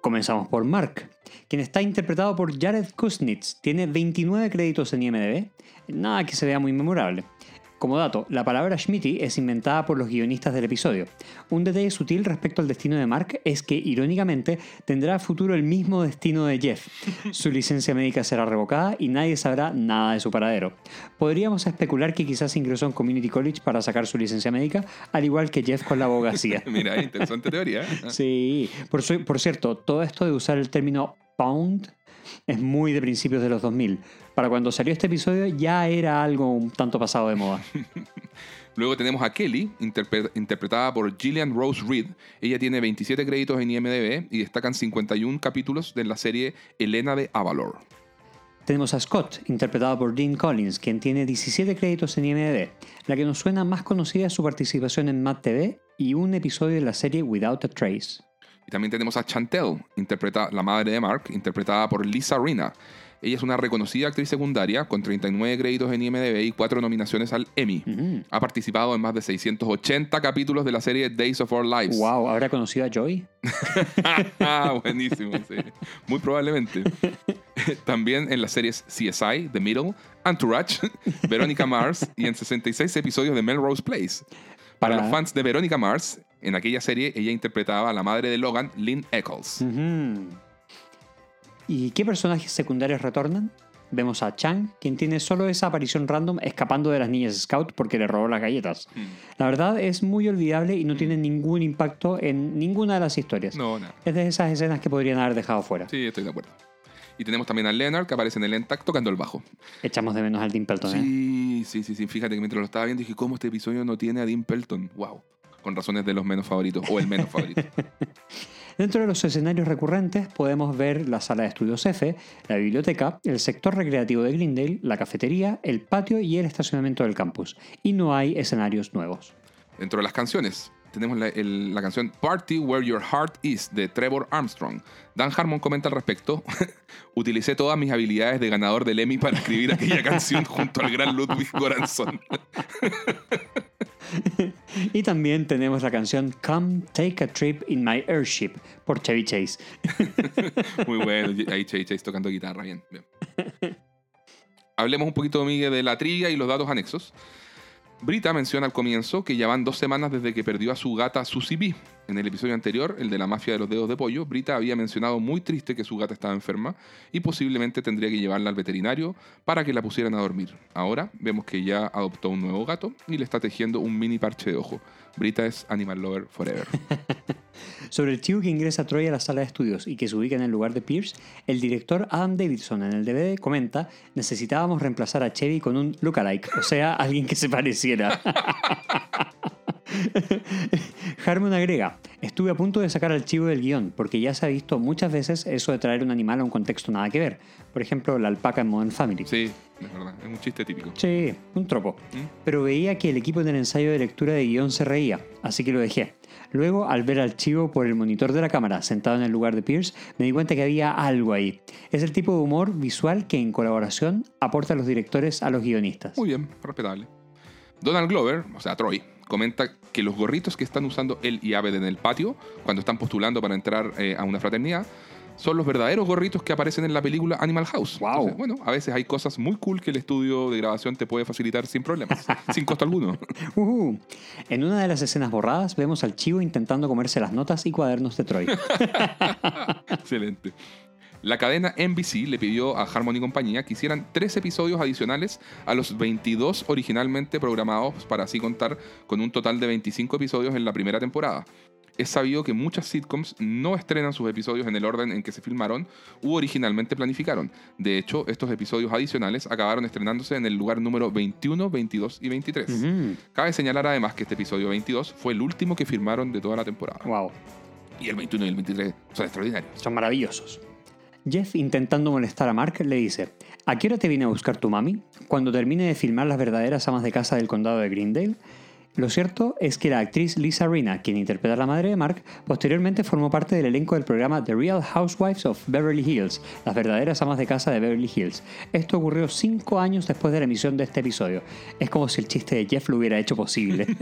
Comenzamos por Mark, quien está interpretado por Jared Kuznits. Tiene 29 créditos en IMDb. Nada que se vea muy memorable. Como dato, la palabra Schmitty es inventada por los guionistas del episodio. Un detalle sutil respecto al destino de Mark es que, irónicamente, tendrá a futuro el mismo destino de Jeff. Su licencia médica será revocada y nadie sabrá nada de su paradero. Podríamos especular que quizás ingresó en Community College para sacar su licencia médica, al igual que Jeff con la abogacía. Mira, interesante teoría. ¿eh? Sí, por, cierto, todo esto de usar el término pound es muy de principios de los 2000. Para cuando salió este episodio ya era algo un tanto pasado de moda. Luego tenemos a Kelly, interpre- interpretada por Gillian Rose Reed. Ella tiene 27 créditos en IMDb y destacan 51 capítulos de la serie Elena de Avalor. Tenemos a Scott, interpretado por Dean Collins, quien tiene 17 créditos en IMDb. La que nos suena más conocida es su participación en Mad TV y un episodio de la serie Without a Trace. Y también tenemos a Chantel, interpreta- la madre de Mark, interpretada por Lisa Rina. Ella es una reconocida actriz secundaria con 39 créditos en IMDb y 4 nominaciones al Emmy. Mm. Ha participado en más de 680 capítulos de la serie Days of Our Lives. Wow, ¿habrá conocido a Joy? Ah, buenísimo, sí. Muy probablemente. También en las series CSI, The Middle, Entourage, Veronica Mars y en 66 episodios de Melrose Place. Para, Para- los fans de Veronica Mars, en aquella serie ella interpretaba a la madre de Logan, Lynn Eccles. ¿Y qué personajes secundarios retornan? Vemos a Chang, quien tiene solo esa aparición random escapando de las niñas Scout porque le robó las galletas. Mm. La verdad es muy olvidable y no tiene ningún impacto en ninguna de las historias. No, nada. Es de esas escenas que podrían haber dejado fuera. Sí, estoy de acuerdo. Y tenemos también a Leonard, que aparece en el Entac tocando el bajo. Echamos de menos al Tim Pelton, ¿eh? Sí, sí, sí, sí. Fíjate que mientras lo estaba viendo dije, ¿cómo este episodio no tiene a Dean Pelton? Wow. Con razones de los menos favoritos, o el menos favorito. Dentro de los escenarios recurrentes podemos ver la sala de estudios F, la biblioteca, el sector recreativo de Glendale, la cafetería, el patio y el estacionamiento del campus. Y no hay escenarios nuevos. Dentro de las canciones, tenemos la, el- la canción Party Where Your Heart Is de Trevor Armstrong. Dan Harmon comenta al respecto: Utilicé todas mis habilidades de ganador del Emmy para escribir aquella canción junto al gran Ludwig Göransson. Y también tenemos la canción Come Take a Trip in My Airship por Chevy Chase. Muy bueno, ahí Chase Chase tocando guitarra, bien, bien. Hablemos un poquito, Miguel, de la trivia y los datos anexos. Brita menciona al comienzo que ya van dos semanas desde que perdió a su gata Susie B. En el episodio anterior, el de la mafia de los dedos de pollo, Brita había mencionado muy triste que su gata estaba enferma y posiblemente tendría que llevarla al veterinario para que la pusieran a dormir. Ahora vemos que ya adoptó un nuevo gato y le está tejiendo un mini parche de ojo. Brita es Animal Lover Forever. Sobre el chico que ingresa a Troy a la sala de estudios y que se ubica en el lugar de Pierce, el director Adam Davidson en el DVD comenta: necesitábamos reemplazar a Chevy con un lookalike, o sea, alguien que se pareciera. Harmon agrega, estuve a punto de sacar al chivo del guion, porque ya se ha visto muchas veces eso de traer un animal a un contexto nada que ver. Por ejemplo, la alpaca en Modern Family. Sí, es verdad, es un chiste típico. Sí, un tropo. ¿Mm? Pero veía que el equipo del ensayo de lectura de guion se reía, así que lo dejé. Luego, al ver al chivo por el monitor de la cámara sentado en el lugar de Pierce, me di cuenta que había algo ahí. Es el tipo de humor visual que en colaboración aporta los directores a los guionistas. Muy bien, respetable. Donald Glover, o sea, Troy, comenta que los gorritos que están usando él y Abed en el patio, cuando están postulando para entrar eh, a una fraternidad, son los verdaderos gorritos que aparecen en la película Animal House. Wow. Entonces, bueno, a veces hay cosas muy cool que el estudio de grabación te puede facilitar sin problemas, sin costo alguno. Ujú. En una de las escenas borradas vemos al chivo intentando comerse las notas y cuadernos de Troy. Excelente. La cadena NBC le pidió a Harmony Compañía que hicieran tres episodios adicionales a los 22 originalmente programados para así contar con un total de 25 episodios en la primera temporada. Es sabido que muchas sitcoms no estrenan sus episodios en el orden en que se filmaron u originalmente planificaron. De hecho, estos episodios adicionales acabaron estrenándose en el lugar número 21, 22 y 23. Ujú. Cabe señalar además que este episodio 22 fue el último que firmaron de toda la temporada. Wow, Y el 21 y el 23 son extraordinarios. son maravillosos. Jeff, intentando molestar a Mark, le dice: ¿A qué hora te viene a buscar tu mami? Cuando termine de filmar las verdaderas amas de casa del condado de Greendale. Lo cierto es que la actriz Lisa Rina, quien interpreta a la madre de Mark, posteriormente formó parte del elenco del programa The Real Housewives of Beverly Hills, las verdaderas amas de casa de Beverly Hills. Esto ocurrió cinco años después de la emisión de este episodio. Es como si el chiste de Jeff lo hubiera hecho posible.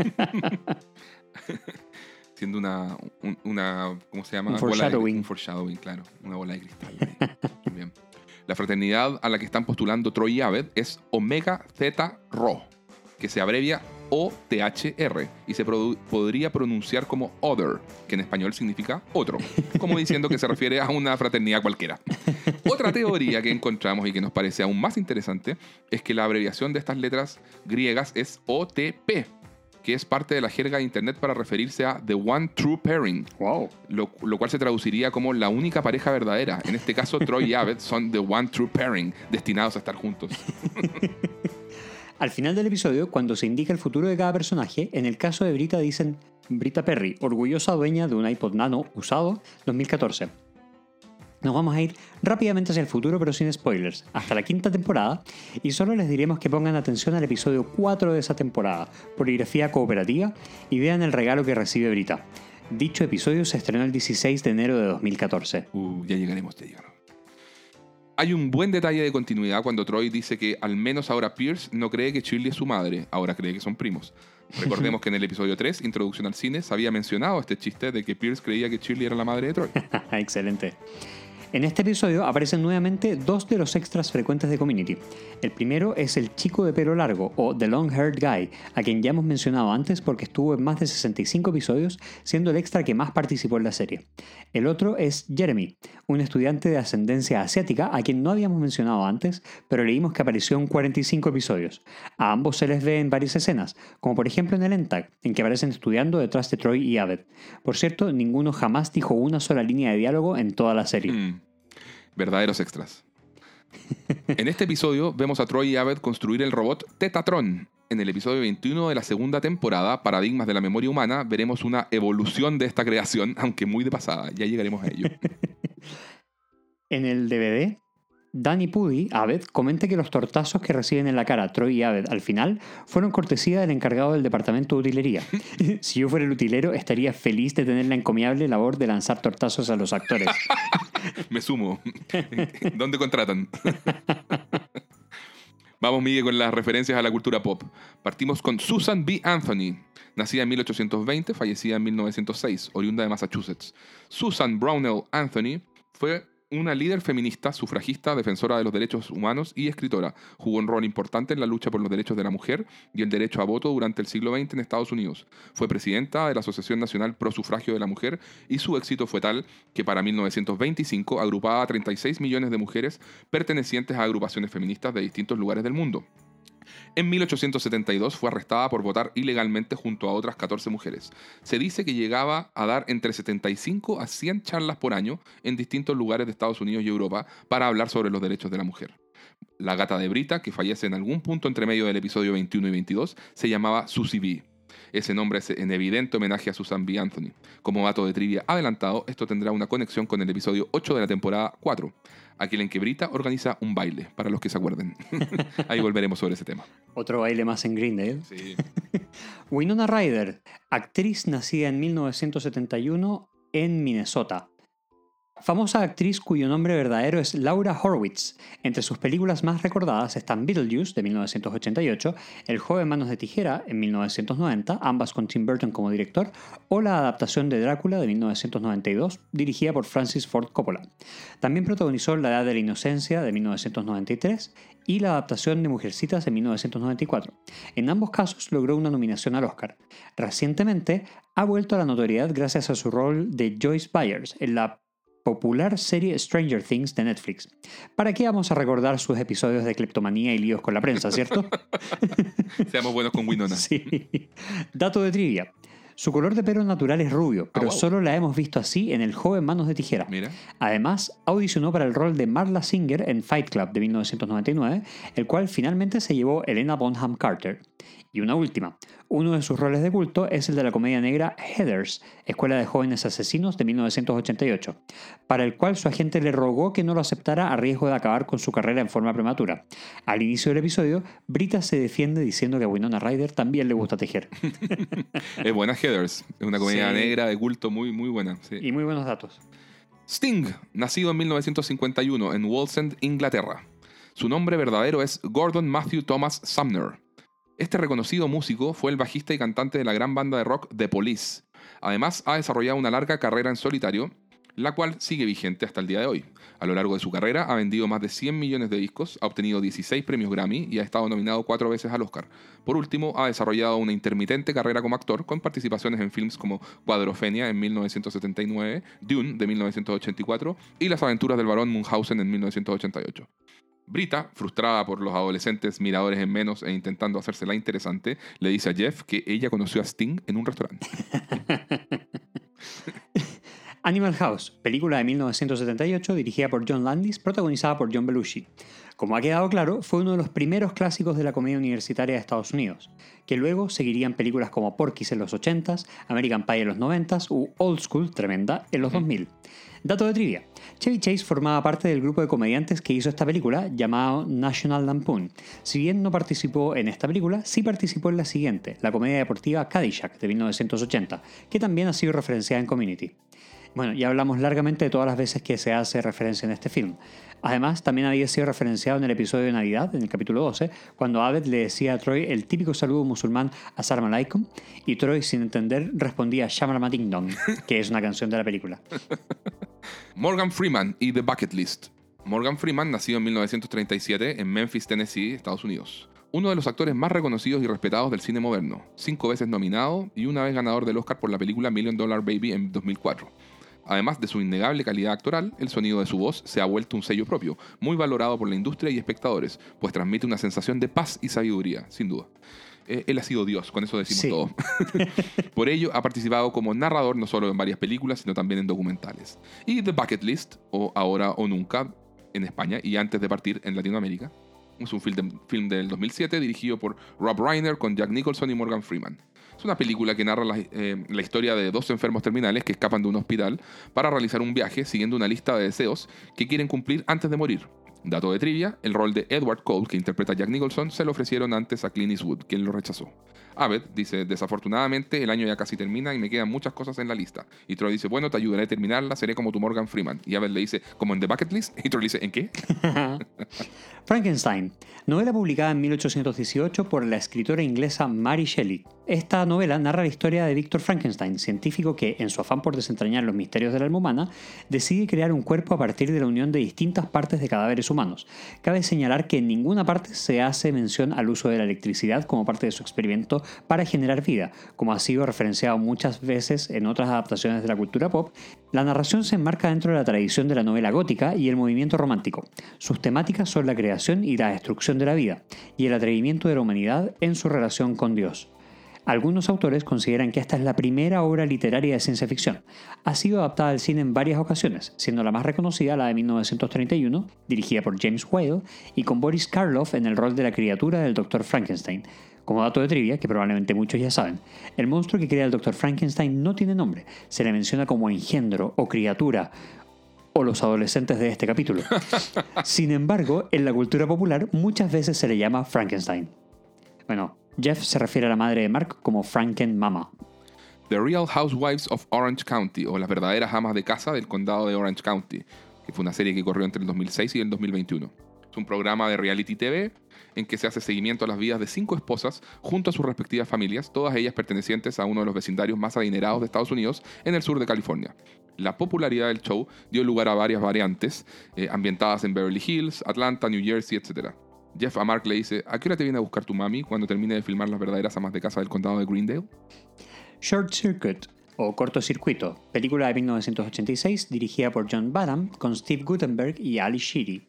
Siendo una, un- una ¿cómo se llama? Un Bola de- foreshadowing. un foreshadowing, claro. Una bola de cristal. Bien. La fraternidad a la que están postulando Troy y Abed es Omega Theta Rho, que se abrevia OTHR y se podría pronunciar como Other, que en español significa otro, como diciendo que se refiere a una fraternidad cualquiera. Otra teoría que encontramos y que nos parece aún más interesante es que la abreviación de estas letras griegas es OTP, que es parte de la jerga de Internet para referirse a The One True Pairing, wow. lo, lo cual se traduciría como la única pareja verdadera. En este caso, Troy y Abed son The One True Pairing, destinados a estar juntos. Al final del episodio, cuando se indica el futuro de cada personaje, en el caso de Brita dicen Brita Perry, orgullosa dueña de un iPod Nano usado 2014. Nos vamos a ir rápidamente hacia el futuro, pero sin spoilers, hasta la quinta temporada, y solo les diremos que pongan atención al episodio 4 de esa temporada, Poligrafía Cooperativa, y vean el regalo que recibe Brita. Dicho episodio se estrenó el 16 de enero de 2014. Uh, ya llegaremos, ya llegaremos. Hay un buen detalle de continuidad cuando Troy dice que al menos ahora Pierce no cree que Shirley es su madre, ahora cree que son primos. Recordemos que en el episodio 3, Introducción al Cine, se había mencionado este chiste de que Pierce creía que Shirley era la madre de Troy. Excelente. En este episodio aparecen nuevamente dos de los extras frecuentes de Community. El primero es el chico de pelo largo, o The Long Haired Guy, a quien ya hemos mencionado antes porque estuvo en más de 65 episodios, siendo el extra que más participó en la serie. El otro es Jeremy, un estudiante de ascendencia asiática a quien no habíamos mencionado antes, pero leímos que apareció en 45 episodios. A ambos se les ve en varias escenas, como por ejemplo en el ENTAC, en que aparecen estudiando detrás de Troy y Abed. Por cierto, ninguno jamás dijo una sola línea de diálogo en toda la serie. Mm, verdaderos extras. En este episodio vemos a Troy y Abed construir el robot Tetatron. En el episodio 21 de la segunda temporada, Paradigmas de la Memoria Humana, veremos una evolución de esta creación, aunque muy de pasada. Ya llegaremos a ello. En el DVD, Danny Pudi, Abed, comenta que los tortazos que reciben en la cara Troy y Abed al final fueron cortesía del encargado del departamento de utilería. si yo fuera el utilero, estaría feliz de tener la encomiable labor de lanzar tortazos a los actores. Me sumo. ¿Dónde contratan? Vamos, Miguel, con las referencias a la cultura pop. Partimos con Susan B. Anthony, nacida en 1820, fallecida en 1906, oriunda de Massachusetts. Susan Brownell Anthony fue una líder feminista, sufragista, defensora de los derechos humanos y escritora. Jugó un rol importante en la lucha por los derechos de la mujer y el derecho a voto durante el siglo XX en Estados Unidos. Fue presidenta de la Asociación Nacional Pro Sufragio de la Mujer y su éxito fue tal que para 1925 agrupaba a 36 millones de mujeres pertenecientes a agrupaciones feministas de distintos lugares del mundo. En 1872 fue arrestada por votar ilegalmente junto a otras 14 mujeres. Se dice que llegaba a dar entre 75 a 100 charlas por año en distintos lugares de Estados Unidos y Europa para hablar sobre los derechos de la mujer. La gata de Brita, que fallece en algún punto entre medio del episodio 21 y 22, se llamaba Susie B. Ese nombre es en evidente homenaje a Susan B. Anthony. Como dato de trivia adelantado, esto tendrá una conexión con el episodio 8 de la temporada 4, aquel en que Brita organiza un baile, para los que se acuerden. Ahí volveremos sobre ese tema. Otro baile más en Greendale. Sí. Winona Ryder, actriz nacida en 1971 en Minnesota. Famosa actriz cuyo nombre verdadero es Laura Horwitz. Entre sus películas más recordadas están Beetlejuice de 1988, El joven manos de tijera en 1990, ambas con Tim Burton como director, o la adaptación de Drácula de 1992, dirigida por Francis Ford Coppola. También protagonizó La edad de la inocencia de 1993 y la adaptación de Mujercitas en 1994. En ambos casos logró una nominación al Oscar. Recientemente ha vuelto a la notoriedad gracias a su rol de Joyce Byers en la popular serie Stranger Things de Netflix. ¿Para qué vamos a recordar sus episodios de cleptomanía y líos con la prensa, cierto? Seamos buenos con Winona. sí. Dato de trivia. Su color de pelo natural es rubio, pero Ah, wow. solo la hemos visto así en El joven Manos de Tijera. Mira. Además, audicionó para el rol de Marla Singer en Fight Club de 1999, el cual finalmente se llevó Elena Bonham Carter. Y una última. Uno de sus roles de culto es el de la comedia negra Heathers, Escuela de Jóvenes Asesinos de 1988, para el cual su agente le rogó que no lo aceptara a riesgo de acabar con su carrera en forma prematura. Al inicio del episodio, Brita se defiende diciendo que a Winona Ryder también le gusta tejer. Es buena Heathers. Es una comedia Sí. negra de culto muy, muy buena. sí. Y muy buenos datos. Sting, nacido en 1951 en Wallsend, Inglaterra. Su nombre verdadero es Gordon Matthew Thomas Sumner. Este reconocido músico fue el bajista y cantante de la gran banda de rock The Police. Además, ha desarrollado una larga carrera en solitario, la cual sigue vigente hasta el día de hoy. A lo largo de su carrera ha vendido más de 100 millones de discos, ha obtenido 16 premios Grammy y ha estado nominado cuatro veces al Oscar. Por último, ha desarrollado una intermitente carrera como actor con participaciones en films como Cuadrofenia en 1979, Dune de 1984 y Las aventuras del barón Munchausen en 1988. Brita, frustrada por los adolescentes miradores en menos e intentando hacérsela interesante, le dice a Jeff que ella conoció a Sting en un restaurante. Animal House, película de 1978 dirigida por John Landis, protagonizada por John Belushi. Como ha quedado claro, fue uno de los primeros clásicos de la comedia universitaria de Estados Unidos, que luego seguirían películas como Porky's en los 80s, American Pie en los 90s u Old School, tremenda, en los 2000. Dato de trivia. Chevy Chase formaba parte del grupo de comediantes que hizo esta película llamado National Lampoon. Si bien no participó en esta película, sí participó en la siguiente, la comedia deportiva Caddyshack de 1980, que también ha sido referenciada en Community. Bueno, ya hablamos largamente de todas las veces que se hace referencia en este film. Además, también había sido referenciado en el episodio de Navidad, en el capítulo 12, cuando Abed le decía a Troy el típico saludo musulmán Assalamu alaikum, y Troy, sin entender, respondía Shamalama Ding Dong, que es una canción de la película. Morgan Freeman y The Bucket List. Morgan Freeman nació en 1937 en Memphis, Tennessee, Estados Unidos. Uno de los actores más reconocidos y respetados del cine moderno, cinco veces nominado y una vez ganador del Oscar por la película Million Dollar Baby en 2004. Además de su innegable calidad actoral, el sonido de su voz se ha vuelto un sello propio, muy valorado por la industria y espectadores, pues transmite una sensación de paz y sabiduría, sin duda. Eh, él ha sido Dios, con eso decimos Sí. todo. Por ello, ha participado como narrador no solo en varias películas, sino también en documentales. Y The Bucket List, o Ahora o Nunca, en España, y antes de partir en Latinoamérica. Es un film, de- film del 2007 dirigido por Rob Reiner con Jack Nicholson y Morgan Freeman. Es una película que narra la, eh, la historia de dos enfermos terminales que escapan de un hospital para realizar un viaje siguiendo una lista de deseos que quieren cumplir antes de morir. Dato de trivia, el rol de Edward Cole, que interpreta a Jack Nicholson, se lo ofrecieron antes a Clint Eastwood, quien lo rechazó. Abed dice, desafortunadamente el año ya casi termina y me quedan muchas cosas en la lista. Y Troy dice, bueno, te ayudaré a terminarla, seré como tu Morgan Freeman. Y Abed le dice, como en The Bucket List. Y Troy dice, ¿en qué? Frankenstein, novela publicada en 1818 por la escritora inglesa Mary Shelley. Esta novela narra la historia de Victor Frankenstein, científico que, en su afán por desentrañar los misterios del alma humana, decide crear un cuerpo a partir de la unión de distintas partes de cadáveres humanos. Cabe señalar que en ninguna parte se hace mención al uso de la electricidad como parte de su experimento para generar vida, como ha sido referenciado muchas veces en otras adaptaciones de la cultura pop. La narración se enmarca dentro de la tradición de la novela gótica y el movimiento romántico. Sus temáticas son la creación y la destrucción de la vida, y el atrevimiento de la humanidad en su relación con Dios. Algunos autores consideran que esta es la primera obra literaria de ciencia ficción. Ha sido adaptada al cine en varias ocasiones, siendo la más reconocida la de 1931, dirigida por James Whale, y con Boris Karloff en el rol de la criatura del Dr. Frankenstein. Como dato de trivia, que probablemente muchos ya saben, el monstruo que crea el Dr. Frankenstein no tiene nombre, se le menciona como engendro o criatura, o los adolescentes de este capítulo. Sin embargo, en la cultura popular muchas veces se le llama Frankenstein. Bueno, Jeff se refiere a la madre de Mark como Franken Mama. The Real Housewives of Orange County, o Las verdaderas amas de casa del condado de Orange County, que fue una serie que corrió entre el 2006 y el 2021. Es un programa de reality TV en que se hace seguimiento a las vidas de cinco esposas junto a sus respectivas familias, todas ellas pertenecientes a uno de los vecindarios más adinerados de Estados Unidos en el sur de California. La popularidad del show dio lugar a varias variantes, eh, ambientadas en Beverly Hills, Atlanta, New Jersey, etc. Jeff a Mark le dice, ¿a qué hora te viene a buscar tu mami cuando termine de filmar las verdaderas amas de casa del condado de Greendale? Short Circuit, o Cortocircuito, película de 1986 dirigida por John Badham con Steve Gutenberg y Ali Sheedy.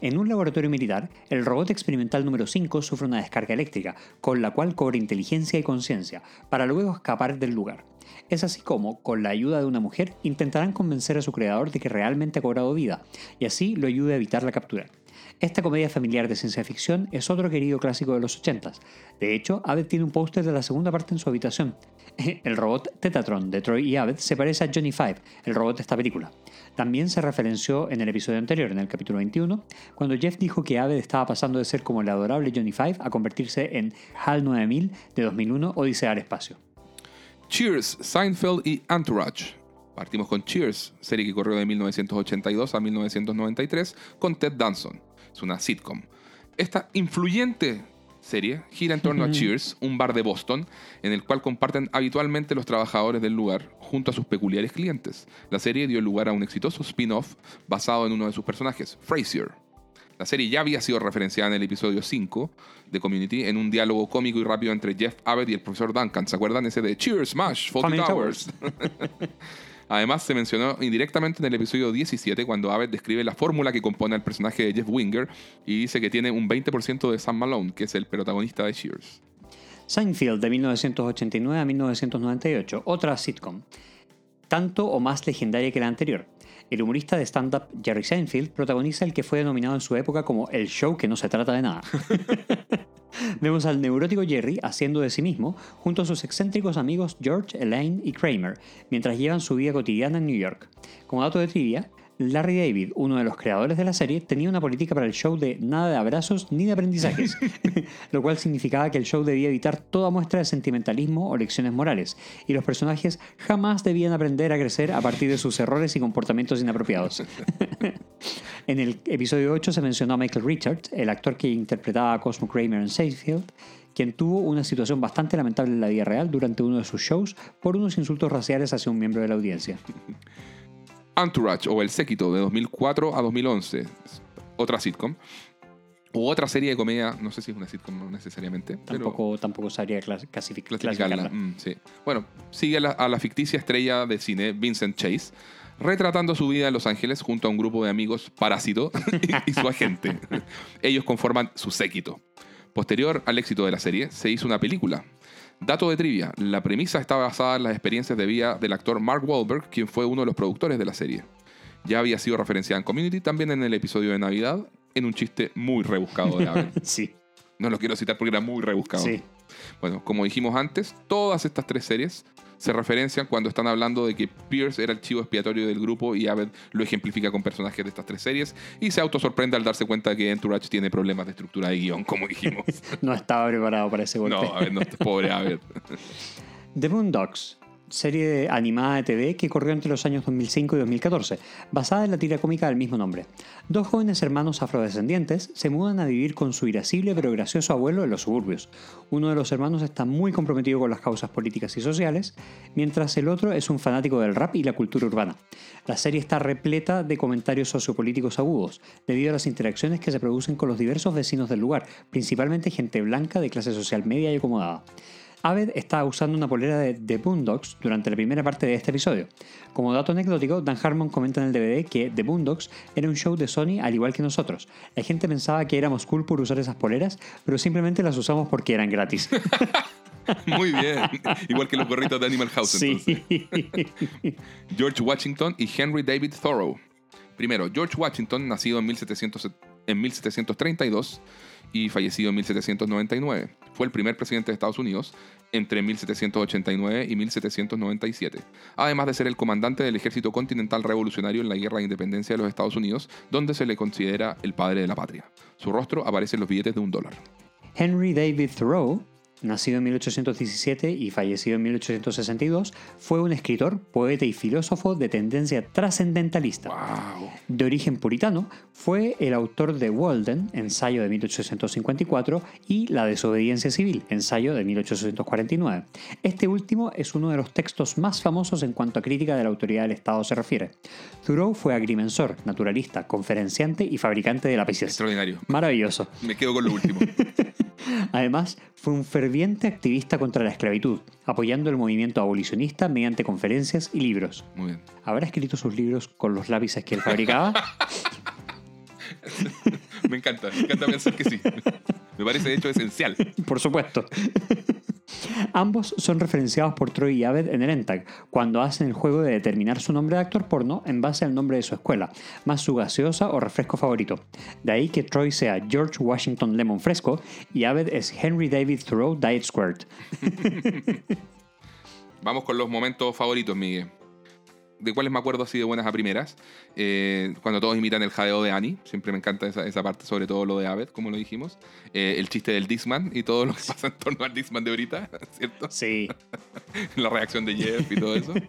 En un laboratorio militar, el robot experimental número 5 sufre una descarga eléctrica, con la cual cobra inteligencia y conciencia, para luego escapar del lugar. Es así como, con la ayuda de una mujer, intentarán convencer a su creador de que realmente ha cobrado vida, y así lo ayude a evitar la captura. Esta comedia familiar de ciencia ficción es otro querido clásico de los 80s. De hecho, Abed tiene un póster de la segunda parte en su habitación. El robot Tetatron de Troy y Abed se parece a Johnny Five, el robot de esta película. También se referenció en el episodio anterior, en el capítulo 21, cuando Jeff dijo que Abed estaba pasando de ser como el adorable Johnny Five a convertirse en HAL 9000 de 2001 Odisea al espacio. Cheers, Seinfeld y Entourage. Partimos con Cheers, serie que corrió de 1982 a 1993 con Ted Danson. Es una sitcom. Esta influyente serie gira en torno a Cheers, un bar de Boston, en el cual comparten habitualmente los trabajadores del lugar junto a sus peculiares clientes. La serie dio lugar a un exitoso spin-off basado en uno de sus personajes, Frasier. La serie ya había sido referenciada en el episodio 5 de Community en un diálogo cómico y rápido entre Jeff Abbott y el profesor Duncan. ¿Se acuerdan ese de Cheers, Smash, Fawlty Towers? Además, se mencionó indirectamente en el episodio 17 cuando Abbott describe la fórmula que compone al personaje de Jeff Winger y dice que tiene un 20% de Sam Malone, que es el protagonista de Cheers. Seinfeld de 1989 a 1998, otra sitcom, tanto o más legendaria que la anterior. El humorista de stand-up Jerry Seinfeld protagoniza el que fue denominado en su época como el show que no se trata de nada. Vemos al neurótico Jerry haciendo de sí mismo junto a sus excéntricos amigos George, Elaine y Kramer, mientras llevan su vida cotidiana en New York. Como dato de trivia, Larry David, uno de los creadores de la serie, tenía una política para el show de nada de abrazos ni de aprendizajes, lo cual significaba que el show debía evitar toda muestra de sentimentalismo o lecciones morales, y los personajes jamás debían aprender a crecer a partir de sus errores y comportamientos inapropiados. en el episodio 8 se mencionó a Michael Richards, el actor que interpretaba a Cosmo Kramer en Seinfeld, quien tuvo una situación bastante lamentable en la vida real durante uno de sus shows por unos insultos raciales hacia un miembro de la audiencia. Entourage o El Séquito de 2004 a 2011, otra sitcom. O otra serie de comedia, no sé si es una sitcom necesariamente, pero Tampoco, tampoco sabría clas- clasific- clasificarla. clasificarla. Mm, sí. Bueno, sigue a la, a la ficticia estrella de cine Vincent Chase, retratando su vida en Los Ángeles junto a un grupo de amigos parásito y, y su agente. Ellos conforman su séquito. Posterior al éxito de la serie, se hizo una película. Dato de trivia, la premisa está basada en las experiencias de vida del actor Mark Wahlberg, quien fue uno de los productores de la serie. Ya había sido referenciada en Community, también en el episodio de Navidad, en un chiste muy rebuscado de Abel. Sí, No lo quiero citar porque era muy rebuscado. sí. Bueno, como dijimos antes, todas estas tres series se referencian cuando están hablando de que Pierce era el chivo expiatorio del grupo y Abed lo ejemplifica con personajes de estas tres series y se autosorprende al darse cuenta de que Entourage tiene problemas de estructura de guion, como dijimos. No estaba preparado para ese golpe. no, Abed, no, pobre Abed. The Boondocks, serie animada de TV que corrió entre los años 2005 y 2014, basada en la tira cómica del mismo nombre. Dos jóvenes hermanos afrodescendientes se mudan a vivir con su irascible pero gracioso abuelo en los suburbios. Uno de los hermanos está muy comprometido con las causas políticas y sociales, mientras el otro es un fanático del rap y la cultura urbana. La serie está repleta de comentarios sociopolíticos agudos, debido a las interacciones que se producen con los diversos vecinos del lugar, principalmente gente blanca de clase social media y acomodada. Aved está usando una polera de The Boondocks durante la primera parte de este episodio. Como dato anecdótico, Dan Harmon comenta en el DVD que The Boondocks era un show de Sony al igual que nosotros. La gente pensaba que éramos cool por usar esas poleras, pero simplemente las usamos porque eran gratis. Muy bien. Igual que los gorritos de Animal House. sí. entonces. George Washington y Henry David Thoreau. Primero, George Washington, nacido en, 1700 en 1732 y fallecido en 1799. Fue el primer presidente de Estados Unidos entre 1789 y 1797, además de ser el comandante del ejército continental revolucionario en la Guerra de Independencia de los Estados Unidos, donde se le considera el padre de la patria. Su rostro aparece en los billetes de un dólar. Henry David Thoreau, nacido en 1817 y fallecido en 1862, fue un escritor, poeta y filósofo de tendencia trascendentalista. ¡Wow! De origen puritano, fue el autor de Walden, ensayo de 1854, y La desobediencia civil, ensayo de 1849. Este último es uno de los textos más famosos en cuanto a crítica de la autoridad del Estado se refiere. Thoreau fue agrimensor, naturalista, conferenciante y fabricante de lápices. Extraordinario. Maravilloso. Me quedo con lo último. Además, fue un ferviente activista contra la esclavitud, apoyando el movimiento abolicionista mediante conferencias y libros. Muy bien. ¿Habrá escrito sus libros con los lápices que él fabricaba? Me encanta, me encanta pensar que sí. Me parece de hecho esencial. Por supuesto. Ambos son referenciados por Troy y Abed en el ENTAG, cuando hacen el juego de determinar su nombre de actor porno en base al nombre de su escuela, más su gaseosa o refresco favorito. De ahí que Troy sea George Washington Lemon Fresco y Abed es Henry David Thoreau Diet Squirt. Vamos con los momentos favoritos, Miguel. De cuáles me acuerdo así de buenas a primeras. Eh, cuando todos imitan el jadeo de Annie. Siempre me encanta esa, esa parte, sobre todo lo de Abed, como lo dijimos. Eh, el chiste del Disman y todo lo que pasa en torno al Disman de ahorita, ¿cierto? Sí. La reacción de Jeff y todo eso.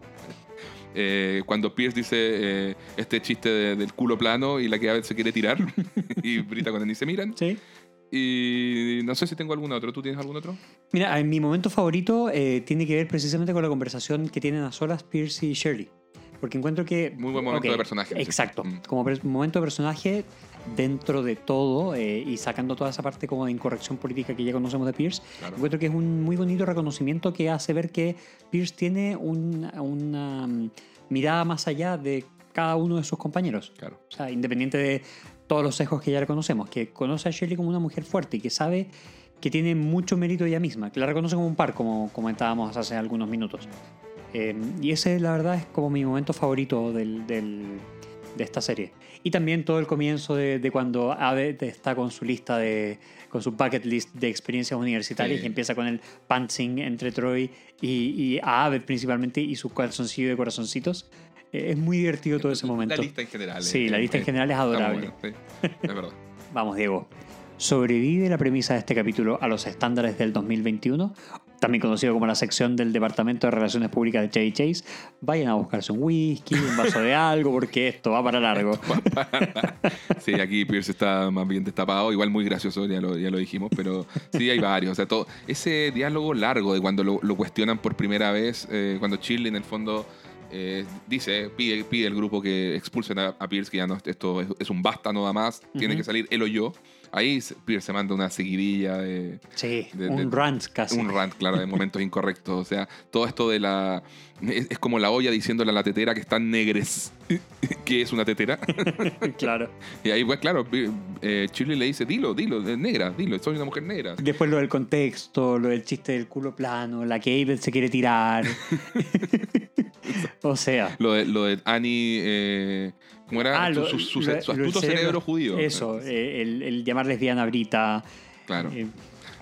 Eh, cuando Pierce dice eh, este chiste de- del culo plano y la que Abed se quiere tirar y Brita con Annie se miran. Sí. Y no sé si tengo algún otro. ¿Tú tienes algún otro? Mira, en mi momento favorito eh, tiene que ver precisamente con la conversación que tienen a solas Pierce y Shirley. Porque encuentro que... Muy buen momento ok, de personaje. Exacto. Mm. Como momento de personaje dentro de todo eh, y sacando toda esa parte como de incorrección política que ya conocemos de Pierce, Claro. encuentro que es un muy bonito reconocimiento que hace ver que Pierce tiene un- una mm, mirada más allá de cada uno de sus compañeros. Claro. O sea, independiente de todos los sesgos que ya le conocemos, que conoce a Shirley como una mujer fuerte y que sabe que tiene mucho mérito ella misma, que la reconoce como un par, como comentábamos hace algunos minutos. Eh, y ese, la verdad, es como mi momento favorito del, del- de esta serie. Y también todo el comienzo de, de cuando Abed está con su lista de. con su bucket list de experiencias universitarias Sí. y empieza con el pantsing entre Troy y, y a principalmente y su calzoncillo de corazoncitos. Eh, es muy divertido todo ese momento. La lista en general. Sí, eh, la lista en eh, general es adorable. sí. Es verdad. Vamos, Diego. ¿Sobrevive la premisa de este capítulo a los estándares del 2021? También conocido como la sección del Departamento de Relaciones Públicas de Chevy Chase. Vayan a buscarse un whisky, un vaso de algo, porque esto va para largo. Sí, aquí Pierce está más bien destapado, igual muy gracioso, ya lo, ya lo dijimos, pero sí hay varios. O sea, todo ese diálogo largo de cuando lo, lo cuestionan por primera vez, eh, cuando Shirley en el fondo eh, dice, pide, pide el grupo que expulsen a, a Pierce, que ya no, esto es, es un basta, no da más, tiene que salir él o yo. Ahí Pierce se manda una seguidilla de, Sí, De- un de- rant casi. un rant, claro, de momentos incorrectos. O sea, todo esto de la. Es, es como la olla diciéndole a la tetera que están negres. que es una tetera? claro. y ahí, pues, claro, eh, Shirley le dice: Dilo, dilo, es negra, dilo, soy una mujer negra. Después lo del contexto, lo del chiste del culo plano, la que Abel se quiere tirar. o sea. Lo de, lo de Annie. Eh, ¿Cómo era? Ah, su, su- su- astuto cerebro, judío. Eso, eh, el, el llamar lesbiana a Brita. Claro. eh,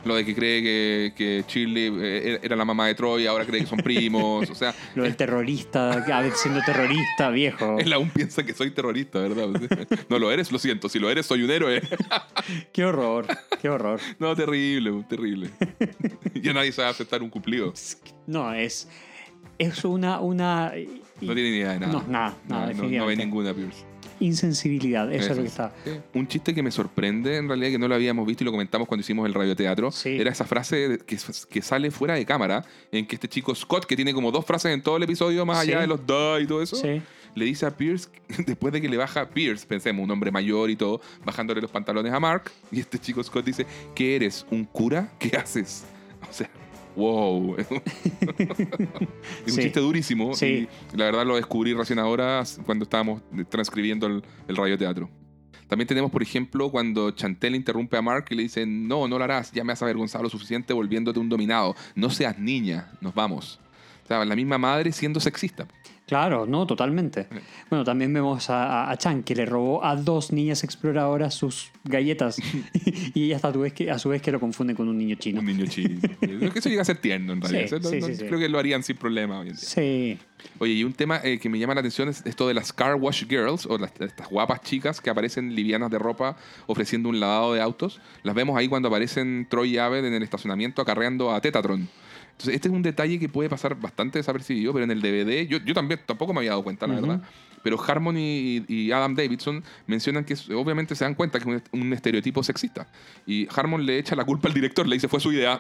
Lo de que cree que, que Shirley eh, era la mamá de Troy, ahora cree que son primos. o sea, lo del terrorista, a ver, siendo terrorista, viejo. él aún piensa que soy terrorista, ¿verdad? no lo eres, lo siento. Si lo eres, soy un héroe. Qué horror, qué horror. No, terrible, terrible. ya nadie sabe aceptar un cumplido. No, es. Es una. una No tiene ni idea de nada. No, nada, nada, no, no ve ninguna Pierce. insensibilidad, eso, es lo que está. Un chiste que me sorprende, en realidad, que no lo habíamos visto y lo comentamos cuando hicimos el radioteatro, Sí. era esa frase que, que sale fuera de cámara, en que este chico Scott, que tiene como dos frases en todo el episodio, más Sí. allá de los da y todo eso, Sí. le dice a Pierce, después de que le baja Pierce, pensemos, un hombre mayor y todo, bajándole los pantalones a Mark, y este chico Scott dice, ¿qué eres? ¿Un cura? ¿Qué haces? O sea, wow. es un Sí. chiste durísimo. Sí. Y la verdad lo descubrí recién ahora cuando estábamos transcribiendo el, el radioteatro. También tenemos, por ejemplo, cuando Chantel interrumpe a Mark y le dice, no, no lo harás, ya me has avergonzado lo suficiente volviéndote un dominado. No seas niña, nos vamos. O sea, la misma madre siendo sexista. Claro, no, totalmente. Bueno, también vemos a, Chan que le robó a dos niñas exploradoras sus galletas y ella hasta a, tu vez que, a su vez que lo confunde con un niño chino. Un niño chino. Creo que eso llega a ser tierno en realidad. Sí, sí, no- sí. Creo que lo harían sin problema hoy en día. Sí, Oye, y un tema eh, que me llama la atención es esto de las car wash girls, o las, estas guapas chicas que aparecen livianas de ropa ofreciendo un lavado de autos. Las vemos ahí cuando aparecen Troy y Abed en el estacionamiento acarreando a Tetatron. Entonces, este es un detalle que puede pasar bastante desapercibido, pero en el DVD, yo, yo también tampoco me había dado cuenta, la Ujú. verdad. Pero Harmon y, y Adam Davidson mencionan que obviamente se dan cuenta que es un, un estereotipo sexista. Y Harmon le echa la culpa al director, le dice fue su idea.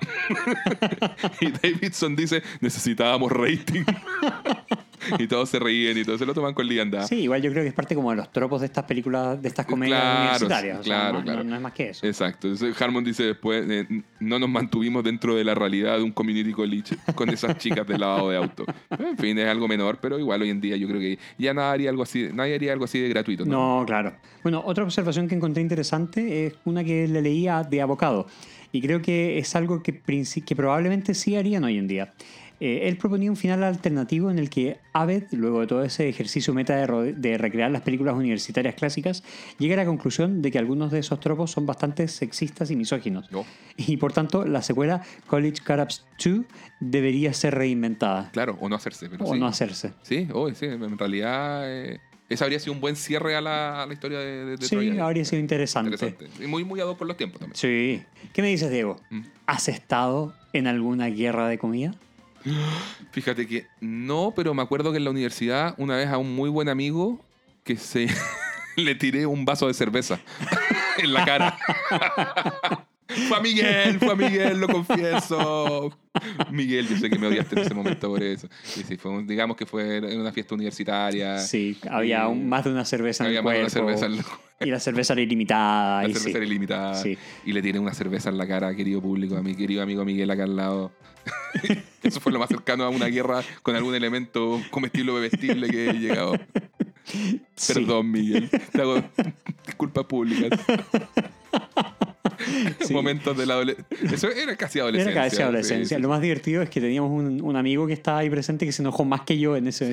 y Davidson dice necesitábamos rating. y todos se ríen y todos se lo toman con liandad. Sí, igual yo creo que es parte como de los tropos de estas películas, de estas comedias Claro, universitarias. o sea, claro, no, claro. no- no es más que eso. Exacto. Entonces Harmon dice después, eh, no nos mantuvimos dentro de la realidad de un community college con esas chicas de lavado de auto. En fin, es algo menor, pero igual hoy en día yo creo que ya nadie haría algo así, nadie haría algo así de gratuito. ¿no? No, claro. Bueno, otra observación que encontré interesante es una que le leía de abocado. Y creo que es algo que, que probablemente sí harían hoy en día. Eh, él proponía un final alternativo en el que Abed, luego de todo ese ejercicio meta de, recrear las películas universitarias clásicas, llega a la conclusión de que algunos de esos tropos son bastante sexistas y misóginos. No. Y por tanto, la secuela College Cut-Ups 2 debería ser reinventada Claro, o no hacerse. Pero o sí. no hacerse. Sí, oh, sí, en realidad eh, ese habría sido un buen cierre a la, a la historia de, de, de Sí, Troya. habría sido interesante. Interesante. Y muy, muy ad hoc con los tiempos también. Sí. ¿Qué me dices, Diego? Mm. ¿Has estado en alguna guerra de comida? Fíjate que no, pero me acuerdo que en la universidad una vez a un muy buen amigo que se le tiré un vaso de cerveza en la cara. fue a Miguel, fue a Miguel, lo confieso. Miguel, yo sé que me odiaste en ese momento por eso. Y sí, fue un- digamos que fue en una fiesta universitaria. Sí, había un- más de una cerveza en Había el más una cerveza en Y la cerveza era ilimitada. La y cerveza sí. era ilimitada. Sí. Y le tiré una cerveza en la cara, querido público, a mi querido amigo Miguel acá al lado. Eso fue lo más cercano a una guerra con algún elemento comestible o bebestible que he llegado. Perdón, Miguel. Te hago disculpas públicas. Sí. Momentos de la adolescencia. Eso era casi Era adolescencia. casi adolescencia. sí, Lo más divertido es que teníamos un, un amigo que estaba ahí presente que se enojó más que yo en ese.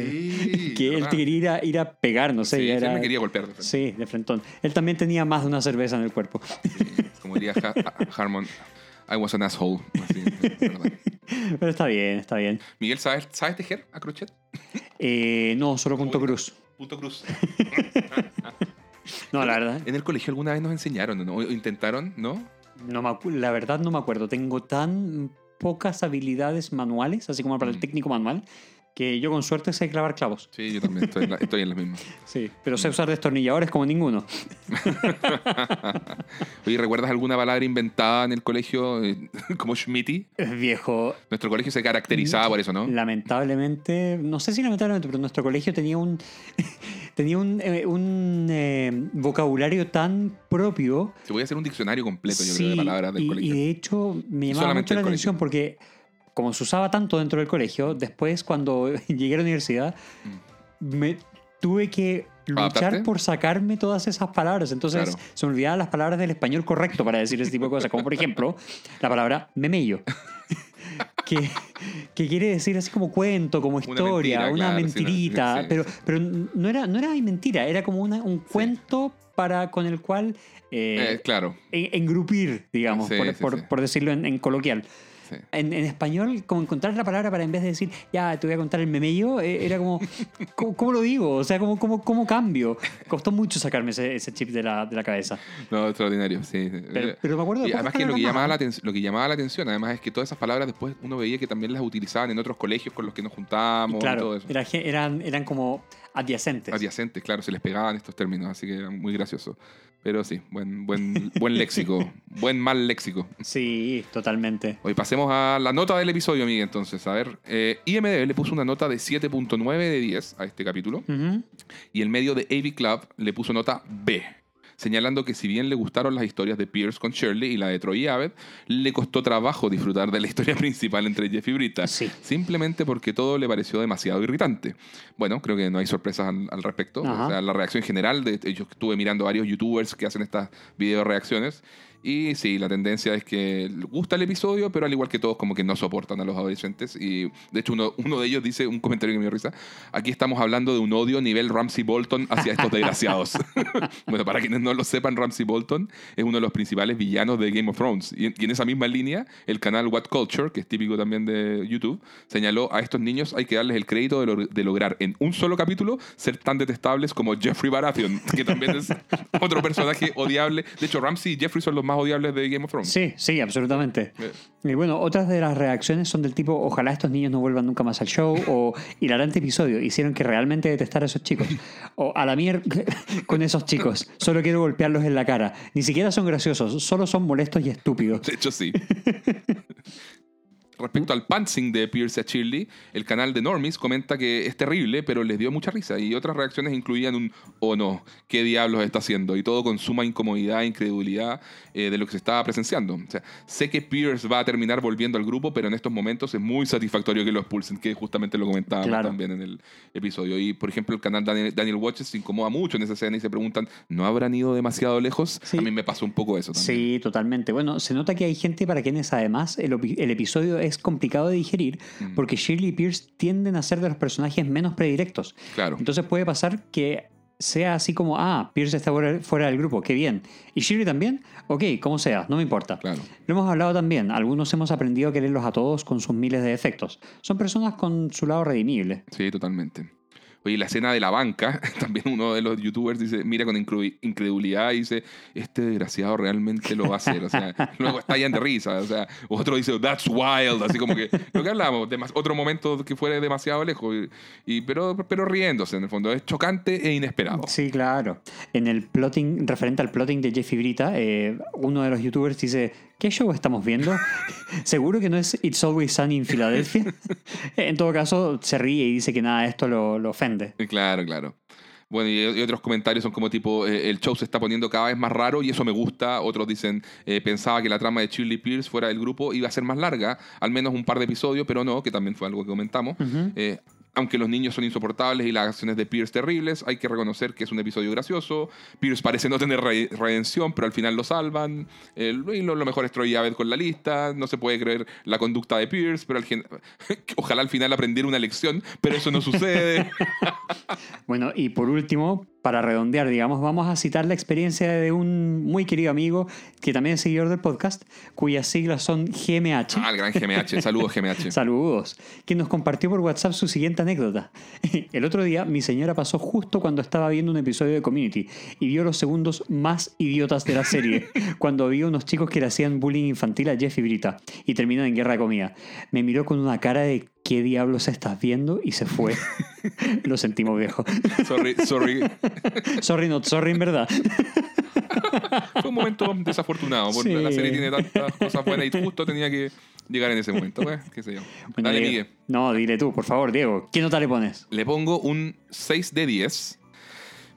Que él te quería ir a, ir a pegar, no sé. Sí, era, él me quería golpear. de. Sí, de frentón. Él también tenía más de una cerveza en el cuerpo. Como diría Ha- Ha- Harmon, I was an asshole. Pero está bien, está bien. Miguel, ¿sabes, ¿sabes tejer a crochet? Eh, no, solo punto cruz. Punto cruz. No, la verdad. En el colegio alguna vez nos enseñaron, ¿no? O intentaron, ¿no? No me la verdad no me acuerdo. Tengo tan pocas habilidades manuales, así como para el Mm. técnico manual, que yo con suerte sé clavar clavos. Sí, yo también estoy en, la, estoy en las mismas. Sí. Pero sé usar destornilladores como ninguno. Oye, ¿recuerdas alguna palabra inventada en el colegio eh, como Schmitty? Es viejo. Nuestro colegio se caracterizaba por eso, ¿no? Lamentablemente, no sé si lamentablemente, pero nuestro colegio tenía un tenía un, eh, un, eh, vocabulario tan propio. Te voy a hacer un diccionario completo, yo Sí, creo, de palabras del y, colegio. y de hecho me llamaba mucho la atención colegio. porque como se usaba tanto dentro del colegio, después cuando llegué a la universidad me tuve que luchar ¿Adaptarte? por sacarme todas esas palabras. Entonces Claro. se me olvidaban las palabras del español correcto para decir ese tipo de cosas, como por ejemplo la palabra memello. Que, que quiere decir así como cuento, como historia, mentira, una claro, sí, no, mentirita, sí, sí. pero, pero no, era, no era mentira, era como una- un cuento para, con el cual eh, Eh, claro, en- engrupir, digamos, Sí, por, sí, por- sí. por decirlo en, en coloquial. Sí. En, en español, como encontrar la palabra para en vez de decir, ya, te voy a contar el memello, eh, era como, ¿cómo, cómo lo digo? O sea, ¿cómo, cómo, cómo cambio? Costó mucho sacarme ese, ese chip de la, de la cabeza. No, extraordinario, sí. Pero, pero me acuerdo de Y además que lo que, llamaba la lo que llamaba la atención, además es que todas esas palabras después uno veía que también las utilizaban en otros colegios con los que nos juntábamos y todo Claro, eso. era eran, eran como adyacentes. Adyacentes, claro, se les pegaban estos términos, así que era muy gracioso. Pero sí, buen, buen, buen léxico, buen mal léxico. Sí, totalmente. Hoy pasemos a la nota del episodio, Miguel, entonces. A ver, eh, IMDB le puso una nota de 7.9 de 10 a este capítulo y el medio de AV Club le puso nota B, señalando que si bien le gustaron las historias de Pierce con Shirley y la de Troy y Abed, le costó trabajo disfrutar de la historia principal entre Jeff y Brita, Sí. simplemente porque todo le pareció demasiado irritante. Bueno, creo que no hay sorpresas al, al respecto. Ajá. O sea, la reacción general, de, yo estuve mirando varios youtubers que hacen estas video reacciones y sí, la tendencia es que gusta el episodio, pero al igual que todos, como que no soportan a los adolescentes. Y de hecho, uno, uno de ellos dice un comentario que me dio risa: aquí estamos hablando de un odio nivel Ramsey Bolton hacia estos desgraciados. bueno, para quienes no lo sepan, Ramsey Bolton es uno de los principales villanos de Game of Thrones. Y en, y en esa misma línea, el canal What Culture, que es típico también de YouTube, señaló a estos niños hay que darles el crédito de, lo- de lograr en un solo capítulo ser tan detestables como Jeffrey Baratheon, que también es otro personaje odiable. De hecho, Ramsey y Jeffrey son los más odiables de Game of Thrones. Sí, sí, absolutamente. Eh. Y bueno, otras de las reacciones son del tipo, ojalá estos niños no vuelvan nunca más al show, o hilarante episodio, hicieron que realmente detestar a esos chicos, o a la mierda con esos chicos, solo quiero golpearlos en la cara, ni siquiera son graciosos, solo son molestos y estúpidos. De hecho, sí. Respecto al pantsing de Pierce a Shirley, el canal de Normies comenta que es terrible, pero les dio mucha risa. Y otras reacciones incluían un oh no, ¿qué diablos está haciendo? Y todo con suma incomodidad e incredulidad eh, de lo que se estaba presenciando. O sea, sé que Pierce va a terminar volviendo al grupo, pero en estos momentos es muy satisfactorio que lo expulsen, que justamente lo comentábamos Claro. también en el episodio. Y por ejemplo, el canal Daniel, Daniel Watches se incomoda mucho en esa escena y se preguntan, ¿no habrán ido demasiado lejos? Sí. A mí me pasó un poco eso también. Sí, totalmente. Bueno, se nota que hay gente para quienes además el, el episodio es complicado de digerir Mm. porque Shirley y Pierce tienden a ser de los personajes menos predilectos. Claro. Entonces puede pasar que sea así como, ah, Pierce está fuera, fuera del grupo, qué bien. ¿Y Shirley también? Ok, como sea, no me importa. Claro. Lo hemos hablado también, algunos hemos aprendido a quererlos a todos con sus miles de defectos. Son personas con su lado redimible. Sí, totalmente. Oye, la escena de la banca, también uno de los youtubers dice, mira con incredulidad y dice, este desgraciado realmente lo va a hacer. O sea, luego estallan de risa. O sea, otro dice, that's wild. Así como que lo que hablamos, demas- otro momento que fuera demasiado lejos. Y, y- pero, pero riéndose en el fondo. Es chocante e inesperado. Sí, claro. En el plotting, referente al plotting de Jeffy Brita, eh, uno de los youtubers dice, ¿qué show estamos viendo? ¿Seguro que no es It's Always Sunny in Philadelphia? en todo caso, se ríe y dice que nada esto lo, lo ofende. Eh, Claro, claro. Bueno, y, otros comentarios son como tipo, eh, el show se está poniendo cada vez más raro y eso me gusta. Otros dicen, eh, pensaba que la trama de Shirley Pierce fuera del grupo iba a ser más larga, al menos un par de episodios, pero no, que también fue algo que comentamos. Eh, aunque los niños son insoportables y las acciones de Pierce terribles, hay que reconocer que es un episodio gracioso. Pierce parece no tener re- redención, pero al final lo salvan. Eh, lo, lo mejor es Troy Abbott con la lista. No se puede creer la conducta de Pierce, pero al ojalá al final aprendiera una lección, pero eso no sucede. Bueno, y por último, para redondear, digamos, vamos a citar la experiencia de un muy querido amigo que también es seguidor del podcast, cuyas siglas son GMH. Ah, el gran GMH. Saludos, GMH. Saludos. Que nos compartió por WhatsApp su siguiente anécdota. El otro día mi señora pasó justo cuando estaba viendo un episodio de Community y vio los segundos más idiotas de la serie, cuando vio unos chicos que le hacían bullying infantil a Jeff y Brita y terminan en guerra de comida. Me miró con una cara de ¿qué diablos estás viendo? y se fue. Lo sentimos viejo. Sorry, sorry. Sorry, not sorry, en verdad. Fue un momento desafortunado, porque Sí. la serie tiene tantas cosas buenas y justo tenía que llegar en ese momento. Pues, qué sé yo. Bueno, Dale, Diego. Miguel. No, dile tú, por favor, Diego. ¿Qué nota le pones? Le pongo un 6 de 10.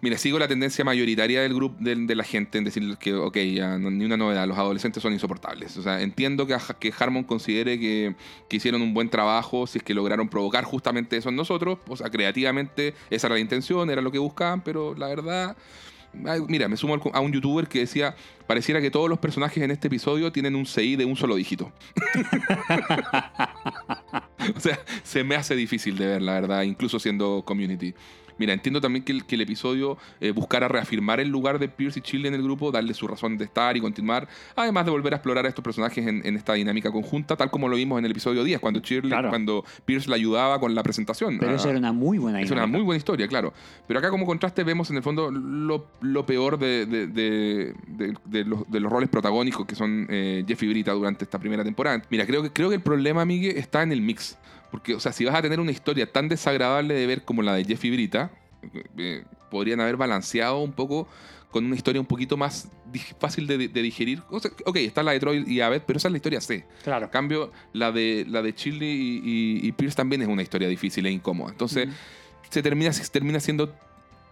Mira, sigo la tendencia mayoritaria del grupo de, la gente en decir que, ok, ya ni una novedad, los adolescentes son insoportables. O sea, entiendo que, que Harmon considere que, que hicieron un buen trabajo, si es que lograron provocar justamente eso en nosotros. O sea, creativamente esa era la intención, era lo que buscaban, pero la verdad. Mira, me sumo a un youtuber que decía, pareciera que todos los personajes en este episodio tienen un CI de un solo dígito. O sea, se me hace difícil de ver, la verdad, incluso siendo community. Mira, entiendo también que el, que el episodio eh, buscara reafirmar el lugar de Pierce y Chile en el grupo, darle su razón de estar y continuar, además de volver a explorar a estos personajes en, en esta dinámica conjunta, tal como lo vimos en el episodio 10, cuando, Shirley- Claro. cuando Pierce le ayudaba con la presentación. Pero Ah, eso era una muy buena es una muy buena historia, claro. Pero acá como contraste vemos en el fondo lo, lo peor de, de- de- de- de los, de los roles protagónicos que son eh, Jeff y Brita durante esta primera temporada. Mira, creo que, creo que el problema, Miguel, está en el mix. Porque, o sea, si vas a tener una historia tan desagradable de ver como la de Jeff y Brita, eh, podrían haber balanceado un poco con una historia un poquito más fácil de, de digerir. O sea, ok, está la de Troy y Abed, pero esa es la historia C. Claro. En cambio, la de, la de Chile y, y- y Pierce también es una historia difícil e incómoda. Entonces, se termina, se termina siendo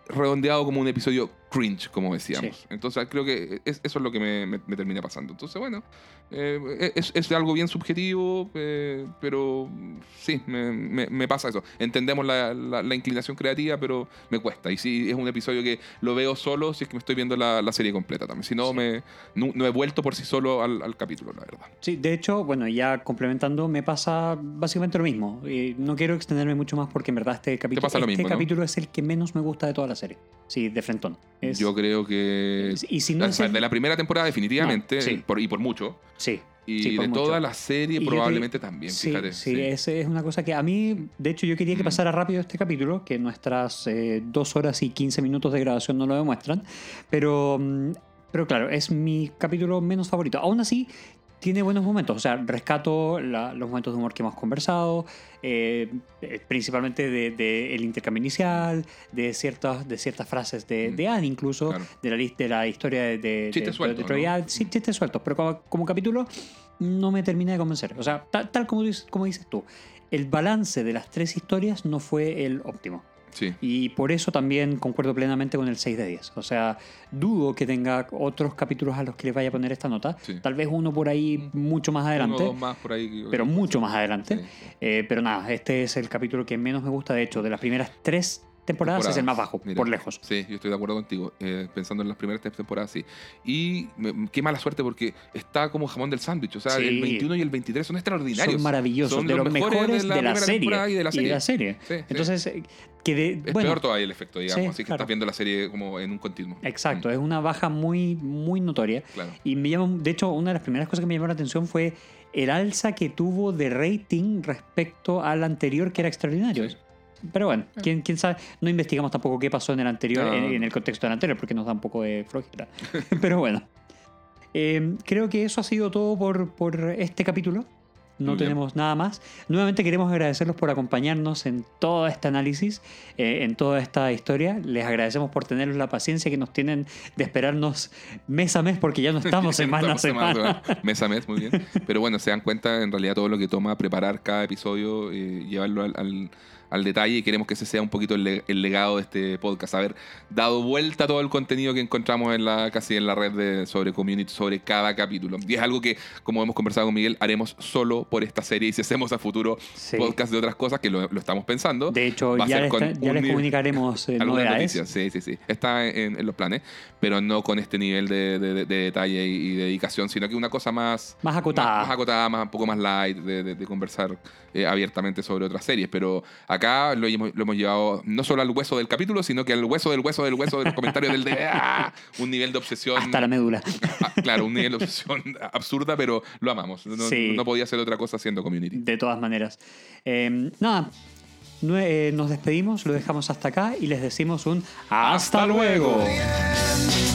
redondeado como un episodio cringe, como decíamos. Sí. Entonces, creo que es- eso es lo que me, me- me termina pasando. Entonces, bueno, eh, es, es algo bien subjetivo, eh, pero sí, me, me- pasa eso. Entendemos la, la- la inclinación creativa, pero me cuesta. Y sí, es un episodio que lo veo solo si es que me estoy viendo la, la serie completa también. Si no, Sí. me, no, no he vuelto por sí solo al, al capítulo, la verdad. Sí, de hecho, bueno, ya complementando, me pasa básicamente lo mismo. Eh, no quiero extenderme mucho más porque en verdad este capítulo, pasa este mismo, ¿no? capítulo es el que menos me gusta de toda la serie. Sí, de frentón. Es- Yo creo que... y si no el- de la primera temporada definitivamente, No, sí. por- y por mucho. Sí. Y Sí, de mucho. toda la serie Y probablemente te- también, sí, fíjate. Sí, sí. Es, es una cosa que a mí, de hecho, yo quería que pasara rápido este capítulo, que nuestras eh, dos horas y 15 minutos de grabación no lo demuestran, pero, mm, pero claro, es mi capítulo menos favorito. Aún así, tiene buenos momentos, o sea, rescato la- los momentos de humor que hemos conversado, eh, eh, principalmente de, de el intercambio inicial, de ciertas, de ciertas frases de, Mm. de Anne incluso, Claro. de, la, de la historia de, de, Chistes. Sí, chistes sueltos, pero como, como capítulo no me termina de convencer. O sea, ta- tal, como, dices, como dices tú, el balance de las tres historias no fue el óptimo. Sí. Y por eso también concuerdo plenamente con el 6 de 10. O sea, dudo que tenga otros capítulos a los que le vaya a poner esta nota. Sí. Tal vez uno por ahí mucho más adelante. Uno más por ahí. Pero mucho más adelante. Sí. Eh, pero nada, este es el capítulo que menos me gusta. De hecho, de las primeras tres temporadas, es el más bajo, Mira, por lejos. Sí, yo estoy de acuerdo contigo. eh, pensando en las primeras tres temporadas, sí. Y me- qué mala suerte porque está como jamón del sándwich. O sea, Sí. el 21 y el 23 son extraordinarios. Son maravillosos, Son de los mejores, de, la, serie, temporada y de la serie. Sí. Entonces, eh, que de, Es bueno, peor todavía el efecto, digamos. Sí, así que claro. estás viendo la serie como en un continuo. exacto, es una baja muy, muy notoria. Claro. Y me llamó, de hecho, una de las primeras cosas que me llamó la atención fue el alza que tuvo de rating respecto al anterior, que era extraordinario. Sí. Pero bueno, ¿quién, quién sabe. No investigamos tampoco qué pasó en el anterior, No. en, en el contexto del anterior, porque nos da un poco de flojera. Pero bueno. Eh, creo que eso ha sido todo por, por este capítulo. No Muy bien. tenemos nada más. Nuevamente queremos agradecerlos por acompañarnos en todo este análisis, eh, en toda esta historia. Les agradecemos por tener la paciencia que nos tienen de esperarnos mes a mes, porque ya no estamos semana a semana. Mes a mes, muy bien. Pero bueno, se dan cuenta en realidad todo lo que toma preparar cada episodio, eh, llevarlo al, al- al detalle y queremos que ese sea un poquito el, le- el legado de este podcast, haber dado vuelta a todo el contenido que encontramos en la casi en la red de, sobre community, sobre cada capítulo. Y es algo que, como hemos conversado con Miguel, haremos solo por esta serie y si hacemos a futuro Sí. podcast de otras cosas, que lo, lo estamos pensando. De hecho, ya les, ya comunicaremos eh, algunas novedades. noticias, sí, sí, sí. Está en, en los planes, pero no con este nivel de, de- de detalle y, y dedicación, sino que una cosa más... Más acotada. Más, más acotada, más, un poco más light, de conversar eh, abiertamente sobre otras series. Pero acá lo hemos, lo hemos llevado no solo al hueso del capítulo, sino que al hueso del hueso del hueso del comentario del de... ¡ah! Un nivel de obsesión... Hasta la médula. Ah, claro, un nivel de obsesión absurda, pero lo amamos. No, Sí. no podía ser otra cosa siendo community. De todas maneras. Eh, nada, eh, nos despedimos, lo dejamos hasta acá y les decimos un hasta, ¡Hasta luego. luego!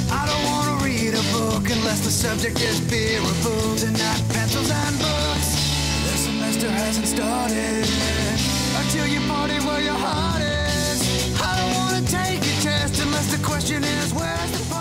until you party where your heart is. I don't wanna take a test unless the question is where's the party?